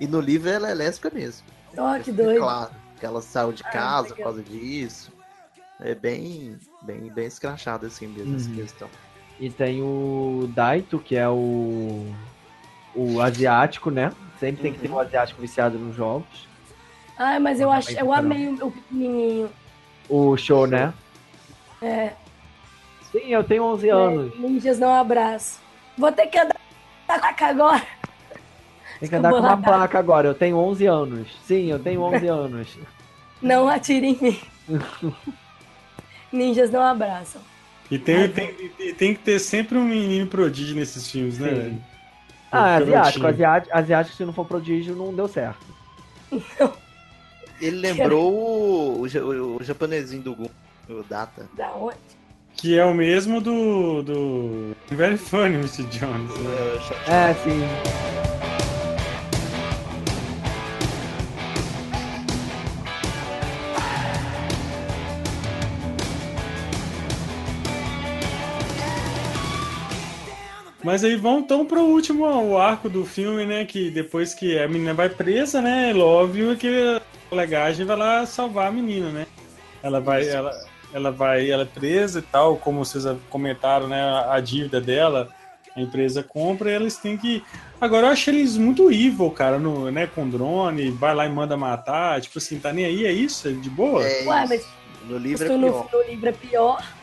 e no livro ela é lésbica mesmo. Ó, que É doido. Claro, que ela saiu de Ah, casa por legal. causa disso. É bem, bem, bem escrachado assim mesmo essa Uhum. questão. E tem o Daito, que é o. O asiático, né? Sempre tem que ter um asiático viciado nos jogos. Ai, mas eu, acho, eu Caramba. amei o, o pequenininho. O show, né? É, Sim, eu tenho 11 anos. ninjas não abraço. Vou ter que andar com a placa agora. Tem que andar com uma placa agora. Eu tenho 11 anos. Sim, eu tenho 11 anos. Não atire em mim. Ninjas não abraçam. E tem, tem, e tem que ter sempre um menino prodígio nesses filmes, né? Sim. Ah, Garotinho. asiático. Asiático, asiático, se não for prodígio, não deu certo. Ele lembrou o, o, o japonesinho do Gun, o Data. Da onde? Que é o mesmo do. do. Very Funny, Mr. Jones. Né? É, sim. Mas aí vão então pro último o arco do filme, né? Que depois que a menina vai presa, né? Óbvio que a legagem vai lá salvar a menina, né? Ela vai, ela, ela vai, ela é presa e tal, como vocês comentaram, né? A dívida dela, a empresa compra e eles têm que. Agora eu achei eles muito evil, cara, no, né? Com drone, vai lá e manda matar, tipo assim, tá nem aí, é isso? É de boa? É Ué, mas No livro é Isso no, pior. no livro é pior.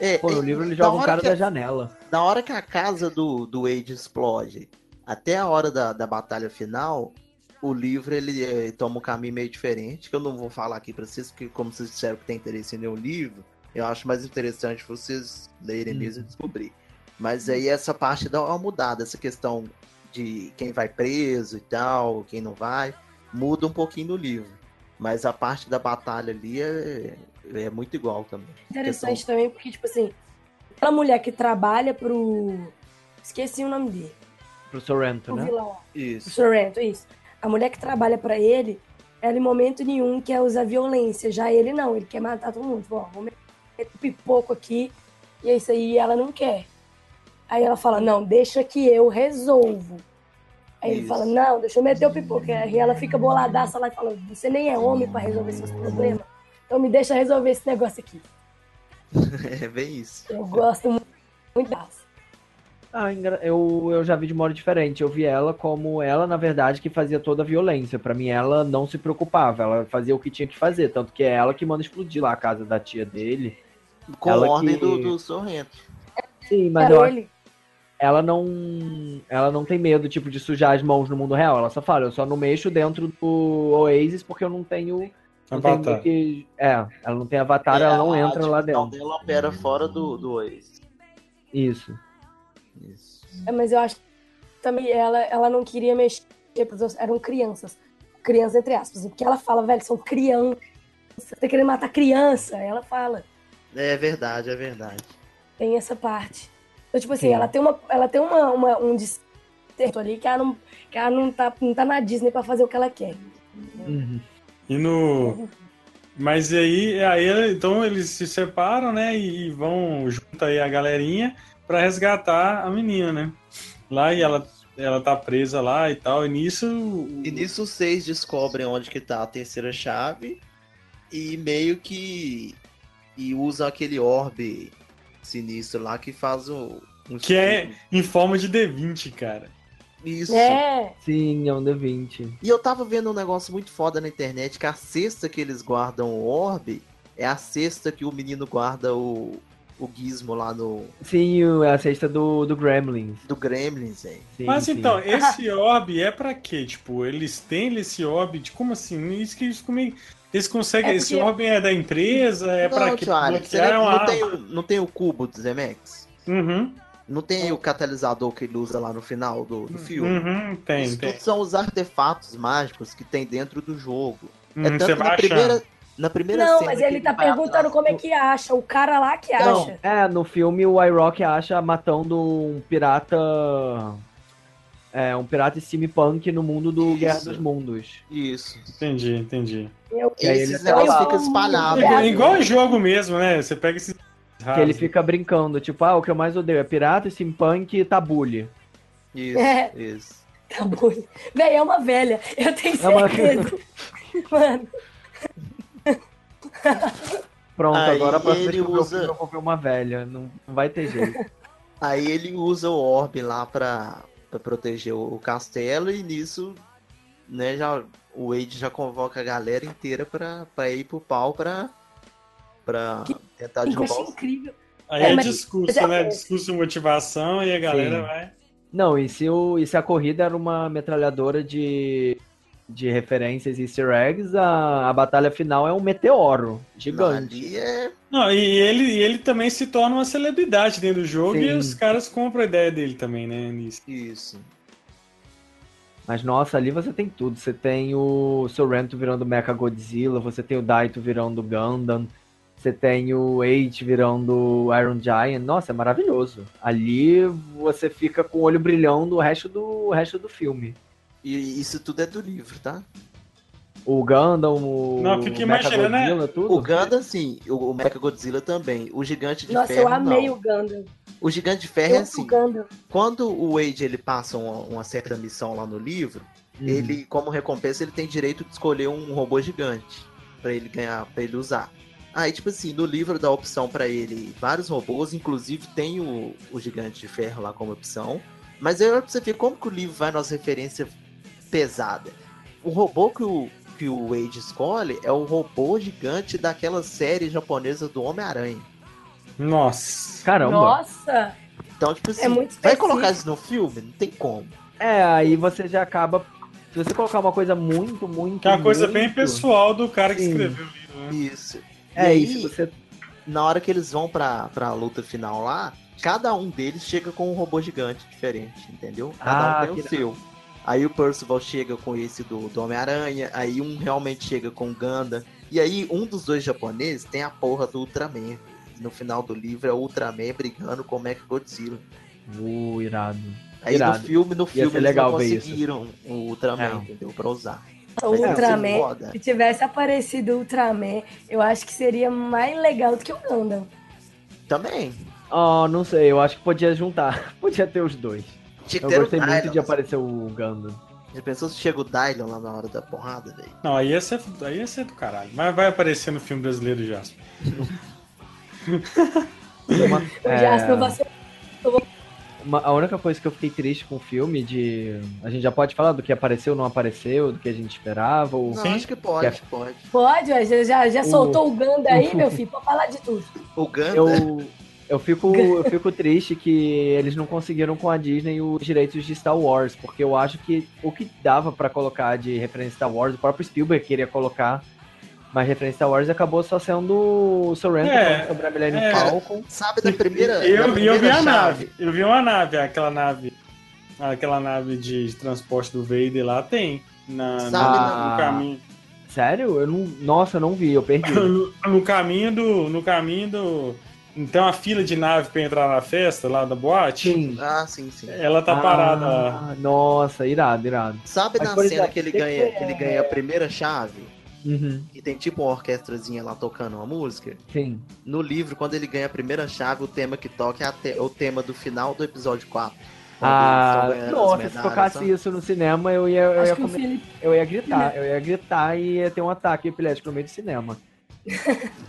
É, Pô, no é, livro ele joga um cara da janela. Na hora que a casa do, do Wade explode, até a hora da, da batalha final, o livro ele eh, toma um caminho meio diferente, que eu não vou falar aqui pra vocês, porque como vocês disseram que tem interesse em ler o livro, eu acho mais interessante vocês lerem Uhum. mesmo e descobrir. Mas aí essa parte dá uma mudada, essa questão de quem vai preso e tal, quem não vai, muda um pouquinho no livro. Mas a parte da batalha ali é, é muito igual também. Interessante também, porque, tipo assim, aquela mulher que trabalha pro. Esqueci o nome dele. Pro Sorrento, O né? vilão. O Isso. Sorrento, isso. A mulher que trabalha pra ele, ela em momento nenhum quer usar violência. Já ele não, ele quer matar todo mundo. Ó, vou meter um pipoco aqui. E é isso aí, ela não quer. Aí ela fala, não, deixa que eu resolvo. Aí ele Isso. fala, não, deixa eu meter o pipoco. Aí ela fica boladaça lá e fala, você nem é homem pra resolver seus problemas. Então me deixa resolver esse negócio aqui. É bem isso. Eu gosto muito, muito dessa. Ah, eu, eu já vi de modo diferente. Eu vi ela como ela, na verdade, que fazia toda a violência. Pra mim, ela não se preocupava. Ela fazia o que tinha que fazer. Tanto que é ela que manda explodir lá a casa da tia dele. Com Ela ordem que- do, do Sorrento. Sim, mas Era eu acho ele. Ela não ela não tem medo tipo de sujar as mãos no mundo real. Ela só fala, eu só não mexo dentro do Oasis porque eu não tenho não tenho Avatar. que é, ela não tem avatar, ela não a entra lá dentro. dela opera fora do, do Oasis. Isso. Isso. É, mas eu acho que também ela, ela não queria mexer, eram crianças. Crianças, entre aspas. Porque ela fala, velho, são crianças. Você tá querendo matar criança. Ela fala. É verdade, é verdade. Tem essa parte. Então, tipo assim, Sim. ela tem, uma, ela tem uma, uma- um disserto ali que ela, não, que ela não, tá, não tá na Disney pra fazer o que ela quer. Uhum. E no. Mas aí, aí, então eles se separam, né? E vão junto aí a galerinha pra resgatar a menina, né? Lá e ela, ela tá presa lá e tal. E nisso. E nisso os seis descobrem onde que tá a terceira chave e meio que e usam aquele orbe sinistro lá que faz o um Que é em forma de D20, cara. isso. É, Sim, é um D20. E eu tava vendo um negócio muito foda na internet que a cesta que eles guardam o orbe é a cesta que o menino guarda o o gizmo lá no Sim, é a cesta do, do Gremlins. do Gremlins, hein? Sim, Mas sim. então, esse orbe é pra quê? Tipo, eles têm esse orbe? de- Como assim? Isso que isso comigo. Eles conseguem. É Esse porque- orbe é da empresa? É Alex, você Bloquear não, uma não tem, não tem o cubo do Zemex? Uhum, Não tem o catalisador que ele usa lá no final do, do filme? uhum, tem, Isso tem. tudo são os artefatos mágicos que tem dentro do jogo. Uhum, é você tanto na primeira, na primeira não, cena mas que ele tá perguntando como é que acha. O cara lá que Não. acha. É, no filme o iRock acha matando um pirata. É, um pirata steampunk no mundo do Isso. Guerra dos Mundos. Isso. Entendi, entendi. Eu, E aí Esses ele negócios ficam espalhados. É, igual em jogo mesmo, né? Você pega esses. Que ele fica brincando, tipo, ah, o que eu mais odeio é pirata, steampunk e tabule. Isso, É. isso. Bom. Véi, é uma velha. Eu tenho É uma- certeza. Mano, Pronto, Aí agora a próxima vez ele que eu ver o usa- eu vou ver uma velha. Não, não vai ter jeito. Aí ele usa o orbe lá pra, pra proteger o, castelo e nisso, né, já, o Wade já convoca a galera inteira pra, pra ir pro pau pra, pra tentar derrubar os... incrível. Aí É, é, discurso, mas é- né? Discurso de motivação e a galera Sim. vai. Não, e se, o, e se a corrida era uma metralhadora de, de referências e easter eggs, a, a batalha final é um meteoro gigante. Ali é... Não, e ele, e ele também se torna uma celebridade dentro do jogo e Sim. os caras compram a ideia dele também, né? Nisso. Isso. Mas nossa, ali você tem tudo. Você tem o Sorrento virando Mecha Godzilla, você tem o Daito virando Gundam, você tem o Eight virando Iron Giant. Nossa, é maravilhoso. Ali você fica com o olho brilhando o resto do, o resto do filme. E isso tudo é do livro, tá? O Gundam, o Não, fica Mecha imaginando, né? Godzilla, tudo. O Gundam, sim. O, o Mecha Godzilla também. O Gigante de Nossa, Ferro, eu amei não. o Gundam. O Gigante de Ferro é Eu assim. o. Quando o Wade ele passa uma, uma certa missão lá no livro, Uhum. ele, como recompensa, ele tem direito de escolher um robô gigante pra ele ganhar, para ele usar. Aí, tipo assim, no livro dá opção pra ele vários robôs, inclusive tem o, o Gigante de Ferro lá como opção. Mas aí você vê como que o livro vai nas referências pesadas. O robô que o, que o Wade escolhe é o robô gigante daquela série japonesa do Homem-Aranha. Nossa. Caramba. Nossa, Então, tipo assim, é muito vai específico. colocar isso no filme? Não tem como. É, aí você já acaba. Se você colocar uma coisa muito, muito. Que é uma coisa bem muito- pessoal do cara que Sim. escreveu o livro, né? Isso. É E aí, isso, você. na hora que eles vão pra, pra luta final lá, cada um deles chega com um robô gigante diferente, entendeu? Cada Ah, um tem o que seu. Aí o Percival chega com esse do, do Homem-Aranha, aí um realmente chega com o Ganda. E aí um dos dois japoneses tem a porra do Ultraman. No final do livro é o Ultraman brigando com o Mechagodzilla. Uh, irado. Aí Irado. no filme, no filme eles legal não ver isso. conseguiram o Ultraman, É. entendeu? Pra usar. O Mas ser Ultraman, foda. se tivesse aparecido o Ultraman, eu acho que seria mais legal do que o Gundam. Também. Oh, não sei, eu acho que podia juntar. Podia ter os dois. Tinha Eu gostei muito Dylan. de aparecer o Gundam. Já pensou se chega o Dylan lá na hora da porrada, velho? Não, aí ia, ser, aí ia ser do caralho. Mas vai aparecer no filme brasileiro já. Uma- O é, Jasper vai ser uma- a única coisa que eu fiquei triste com o filme de. A gente já pode falar do que apareceu ou não apareceu, do que a gente esperava. Ou... Não, Sim. acho que pode, Quer- pode. Pode, ué, já, já, já O- soltou o Ganda aí, meu filho, pra falar de tudo. O Ganda, Eu, eu, fico, eu fico triste que eles não conseguiram com a Disney os direitos de Star Wars, porque eu acho que o que dava pra colocar de referência Star Wars, o próprio Spielberg queria colocar, mas referência Star Wars acabou só sendo o Sorrento É, sobre a Millennium é. Falcon. sabe da primeira. eu, da eu primeira vi a chave? nave. Eu vi uma nave, aquela nave. Aquela nave de transporte do Vader lá tem. Na, Sabe, na- no caminho. Sério? Eu não, nossa, eu não vi, eu perdi. No, no caminho do. No caminho do. Então a fila de nave pra entrar na festa lá da boate. Sim. Ah, sim, sim. Ela tá parada lá. Ah, Nossa, irado, irado. Sabe Mas, na cena exemplo, que ele ganha, que- que ele ganha a primeira chave? Uhum, E tem tipo uma orquestrazinha lá tocando uma música? sim. No livro, quando ele ganha a primeira chave, o tema que toca é te- o tema do final do episódio 4. quando eles Ah, nossa, se tocasse isso no cinema, eu ia, eu ia, que o come- Felipe. eu ia gritar, eu ia gritar e ia ter um ataque epilético no meio do cinema.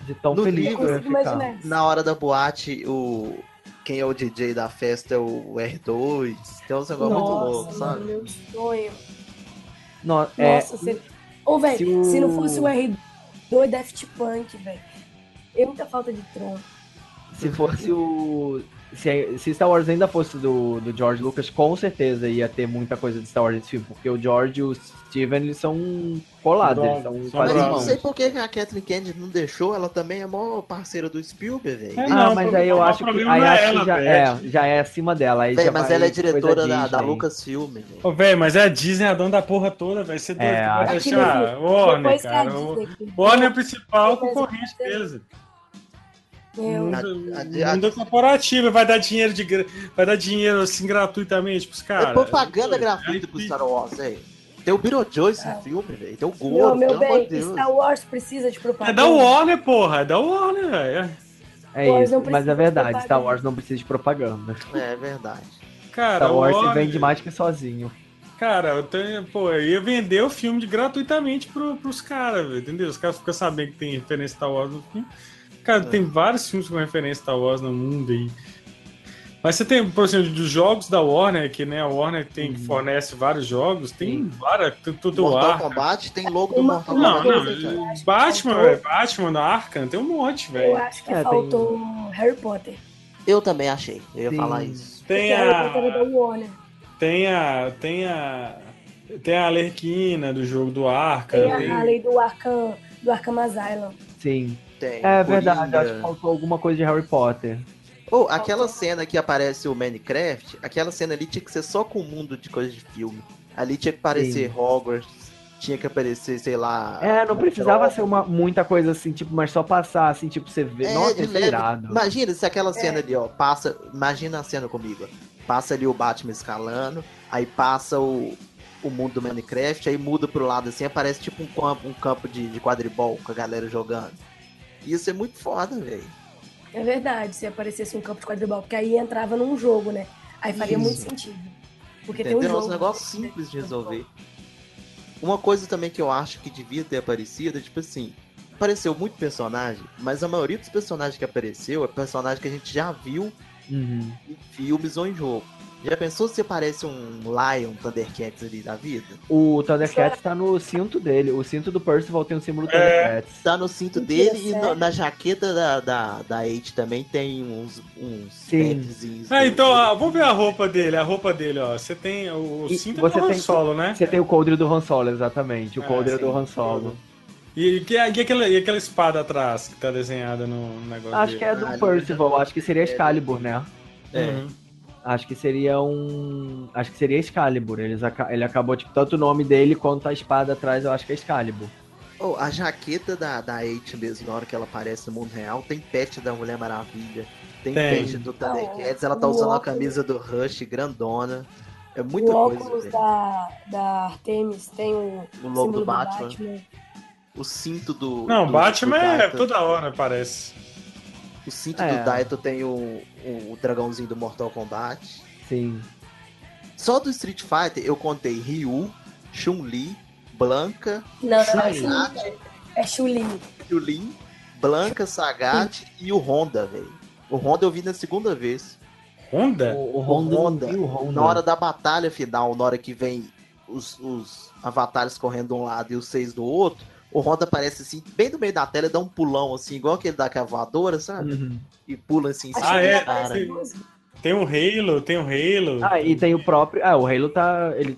De tão No feliz livro, eu. Na hora da boate, o. Quem é o DJ da festa é o R2. Tem uns negócios muito loucos, Nossa, sabe? meu sonho. No- é, Nossa, você... Ô, velho, se se, o- não fosse o R2 Daft Punk, velho. É muita falta de tronco. se fosse o. Se, se Star Wars ainda fosse do, do George Lucas, com certeza ia ter muita coisa de Star Wars nesse filme, porque o George e o Steven eles são colados, eles são quase Mas eu não sei por que a Kathleen Kennedy não deixou, ela também é maior parceira do Spielberg, velho. É, Ah, Não, mas aí eu problema acho que, aí é acho ela, que já, é, já é acima dela. Aí Véi, já mas vai ela é diretora da, da. Lucasfilm, velho. Ô, velho, mas é a Disney a dona da porra toda, vai ser doido. É, que vai deixar. Warner, cara. Warner é o principal concorrente que a- A- a- mundo corporativo vai dar dinheiro de vai dar dinheiro assim gratuitamente pros caras. é propaganda Aí, gratuita pro Star Wars, velho. Tem o Beetlejuice no filme, velho. Tem o Meu, Goro, meu de bem, Deus. Star Wars precisa de É propaganda. da Warner, porra, é da Warner, velho. É Wars isso, mas é de verdade. Star Wars não precisa de propaganda. É verdade. Cara, Star Wars Warner- vende mais que sozinho. Cara, eu tenho, pô, eu ia vender o filme de, gratuitamente pro, pros caras, entendeu? Os caras ficam sabendo que tem referência Star Wars no filme. Cara, tem vários filmes com referência Star Wars no mundo aí. Mas você tem, por exemplo, dos jogos da Warner, que né, a Warner tem, fornece vários jogos, tem várias, tem tudo Mortal Arkham. Kombat tem logo do Mortal Não, Kombat. não, cara. Batman, faltou- velho, Batman da Arkham, tem um monte, Eu velho. acho que É, tem- faltou Harry Potter. Eu também achei, eu ia Sim. falar isso. Tem Porque Harry Potter é a, da Warner. tem a, tem a, tem a Alerquina do jogo do Arkham. Tem tem- a, a lei do Arkham, do Arkham Asylum. Sim. Tem É verdade, Coringa. acho que faltou alguma coisa de Harry Potter. Ou aquela cena que aparece o Minecraft, aquela cena ali tinha que ser só com o mundo de coisa de filme. Ali tinha que aparecer Hogwarts, tinha que aparecer, sei lá. É, não precisava ser uma, muita coisa assim, tipo, mas só passar, assim, tipo, você vê. É, Nossa, é irado. Imagina se É. aquela cena ali, ó, passa. Imagina a cena comigo. ó. Passa ali o Batman escalando, aí passa o, o mundo do Minecraft, aí muda pro lado assim, aparece tipo um campo, um campo de, de quadribol com a galera jogando. Isso é muito foda, velho. É verdade, se aparecesse um campo de quadribol, porque aí entrava num jogo, né? Aí faria Isso. muito sentido. Porque tem um Entendeu? É jogo. um negócio simples de resolver. Uma coisa também que eu acho que devia ter aparecido é tipo assim. Apareceu muito personagem, mas a maioria dos personagens que apareceu é personagem que a gente já viu Uhum. em filmes ou em jogo. Já pensou se aparece um Lion Thundercats ali da vida? O Thundercats tá no cinto dele. O cinto do Percival tem o símbolo do É. Thundercats. Tá no cinto dele e sério? no- na jaqueta da, da, da Eight também tem uns, uns Sim. Ah, então, ó, vamos ver a roupa dele, a roupa dele, ó. Você tem o, o E cinto você do Han Solo, né? Você tem o coldre do Han Solo, exatamente. O É, coldre sim. do Han Solo. E, e, que- e aquela, e aquela espada atrás que tá desenhada no negócio Acho que dele? é do Ah, Percival, acho que seria Excalibur, né? É. Uhum. Acho que seria um. Acho que seria Excalibur. Eles Ele acabou, tipo, tanto o nome dele quanto a espada atrás, eu acho que é Excalibur. Oh, a jaqueta da, da Eight mesmo, na hora que ela aparece no mundo real, tem pet da Mulher Maravilha, tem, Tem. pet do Thundercats, ela tá o usando a óculos- camisa do Rush, grandona. É muita o coisa, óculos da, da Artemis tem o, O logo do Batman, Batman. o cinto do. Não, do, Batman do é toda hora, parece. O cinto É. do Daito tem o, o, o dragãozinho do Mortal Kombat. Sim. Só do Street Fighter eu contei Ryu, Chun-Li, Blanca, Não, não, é Chun-Li, Chun-Li. É Chun-Li. Chun-Li, Blanca, Sagat e o Honda, velho. O Honda eu vi na segunda vez. Honda? O, o O Honda, Honda, e o Honda. na hora da batalha final, na hora que vem os, os avatares correndo de um lado e os seis do outro, o Honda aparece assim, bem no meio da tela, dá um pulão assim, igual aquele da cavadora, sabe? Uhum. E pula assim em cima Ah, é? cara. aparece Tem um Halo, tem um Halo. Ah, e tem o próprio. Ah, o Halo tá. Ele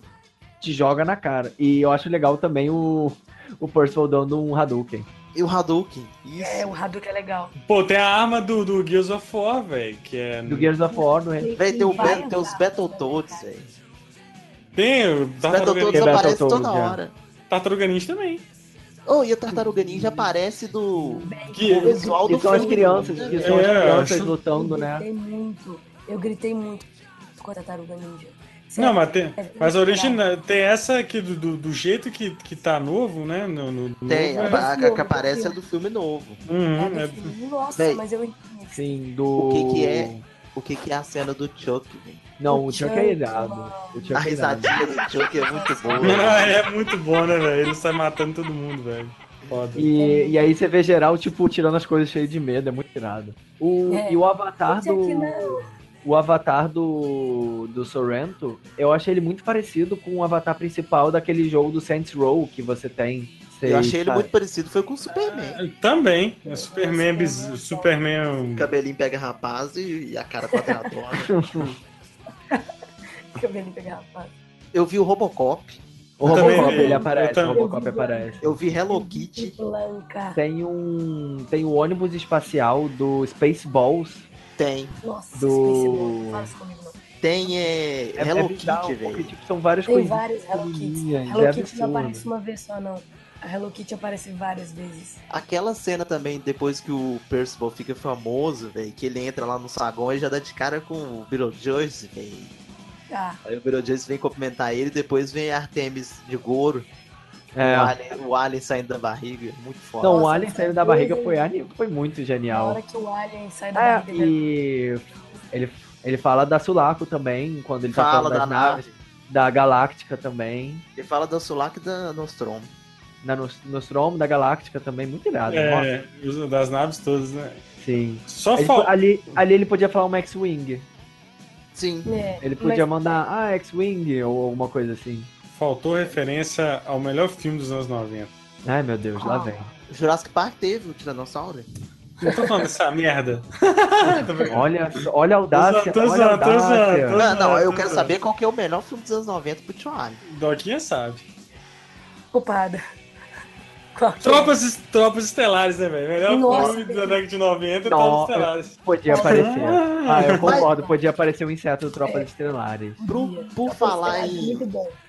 te joga na cara. E eu acho legal também o, o Percival dando um Hadouken. E o Hadouken, isso. É, o Hadouken é legal. Pô, tem a arma do, do Gears of War, velho, que é... Do Gears of War, no. Véi, tem, o tem os. Battletoads, velho. Tem o Battletoads Battletoads, toda hora. Tartaruga Ninja também. Oh, e a Tartaruga Ninja aparece do Que- o visual do Que são as filme. crianças, que são as É, crianças acho- lutando, eu né? gritei muito. Eu gritei muito com a Tartaruga Ninja. Não, mas, tem, É, mas a é original tem essa aqui do, do, do jeito que, que tá novo, né? No, no, no Tem, novo, a, é- a- a que aparece é do filme novo. Uhum, É é- do filme. Nossa, Véi. mas eu Sim, do. O que que é? O que, que é a cena do Chuck, velho? Não, o O Chuck é irado. O Chuck A é risadinha do Chuck é muito boa. É muito bom, né, velho? Ele sai matando todo mundo, velho. Foda. E, e aí você vê geral, tipo, tirando as coisas cheias de medo, é muito irado. O, É. E o avatar do. O avatar do, do Sorrento, eu achei ele muito parecido com o avatar principal daquele jogo do Saints Row que você tem. Eu achei ele muito parecido, foi com o Superman. Também. É Superman, bis- Superman. O cabelinho pega rapaz e, e a cara quadradona. Cabelinho pegar rapaz. Eu vi o Robocop, O Robocop, ele Eu aparece, o. Robocop aparece. eu vi Hello Kitty. Tem um. Tem o ônibus espacial do Spaceballs. tem. Nossa, Do- Space Ball, não fala isso comigo não. Tem é, É, Hello é Kitty, porque velho. tipo, são várias Tem coisas. vários Hello Kitty. pequenininhas, Hello é Kitty não aparece uma vez só, não. A Hello Kitty aparece várias vezes. Aquela cena também, depois que o Percival fica famoso, velho, que ele entra lá no saguão e já dá de cara com o Beetlejuice, velho. Ah, Aí o Beetlejuice vem cumprimentar ele, depois vem a Artemis de Goro, É. o, alien, o alien saindo da barriga, muito foda. Não, o Alien saindo da barriga foi, foi muito na genial. hora que o Alien sai da É, barriga. e ele, ele fala da Sulaco também, quando ele tá Fala falando das da naves. da Galáctica também. Ele fala da Sulak e da Nostromo. Na Nos- Nostromo, da Galáctica também, muito irado. Nossa, É, os- das naves todas, né? sim. Só Ele- falta. ali, ali ele podia falar uma X-Wing. Sim. É, Ele podia mas- mandar, ah, X-Wing, ou alguma coisa assim. Faltou referência ao melhor filme dos anos 90. Ai, meu Deus, lá vem. Jurassic Park teve o Tiranossauro. Não tô falando dessa merda. Olha, olha a audácia, Tô zoando, olha a tô zoando, audácia. tô Não, não, eu quero saber qual que é o melhor filme dos anos 90 pro Tioalho. Doquinha sabe. Culpada. É? Tropas, tropas estelares, né, velho? Melhor Nossa, filme da década de 90 Não, Tropas Estelares. Podia aparecer. Ah, eu concordo, podia aparecer um inseto do Tropas Estelares. Por, por falar em,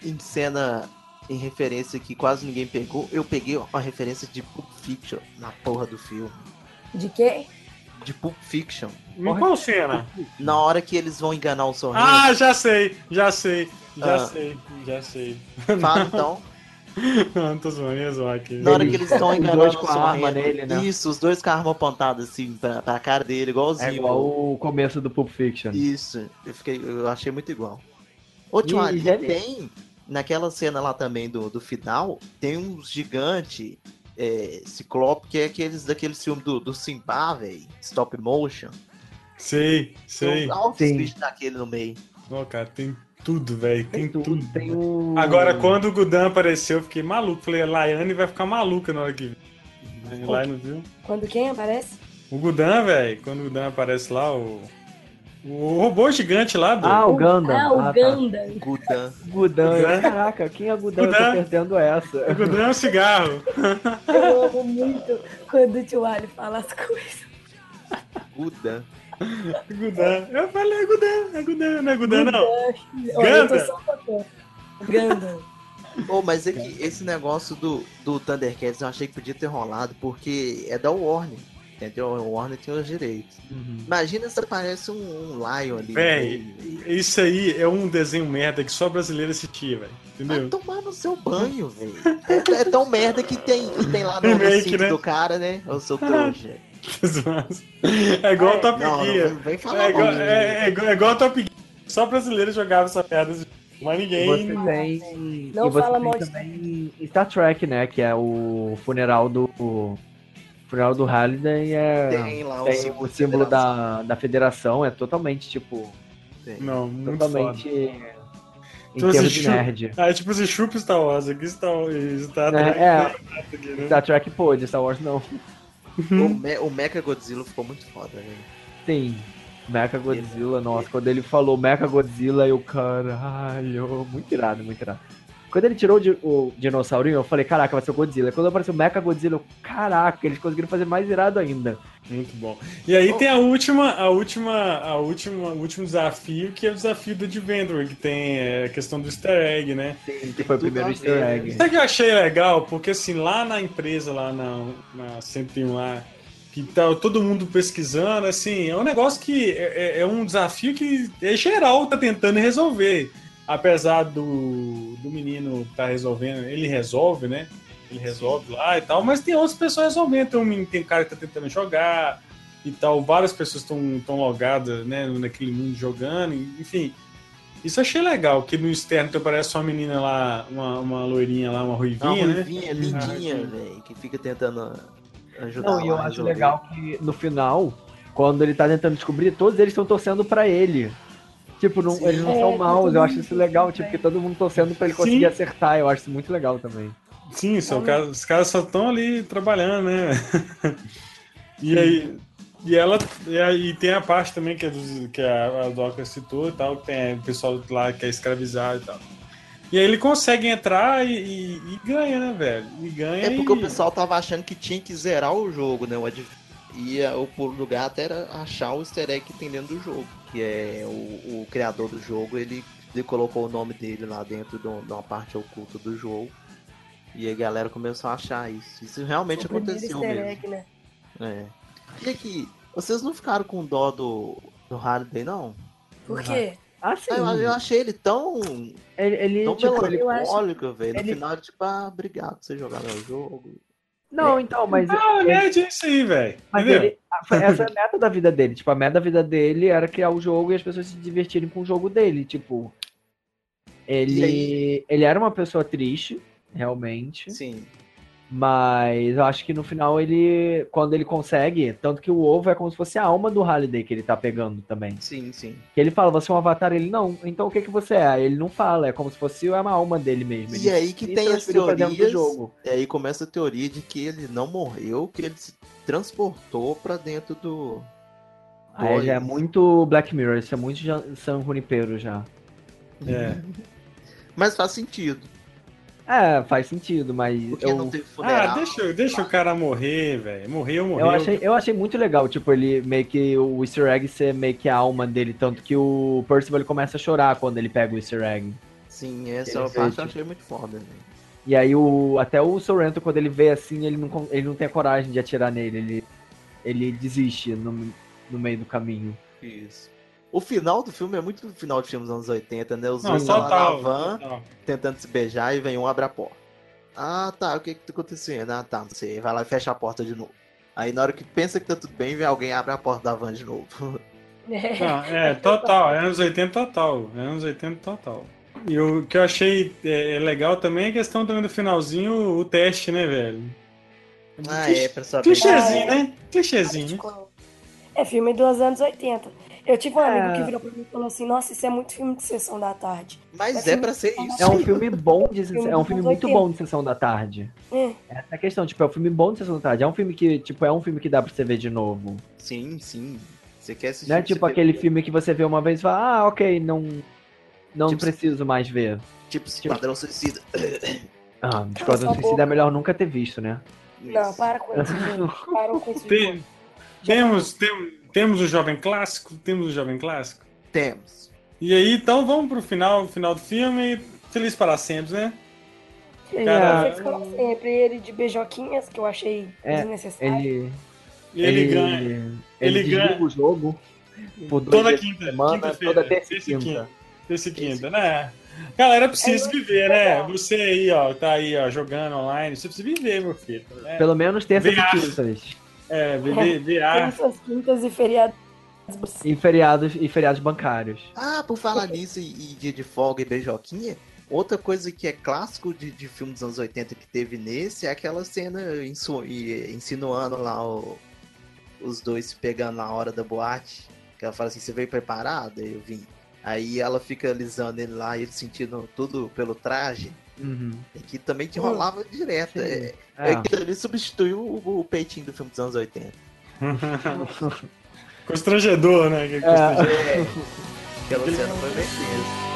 em cena, em referência que quase ninguém pegou, eu peguei uma referência de Pulp Fiction na porra do filme. De quem? De Pulp Fiction. Em qual cena? Na hora que eles vão enganar o sorriso. Ah, já sei, já sei, já Ah. sei, já sei. Fala então. Não, tô zoando, ia zoar aqui. Na hora que eles estão enganando com a arma nele, né? Isso, os dois com a arma apontada assim pra, pra cara dele, igualzinho. É igual o começo do Pulp Fiction. Isso, eu, fiquei, eu achei muito igual. Ô, Tio E tem, naquela cena lá também do, do final, tem uns gigante é, ciclope, que é aqueles daqueles filmes do, do Simba, velho, stop motion. Sei, sei. Tem bichos daquele no meio. Ó, cara, tem tudo, velho. Tem, Tem tudo. tudo, tem o... Agora, quando o Gudan apareceu, eu fiquei maluco. Falei, a Laiane vai ficar maluca na hora que. Lá não viu? Quando quem aparece? O Gudan, velho, quando o Gudan aparece lá, o. O robô gigante lá do. Ah, o Gundam. Ah, o Ah, tá. Ganda. Gudan. Gudan. Gudan. Caraca, quem é Gudan? Eu Gudan. tô perdendo essa. O Gudan é um cigarro. Eu amo muito quando o tio Ali fala as coisas. Gudan. O Gudan. Eu falei, é Gudan, é Gudan, não é Gudan, não. Ganda. Ganda. Ô, mas é que esse negócio do, do Thundercats eu achei que podia ter rolado, porque é da Warner. Entendeu? A Warner tem os direitos. Uhum. Imagina se aparece um, um Lion ali. Véi, isso aí é um desenho merda que só brasileiro assistia, velho. Vai Entendeu? tomar no seu banho, velho. É, é tão merda que tem, que tem lá no Remake, recinto né? do cara, né? Eu sou trouxa. É igual o Top Não, Gear. não vem falar É igual, é, é igual, é igual Top Gear. Só brasileiro jogava essa merda. Mas ninguém. Você tem. Não e você fala tem mal de- também Star Trek, né? Que é o funeral do. O funeral do Halliday é. Tem lá o tem símbolo o da símbolo federação. da, da federação, é totalmente, tipo. Não, muito totalmente. foda. Em Então, termos assim, de nerd. Ah, tipo assim, chupa Star Wars. Aqui Star Wars. Star É, Trek. é. aqui, né? Star Trek pôde, Star Wars não. O, Me o Mecha Godzilla ficou muito foda, velho. Sim. Mecha Godzilla, nossa, quando ele falou Mecha Godzilla, eu, caralho, muito irado, muito irado. Quando ele tirou o, di- o dinossaurinho, eu falei, caraca, vai ser o Godzilla. Quando apareceu o Mecha Godzilla, eu, caraca, eles conseguiram fazer mais irado ainda. Muito bom. E aí tem a última, a última, a última, o último desafio, que é o desafio do Adventure, que tem é, a questão do easter egg, né? Sim, que foi o primeiro easter egg. Sabe o que eu achei legal? Porque assim, lá na empresa, lá na, na 101 lá, que tá todo mundo pesquisando, assim, é um negócio que é, é- é um desafio que é geral tá tentando resolver. Apesar do, do menino tá resolvendo, ele resolve, né? Ele resolve lá e tal, mas tem outras pessoas resolvendo. Tem um menino, tem um cara que tá tentando jogar e tal, várias pessoas estão tão logadas, né, naquele mundo jogando, enfim. Isso eu achei legal, que no externo então, parece uma menina lá, uma, uma loirinha lá, uma Uma ruivinha, né? ruivinha lindinha, Ah, velho, que fica tentando ajudar Não, e eu acho legal que no final, quando ele tá tentando descobrir, todos eles estão torcendo pra ele. Tipo, não, Sim. eles não É, são tá maus, eu acho isso legal, tipo, que todo mundo torcendo pra ele Sim. conseguir acertar, eu acho isso muito legal também. Sim, são caras- os caras só estão ali trabalhando, né? e aí. E ela. E aí tem a parte também que, é dos, que a, a Doca citou e tal, que tem o pessoal lá que é escravizado e tal. E aí ele consegue entrar e, e- e ganha, né, velho? E ganha. É porque e... o pessoal tava achando que tinha que zerar o jogo, né? O adv... E o pulo do gato era achar o easter egg que tem dentro do jogo. Que é o, o criador do jogo, ele, ele colocou o nome dele lá dentro de um- de uma parte oculta do jogo. E a galera começou a achar isso. Isso realmente O aconteceu mesmo. egg, né? É. E aqui, vocês não ficaram com dó do, do Halliday, não? Por quê? Ah, sim. Ah, eu, eu achei ele tão, Ele, ele, tão tipo, melancólico, velho. No ele- final, tipo, ah, obrigado por você jogar meu jogo. Não, então, mas... Ah, ele- é isso aí, velho. Mas Entendeu? ele, a- foi- essa é a meta da vida dele. Tipo, a meta da vida dele era criar o jogo e as pessoas se divertirem com o jogo dele. Tipo, Ele, ele era uma pessoa triste, realmente. Sim. Mas eu acho que no final ele. Quando ele consegue. Tanto que o ovo é como se fosse a alma do Halliday que ele tá pegando também. Sim, sim. Que ele fala, você é um avatar? Ele, não. Então o que que você é? Ele não fala, é como se fosse uma alma dele mesmo. E Ele aí que tem as dentro do teorias. jogo. E aí começa a teoria de que ele não morreu, que ele se transportou pra dentro do. Aí já é muito Black Mirror, isso é muito já- San Junipero já. É. Mas faz sentido. É, faz sentido, mas Porque eu, não teve funeral. Ah, deixa, deixa o cara morrer, velho. Morreu, morreu. eu, achei, eu achei muito legal, tipo, ele meio que o easter egg ser meio que a alma dele, tanto que o Percival ele começa a chorar quando ele pega o easter egg. Sim, essa Ele parte eu achei muito foda. Né? E aí o até o Sorrento quando ele vê assim, ele não, ele não tem a coragem de atirar nele, ele, ele desiste no, no meio do caminho. Isso. O final do filme é muito final de filmes dos anos 80, né? Os dois estão lá na van, total. tentando se beijar e vem um abre a porta. Ah, tá, o que que tá acontecendo? Ah, tá, não sei. Vai lá e fecha a porta de novo. Aí na hora que pensa que tá tudo bem, vem alguém e abre a porta da van de novo. É. Não, é, total. É anos 80 total. É anos 80 total. E o que eu achei é, é legal também é a questão também do finalzinho, o teste, né, velho? Ah, é, pra saber. Clichêzinho, né? Clichêzinho. É filme dos anos 80. Eu tive um amigo É. que virou pra mim e falou assim: Nossa, isso é muito filme de sessão da tarde. Mas é pra ser isso. É um filme bom de Filme é um filme muito 80. bom de sessão da tarde. É. Essa é a questão, tipo, é um filme bom de sessão da tarde. É um filme que, tipo, é um filme que dá pra você ver de novo. Sim, sim. Você quer assistir. Não é tipo aquele filme que você vê uma vez e fala, ah, ok, não. Não Tipo, preciso mais ver. Tipo Esquadrão Suicida. Ah, Esquadrão Suicida é melhor nunca ter visto, né? Não, para com isso. Parou com isso. Tem- temos, tem- temos o Jovem Clássico? Temos o Jovem Clássico? Temos. E aí, então vamos pro final, final do filme. Feliz para sempre, né? Ele Cara- fez como sempre ele de beijoquinhas, que eu achei É, desnecessário. Ele. E ele, ganha. Ele, ele ganha. o jogo. Toda quinta, semana, quinta-feira. toda terça e terça quinta. Terça e quinta, né? Galera, precisa É, viver, né? legal. Você aí, ó, tá aí, ó, jogando online. Você precisa viver, meu filho. né? Pelo menos terça e quintas. É, viver, VR. Terças, quintas e feriados. E feriados, e feriados bancários. Ah, por falar nisso e, e dia de folga e beijoquinha, outra coisa que é clássico de, de filme dos anos 80 que teve nesse é aquela cena insu- e- insinuando lá o- os dois se pegando na hora da boate. Que ela fala assim, você veio preparado? Aí Eu vim. Aí ela fica alisando ele lá, ele sentindo tudo pelo traje. Uhum. E que também te rolava direto. Sim. É, É. é que ele substituiu o, o peitinho do filme dos anos 80. Constrangedor, né? Que constrangedor. Aquela cena foi bem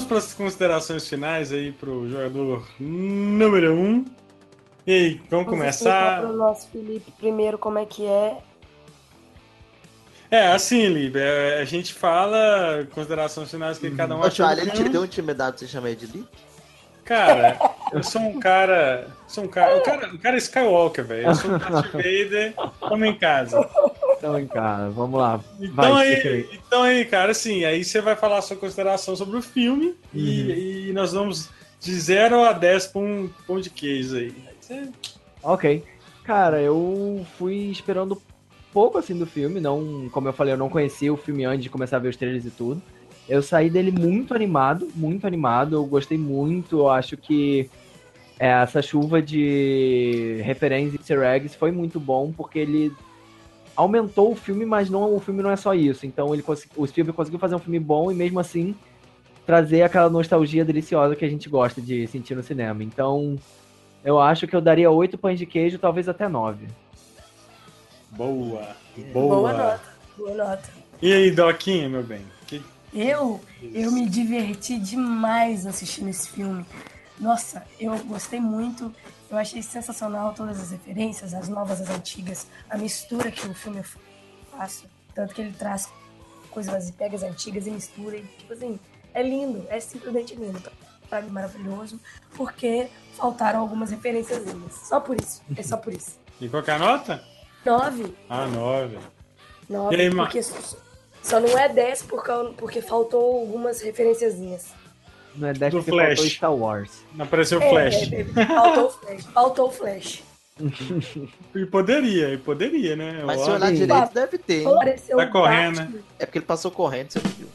vamos para as considerações finais aí pro jogador número 1. Um. E aí, vamos começar? Para o nosso Felipe primeiro como é que é. É, assim, Lib, é, a gente fala considerações finais que cada um do Charlie, ele te deu intimidade pra você chamar ele de Lee? Cara, eu sou um cara. Sou um cara. O cara, o cara é Skywalker, velho. Eu sou um Darth Vader, tamo em casa. Então, hein, cara, vamos lá. Então Vai, aí, então aí, cara, assim, aí você vai falar a sua consideração sobre o filme e, e nós vamos de 0 a 10 pra um pão de queijo aí. Aí você- Ok. Cara, eu fui esperando pouco assim do filme, não, como eu falei, eu não conhecia o filme antes de começar a ver os trailers e tudo. Eu saí dele muito animado, muito animado, eu gostei muito, eu acho que é, essa chuva de referências e easter eggs foi muito bom, porque ele aumentou o filme, mas não, o filme não é só isso. Então ele o Spielberg conseguiu fazer um filme bom e mesmo assim trazer aquela nostalgia deliciosa que a gente gosta de sentir no cinema. Então, eu acho que eu daria oito pães de queijo, talvez até nove. Boa, Boa, boa. nota. Boa nota. E aí, Doquinha, meu bem? Que- Eu, eu me diverti demais assistindo esse filme. Nossa, eu gostei muito. Eu achei sensacional todas as referências, as novas, as antigas, a mistura que o filme faz. Tanto que ele traz coisas e pega as antigas e mistura. E, tipo assim, é lindo, é simplesmente lindo. Pra mim, maravilhoso, porque faltaram algumas referências Só por isso, é só por isso. E qual que é a nota? Nove, Ah, 9. Não, E aí, porque só- não é 10 por causa- porque faltou algumas referenciazinhas. Não é 10 Do porque Flash. faltou Star Wars. Não apareceu o É, Flash. é, é, faltou o Flash. Faltou o Flash. E poderia, e poderia, né? Mas se Olha, olhar direito, deve ter, hein? Apareceu Tá correndo, Batman. É porque ele passou correndo, você não viu.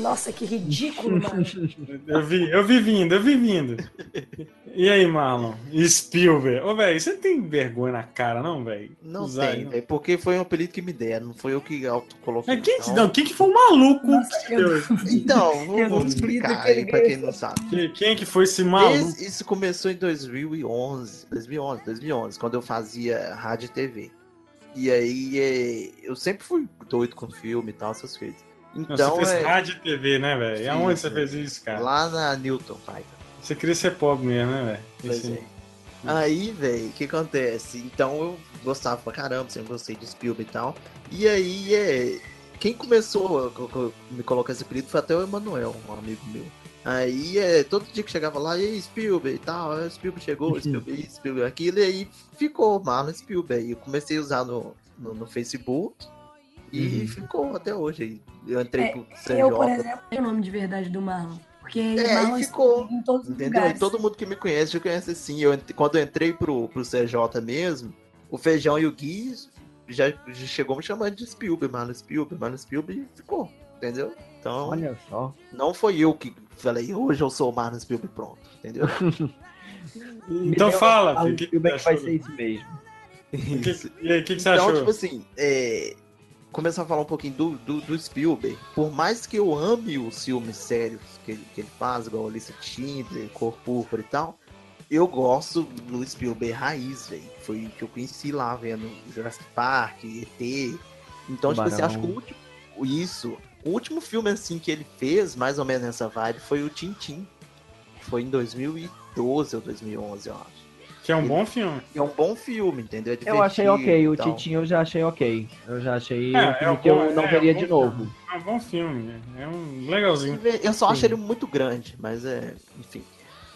Nossa, que ridículo, mano. Eu vi, eu vi vindo, eu vi vindo. E aí, Marlon? Spielberg. Ô, velho, você tem vergonha na cara, não, velho? Não Usar, tem, velho, porque foi um apelido que me deram, não foi eu que autocoloquei. Mas quem, então. não, quem que foi o maluco? Nossa, que eu? Então, Eu vou, explicar aí pra quem não sabe. Que- Quem que foi esse maluco? Esse- isso começou em 2011, 2011, 2011, quando eu fazia rádio e TV. E aí, é, eu sempre fui doido com filme e tal, essas coisas. Então, você fez é, rádio e TV, né, velho? Sim, Aonde você fez isso, cara? lá na Newton, pai. Você queria ser pobre mesmo, né, velho? Esse- é. Aí, velho, o que acontece? Então eu gostava pra caramba, sempre gostei de Spielberg e tal. E aí, é, quem começou a, me colocar esse apelido foi até o Emanuel, um amigo meu. Aí, é, todo dia que chegava lá, e aí, Spielberg e tal, aí, Spielberg chegou, Spielberg isso, Spielberg aquilo, e aí ficou Marlon Spielberg. E eu comecei a usar no, no, no Facebook e Uhum. ficou até hoje. aí. Eu entrei É, pro Eu, por CJ, exemplo, o nome de verdade do Marlon. Porque É, Marlon aí ficou, em todos os Entendeu? E lugares. todo mundo que me conhece já conhece assim. Eu, quando eu entrei pro, pro CJ mesmo, o Feijão e o Gui já, já chegou me chamando de Spielberg, mano, Spielberg, mano, Spielberg, e ficou, entendeu? Então, Olha só. não foi eu que falei, hoje eu sou o Marlon Spielberg, pronto, entendeu? Então fala, Fala que, que Spielberg vai ser isso mesmo. O que- E aí, o que, que você então, achou? tipo assim, é, começar a falar um pouquinho do, do, do Spielberg. Por mais que eu ame os filmes sérios que ele, que ele faz, igual a Lista de Schindler, Cor Púrpura e tal, eu gosto do Spielberg raiz, velho. Foi o que eu conheci lá vendo Jurassic Park, ET. Então, tipo assim, acho que o último. Isso. O último filme assim que ele fez, mais ou menos nessa vibe, foi o Tintin. Foi em 2012 ou 2011, eu acho. Que é um bom filme. É um bom filme, entendeu? É Eu achei ok, o. Titinho eu já achei ok. Eu já achei É, um é filme que eu bom- não é, veria um de novo. É um bom filme. É um legalzinho. Eu só acho Sim. ele muito grande, mas é. Enfim.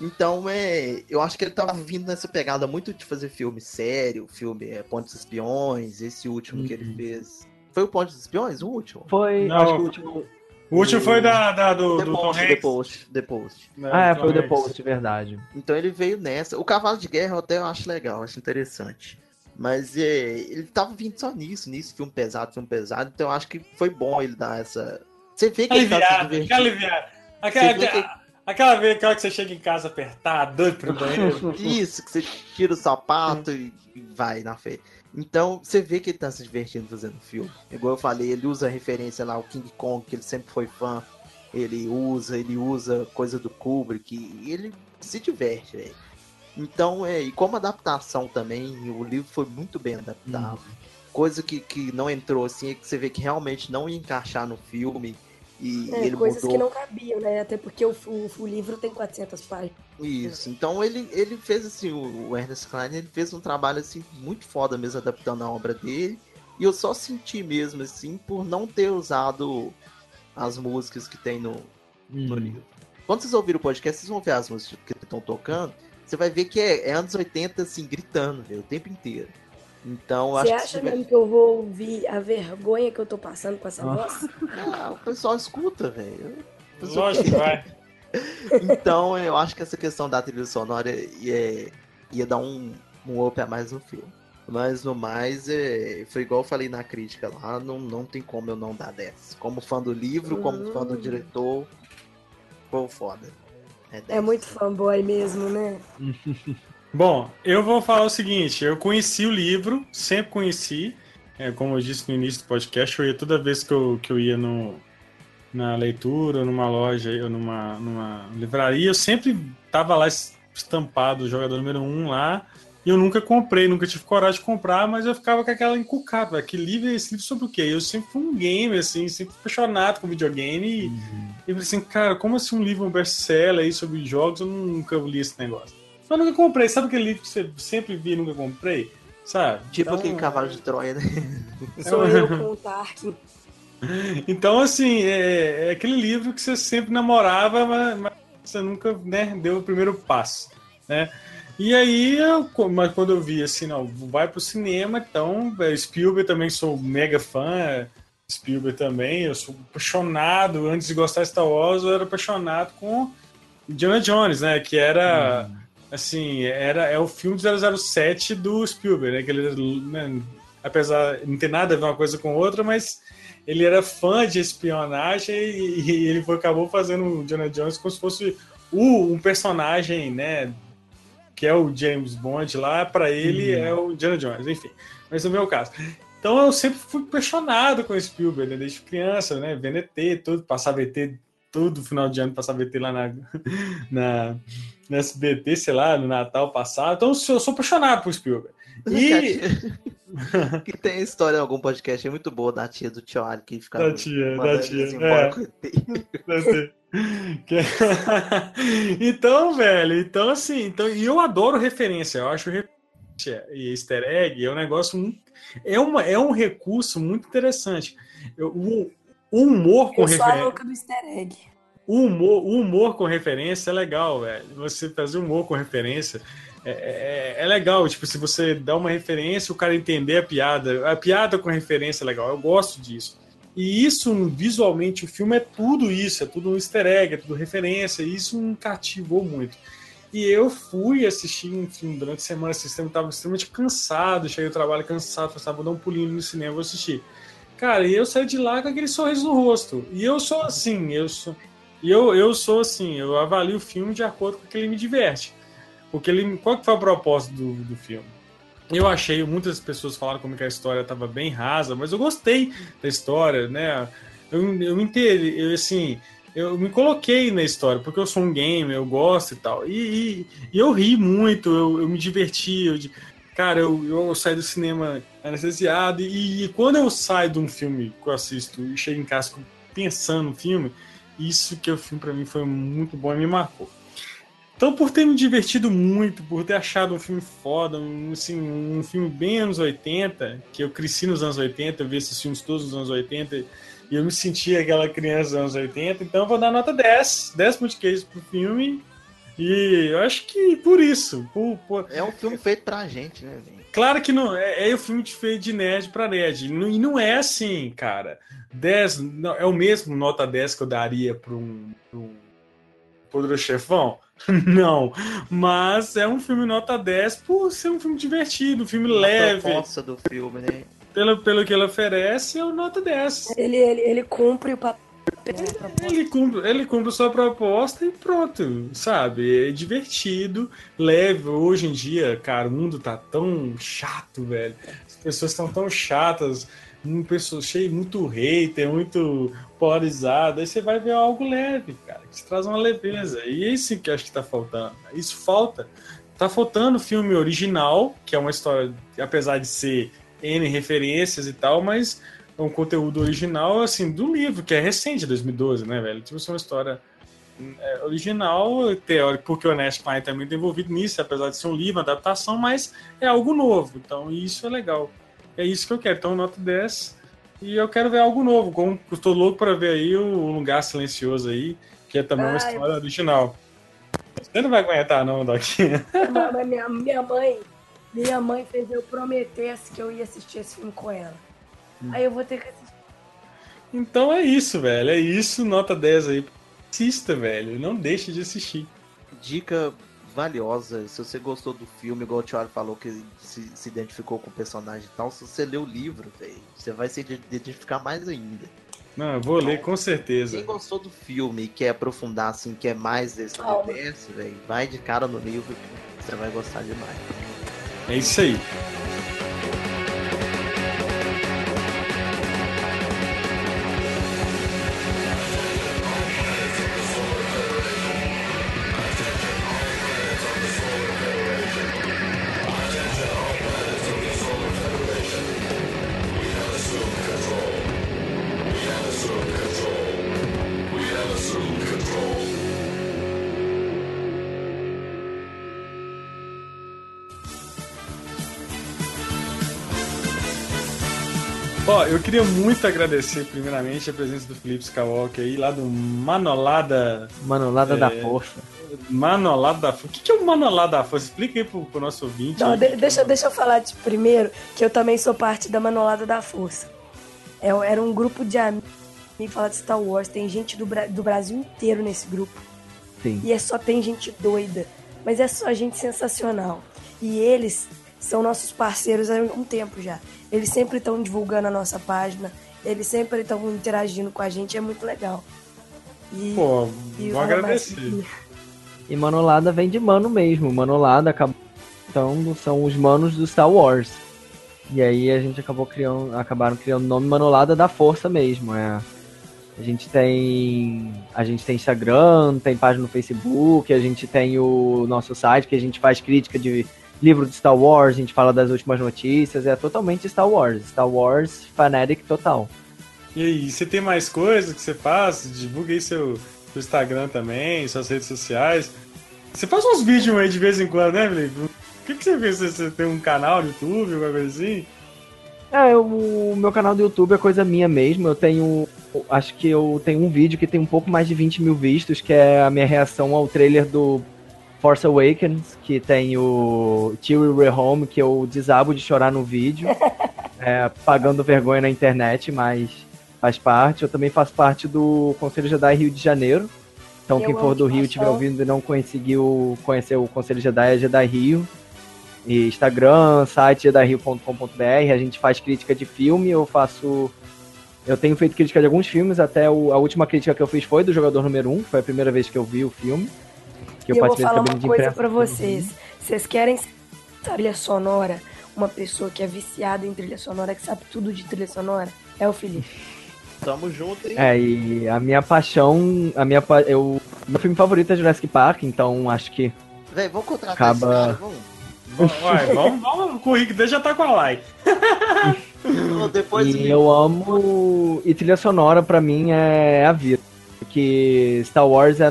Então, é. Eu acho que ele tava vindo nessa pegada muito de fazer filme sério, filme é, Pontes Espiões, esse último que ele Uhum. fez. Foi o Pontes Espiões? O último? Foi, Não, acho que o último. O último foi da, da- do, The do Tom Post, The Hanks. Post, The Post. né, Ah, é, foi o Tom The. Post, verdade. Então ele veio nessa. O Cavalo de Guerra eu até acho legal, acho interessante. Mas é, ele tava vindo só nisso, nisso, filme pesado, filme pesado. Então eu acho que foi bom ele dar essa. Você vê que ele tá se Aliviado, divertindo. que aliviado. Aquela, que- aquela, aquela vez aquela que você chega em casa apertado, doido pro banheiro. Isso, que você tira o sapato e e vai na fé. Então, você vê que ele tá se divertindo fazendo filme. Igual eu falei, ele usa referência lá, o King Kong, que ele sempre foi fã. Ele usa, ele usa coisa do Kubrick, e ele se diverte, velho. Então, é, e como adaptação também, o livro foi muito bem adaptado. Coisa que, que não entrou assim, é que você vê que realmente não ia encaixar no filme. E É, ele coisas mudou que não cabiam, né? Até porque o, o, o livro tem 400 páginas. Isso, então ele, ele fez assim, o, o Ernest Klein, ele fez um trabalho assim muito foda mesmo adaptando a obra dele. E eu só senti mesmo assim por não ter usado as músicas que tem no, no Hum. livro. Quando vocês ouviram o podcast, vocês vão ver as músicas que estão tocando. Você vai ver que é, é anos 80 assim, gritando, o tempo inteiro. Então, eu Você acho acha que mesmo que eu vou ouvir a vergonha que eu tô passando com essa Ah. voz? Ah, o pessoal escuta, velho. O pessoal- Lógico que vai. Então, eu acho que essa questão da trilha sonora ia, ia dar um, um up a mais no filme. Mas no mais, é, foi igual eu falei na crítica lá, não, não tem como eu não dar 10. Como fã do livro, como fã do Hum. diretor, foi foda. É 10. muito fanboy mesmo, né? Bom, eu vou falar o seguinte: eu conheci o livro, sempre conheci. É, como eu disse no início do podcast, eu ia toda vez que eu, que eu ia no, na leitura, numa loja, ou numa, numa livraria, eu sempre tava lá estampado o jogador número um lá. E eu nunca comprei, nunca tive coragem de comprar, mas eu ficava com aquela encucada. Que livro é esse livro sobre o quê? Eu sempre fui um gamer, assim, sempre apaixonado com videogame. E, e eu falei assim, cara, como assim um livro, um best-seller aí sobre jogos? Eu nunca li esse negócio. Eu nunca comprei. Sabe aquele livro que você sempre vi e nunca comprei? Sabe? Tipo Então, aquele cavalo de Troia, né? Sou eu com o Tarkin. Então, assim, é, é aquele livro que você sempre namorava, mas, mas você nunca né, deu o primeiro passo, né? E aí, eu, mas quando eu vi assim, não, vai pro cinema, então, é, Spielberg também sou mega fã, Spielberg também, eu sou apaixonado, antes de gostar de Star Wars, eu era apaixonado com Indiana Jones, né, que era, assim, era, é o filme de 007 do Spielberg, né, que ele, né, apesar de não ter nada a ver uma coisa com outra, mas ele era fã de espionagem e, e ele foi, acabou fazendo o Indiana Jones como se fosse o, um personagem, né, que é o James Bond lá, para ele Uhum. é o Indiana Jones, enfim. Mas no meu caso. Então eu sempre fui apaixonado com Spielberg, né? desde criança, né? Vendo ET, tudo, passava ET, todo final de ano passava ET lá na, na, na SBT, sei lá, no Natal passado. Então eu sou, apaixonado por Spielberg. E que tem história em algum podcast é muito boa da tia do tio Ali que ficava Da tia, da tia, embora é. então, velho, então assim, então, e eu adoro referência, eu acho referência e easter egg é um negócio muito, é, uma, é um recurso muito interessante. Eu- o, o humor com Eu sou a referência. louca do easter egg. O humor, o humor com referência é legal, velho. Você fazer humor com referência é, é, é legal. Tipo, se você dá uma referência, o cara entender a piada. A piada com referência é legal. Eu gosto disso. E isso, visualmente, o filme é tudo isso. É tudo um easter egg, é tudo referência. E isso me cativou muito. E eu fui assistir um filme durante a semana. Eu estava extremamente cansado. Cheguei do trabalho cansado. Falei, "Ah, vou dar um pulinho no cinema, vou assistir. Cara, e eu saí de lá com aquele sorriso no rosto. E eu sou assim, eu sou. E eu, eu sou assim, eu avalio o filme de acordo com o que ele me diverte. Porque ele, qual que foi a proposta do, do filme? Eu achei, muitas pessoas falaram como que a história estava bem rasa, mas eu gostei da história, né? Eu, eu me entendi, eu, assim, eu me coloquei na história, porque eu sou um gamer, eu gosto e tal. E, e- e eu ri muito, eu, eu me diverti. Eu, cara, eu, eu saí do cinema anestesiado. E, e quando eu saio de um filme que eu assisto e chego em casa pensando no filme, isso que o filme para mim foi muito bom e me marcou. Então, por ter me divertido muito, por ter achado um filme foda, um, assim, um filme bem anos 80, que eu cresci nos anos 80, eu vi esses filmes todos nos anos 80 e eu me senti aquela criança dos anos 80, então eu vou dar nota 10, 10 multiqueijos pro filme. E eu acho que por isso, por, por- É um filme feito pra gente, né? Claro que não é, é o filme feito de nerd pra nerd. E não é assim, cara. 10 não, é o mesmo nota 10 que eu daria para um, pra um Poderoso Chefão? Não. Mas é um filme nota 10 por ser um filme divertido, um filme A leve. proposta do filme, né? Pelo, pelo que ele oferece, é o nota 10. Ele, ele, ele cumpre o papel. Ele cumpre, ele cumpre sua proposta e pronto, sabe? É divertido, leve. Hoje em dia, cara, o mundo tá tão chato, velho. As pessoas estão tão chatas, um pessoa cheio muito hater, muito polarizado. Aí você vai ver algo leve, cara, que te traz uma leveza. E é isso que eu acho que tá faltando. Isso falta. Tá faltando filme original, que é uma história, apesar de ser N referências e tal, mas é um conteúdo original, assim, do livro, que é recente, 2012, né, velho? Tipo, é uma história é, original, teórico, porque o Ernest Klein também está envolvido nisso, apesar de ser um livro, uma adaptação, mas é algo novo, então isso é legal. É isso que eu quero, então nota 10, e eu quero ver algo novo, como eu tô louco para ver aí o Lugar Silencioso aí, que é também uma Ai. história original. Você não vai aguentar não, Doc. Mas minha, minha mãe, minha mãe fez eu prometesse que eu ia assistir esse filme com ela. Aí eu vou ter que assistir. Então é isso, velho, é isso, nota 10 aí. Assista, velho, não deixe de assistir. Dica valiosa, se você gostou do filme, igual o Thiago falou que se, se identificou com o personagem e tal, se você ler o livro, velho, você vai se identificar mais ainda. Não, eu vou ler com Quem certeza. gostou do filme e quer aprofundar, assim, quer mais desse universo, velho, vai de cara no livro, você vai gostar demais. É isso aí. Eu queria muito agradecer, primeiramente, a presença do Felipe Skywalker aí, lá do Manolada, Manolada da É. Força. Manolado da Força. O que é o Manolado da Força? Explica aí pro, pro nosso ouvinte. Não, aí. de- deixa, deixa eu falar de primeiro que eu também sou parte da Manolada da Força. É, era um grupo de amigos que fala de Star Wars. Tem gente do, do Brasil inteiro nesse grupo. Sim. E é só tem gente doida. Mas é só gente sensacional. E eles são nossos parceiros há um tempo já. Eles sempre estão divulgando a nossa página. Eles sempre estão interagindo com a gente. É muito legal. E, Pô, e vou agradecer. E Manolada vem de mano mesmo. Manolada acabou. Então são os manos do Star Wars. E aí a gente acabou criando. Acabaram criando o nome Manolada da Força mesmo. É. A gente tem. A gente tem Instagram, tem página no Facebook, a gente tem o nosso site que a gente faz crítica de livro de Star Wars, a gente fala das últimas notícias, é totalmente Star Wars. Star Wars fanatic total. E aí, você tem mais coisas que você faz? Divulga aí seu, seu Instagram também, suas redes sociais. Você faz uns vídeos aí de vez em quando, né, Felipe? O que, que você fez? Você, tem um canal no YouTube, alguma coisa assim? É, o meu canal do YouTube é coisa minha mesmo. Eu tenho. Acho que eu tenho um vídeo que tem um pouco mais de 20 mil vistos, que é a minha reação ao trailer do Force Awakens, que tem o Chewie Rehome, que eu desabo de chorar no vídeo, é, pagando vergonha na internet, mas faz parte. Eu também faço parte do Conselho Jedi Rio de Janeiro. Então, Eu quem for do Rio estiver ouvindo e não conseguiu conhecer o Conselho Jedi, é Jedi Rio. E Instagram, site jedario.com.br. A gente faz crítica de filme, eu faço. Eu tenho feito crítica de alguns filmes, até o- a última crítica que eu fiz foi do Jogador Número 1, foi a primeira vez que eu vi o filme. Que E eu vou falar uma de coisa do vocês. Vocês querem trilha sonora? Uma pessoa que é viciada em trilha sonora, que sabe tudo de trilha sonora? É o Felipe. Tamo junto, hein? É, e a minha paixão, a minha pa- eu meu filme favorito é Jurassic Park, então acho que Véi, vamos contratar Acaba- esse cara, vamos. Vamos, vai, vamos, vamos, o currículo dele já tá com a like. E eu amo e trilha sonora pra mim é a vida, porque Star Wars é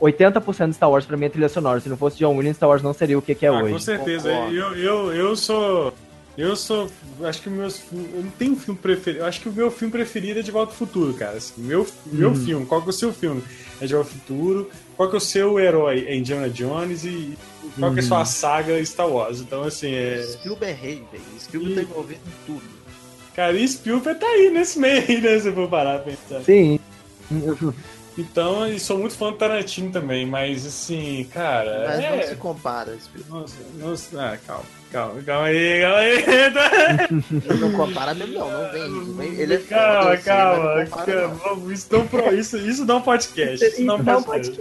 80% de Star Wars pra mim é trilha sonora. Se não fosse John Williams, Star Wars não seria o que, que é ah, hoje. com certeza. Concordo. Eu, eu, eu sou. Eu sou. Acho que meus. Eu não tenho um filme preferido. Eu acho que o meu filme preferido é De Volta ao Futuro, cara. Assim, meu meu filme. Qual que é o seu filme? É De Volta ao Futuro. Qual que é o seu herói? É Indiana Jones. E qual que é a sua saga Star Wars? Então, assim, é. Spielberg é rei, velho. Spielberg tá envolvido em tudo. Cara, e Spielberg tá aí nesse meio aí, né? Se eu for parar pra pensar. Sim. Então, e sou muito fã do Tarantino também, mas assim, cara. Mas é... não se compara. Nossa, nossa, ah, calma, calma, calma aí, calma aí. Não compara mesmo, não. Não vem. Ele é foda, calma, sei, calma, não calma. Isso, não, pro- isso, isso dá um podcast. Isso dá um podcast.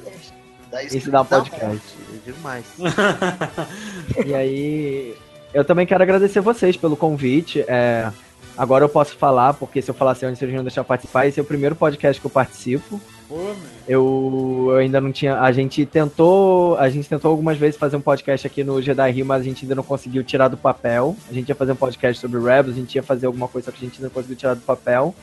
Isso dá um podcast. morte, Eu digo mais. E aí, eu também quero agradecer vocês pelo convite. É, agora eu posso falar, porque se eu falasse antes, vocês não deixar participar. Esse é o primeiro podcast que eu participo. Pô. Eu, eu ainda não tinha. A gente tentou. A gente tentou algumas vezes fazer um podcast aqui no Jedi Rio, mas a gente ainda não conseguiu tirar do papel. A gente ia fazer um podcast sobre Rebels, a gente ia fazer alguma coisa, só que a gente ainda não conseguiu tirar do papel.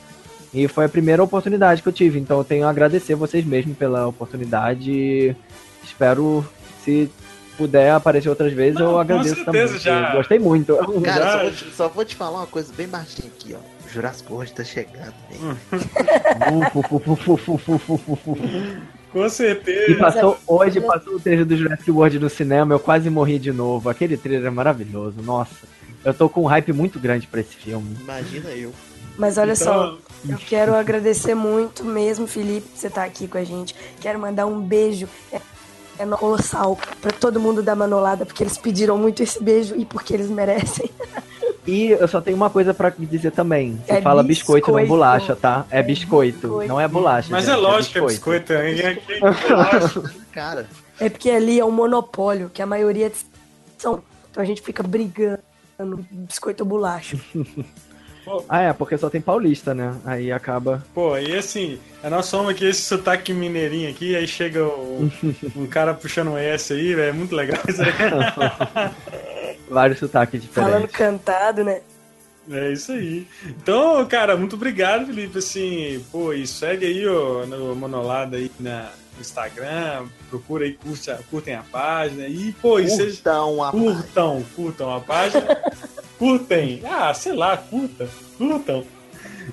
E foi a primeira oportunidade que eu tive. Então eu tenho a agradecer vocês mesmo pela oportunidade. Espero, se puder aparecer outras vezes, Não, eu com agradeço certeza, também. já. Gostei muito. Cara, Já- só vou, te, só vou te falar uma coisa bem baixinha aqui, ó. O Jurassic World tá chegando, velho. Com E certeza. passou hoje, passou o trailer do Jurassic World no cinema, eu quase morri de novo. Aquele trailer é maravilhoso, nossa. Eu tô com um hype muito grande pra esse filme. Imagina eu. Mas olha só, Então, eu quero agradecer muito mesmo, Felipe, por você estar aqui com a gente. Quero mandar um beijo é, é colossal pra todo mundo da Manolada, porque eles pediram muito esse beijo e porque eles merecem. E eu só tenho uma coisa pra dizer também. Você É fala biscoito, não biscoito. bolacha, tá? É, É biscoito, biscoito. não é bolacha. Mas gente, é lógico que é biscoito. Ninguém aqui é bolacha. Cara, É porque ali é um monopólio, que a maioria são. Então a gente fica brigando, biscoito ou bolacha. Ah, é, porque só tem paulista, né? Aí acaba. Pô, e assim, nós somos aqui esse sotaque mineirinho aqui, aí chega o- um cara puxando um S aí, velho, é muito legal isso aí. Vários sotaques Falando diferentes. cantado, né? É isso aí. Então, cara, muito obrigado, Felipe. Assim, pô, e segue aí ó, no Monolada aí na no Instagram, procura aí, curte, curtem a página. E, pô, e vocês curtam a curtam, curtam a página. curtem. Ah, sei lá, curta, curtam.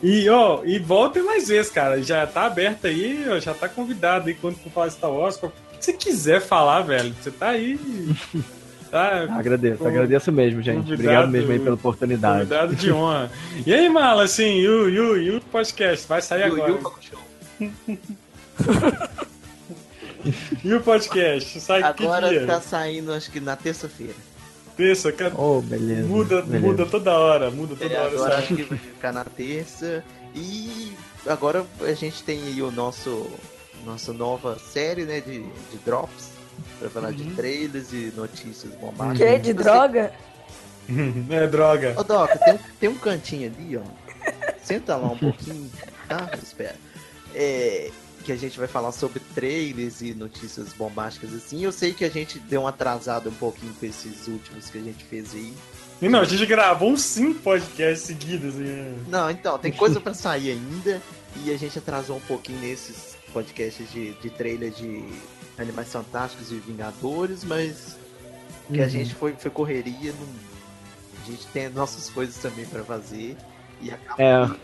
E, ó, e voltem mais vezes, cara. Já tá aberto aí, ó, já tá convidado aí quando for falar Star Wars. O que que você quiser falar, velho. Você tá aí. Tá Agradeço, Pô, agradeço mesmo, gente. convidado- Obrigado mesmo aí pela oportunidade. convidado de honra. E aí, Mala, assim, e o, e o, e o podcast? Vai sair agora. E o podcast? Sai que Agora dia? tá saindo, acho que na terça-feira. Terça, ca- Oh, beleza. muda, beleza. muda toda hora, muda toda É, hora. agora sabe? acho que vai ficar na terça. E agora a gente tem aí o nosso nossa nova série, né, de, de drops. Pra falar de Uhum. trailers e notícias bombásticas. Que? De Você- droga? É droga. Ô, Doc, tem, tem um cantinho ali, ó. Senta lá um pouquinho, tá? Espera. É, que a gente vai falar sobre trailers e notícias bombásticas assim. Eu sei que a gente deu um atrasado um pouquinho com esses últimos que a gente fez aí. E não, a gente gravou uns cinco podcasts seguidos. Assim. Não, então, tem coisa pra sair ainda. E a gente atrasou um pouquinho nesses podcasts de, de trailer de Animais Fantásticos e Vingadores, mas que a Uhum. gente foi, foi correria. Não... A gente tem nossas coisas também pra fazer. E acabou É,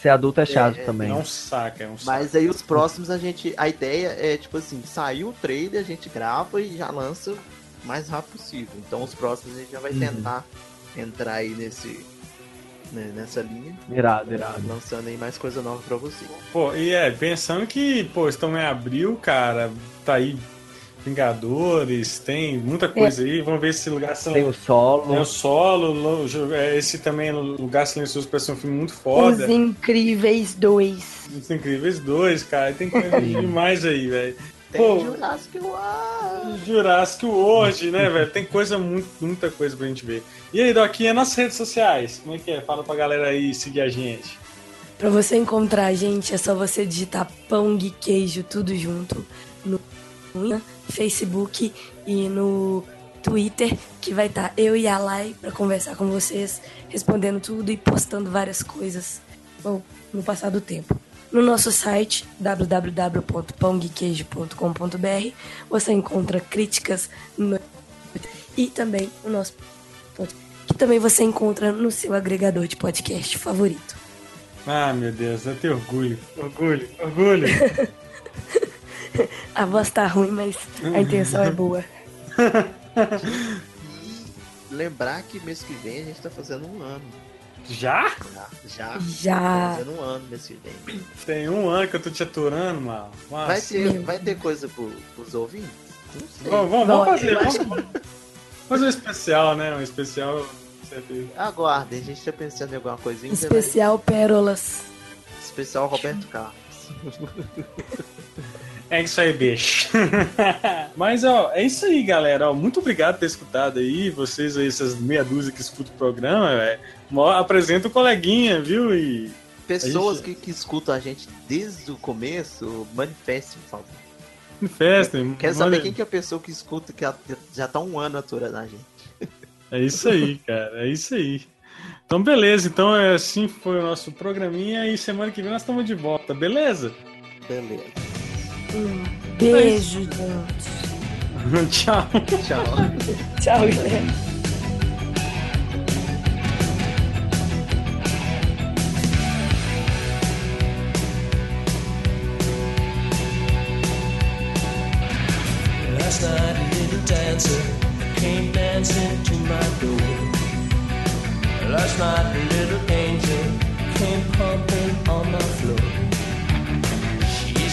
ser adulto é chato É, também. É um saco, é um saco. Mas aí os próximos a gente. A ideia é tipo assim, saiu o trailer, a gente grava e já lança o mais rápido possível. Então os próximos a gente já vai Uhum. tentar entrar aí nesse. né, nessa linha. Irado, irado. Lançando aí mais coisa nova pra você. Pô, e é, pensando que, pô, estão em abril, cara, tá aí Vingadores, tem muita coisa aí. Vamos ver se lugar Tem o Tem solo. o solo, é, esse também, Lugar Silencioso, parece ser um filme muito foda. Os Incríveis 2. Os Incríveis 2, cara, tem coisa demais aí, velho. Tem Pô. Jurassic World! Jurassic World, né, velho? Tem coisa, muito, muita coisa pra gente ver. E aí, Doquinha, nas redes sociais, como é que é? Fala pra galera aí seguir a gente. Pra você encontrar a gente, é só você digitar pão de queijo tudo junto no Facebook e no Twitter, que vai estar eu e a Lai pra conversar com vocês, respondendo tudo e postando várias coisas no, no passar do tempo. No nosso site www.pãoguequeijo.com.br você encontra críticas no- e também o nosso podcast, que também você encontra no seu agregador de podcast favorito. Ah, meu Deus, eu tenho orgulho. Orgulho, orgulho. A voz tá ruim, mas a intenção é boa. E lembrar que mês que vem a gente tá fazendo um ano. Já? Já, já. Já. Tá fazendo um ano mês que vem. Tem um ano que eu tô te aturando, mano. Nossa. Vai ter, vai ter coisa pro, pros ouvintes? Não sei. Vamos, vamos, fazer, vamos fazer um especial, né? Um especial. Aguardem, a gente tá pensando em alguma coisinha. Especial Pérolas. Especial Roberto Carlos. É isso aí, bicho. Mas, ó, é isso aí, galera. Ó, muito obrigado por ter escutado aí. Vocês aí, essas meia dúzia que escutam o programa. Mó- Apresenta o coleguinha, viu? E. Pessoas A que, que escutam a gente desde o começo, manifestem, por favor. Quero saber quem que é a pessoa que escuta que já tá um ano aturando a gente. É isso aí, cara. É isso aí. Então, beleza. Então, é, assim foi o nosso programinha. E semana que vem nós estamos de volta, beleza? Beleza. Um beijo, gente. Tchau. Tchau. Tchau, galera. Last night a little dancer came dancing to my door. Last night a little angel came pumping on my floor.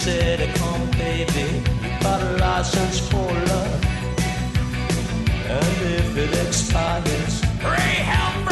Said, come baby, you got a license for love. And if it expires, pray help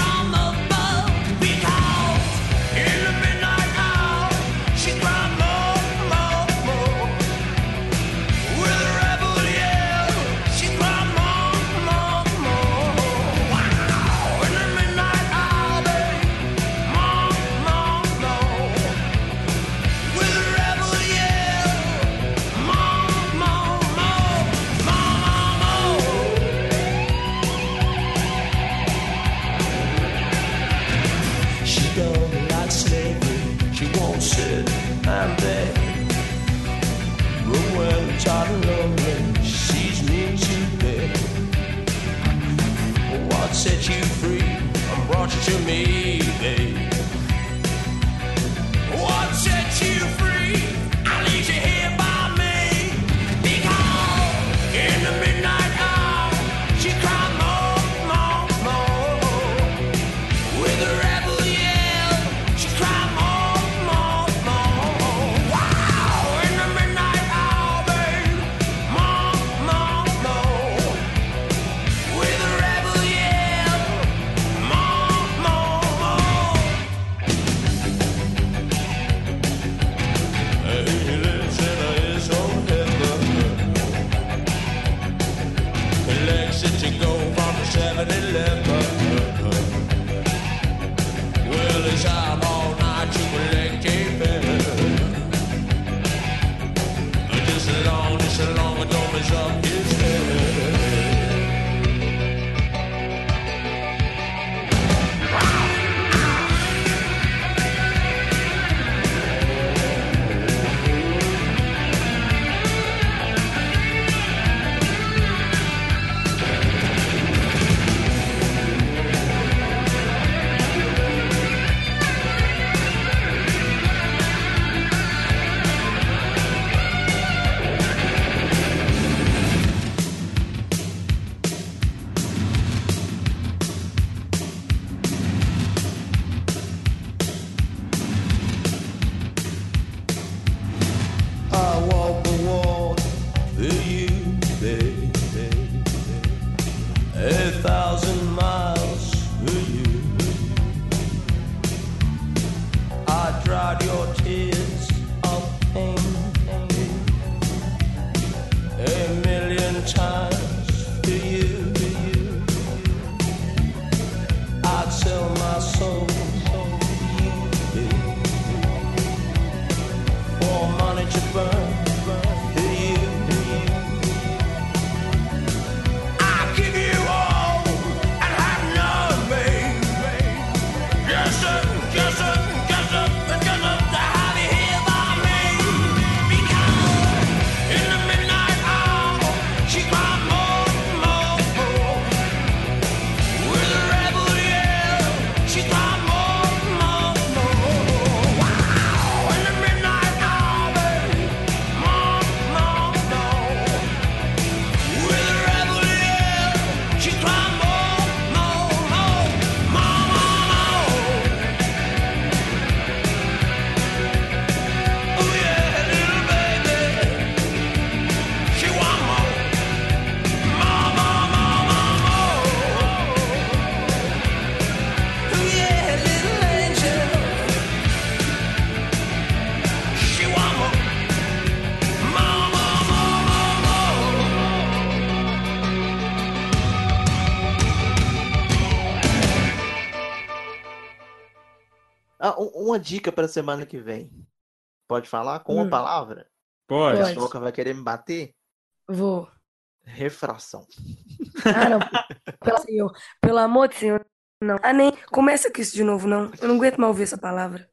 She's mean to bed. What set you free and brought you to me? uma dica para semana que vem. Pode falar com hum. uma palavra? Pode. A Soca vai querer me bater? Vou. Refração. Ah, não. Pelo, Senhor. Pelo amor de Senhor, não. Ah, nem. Começa com isso de novo, não. Eu não aguento mal ouvir essa palavra.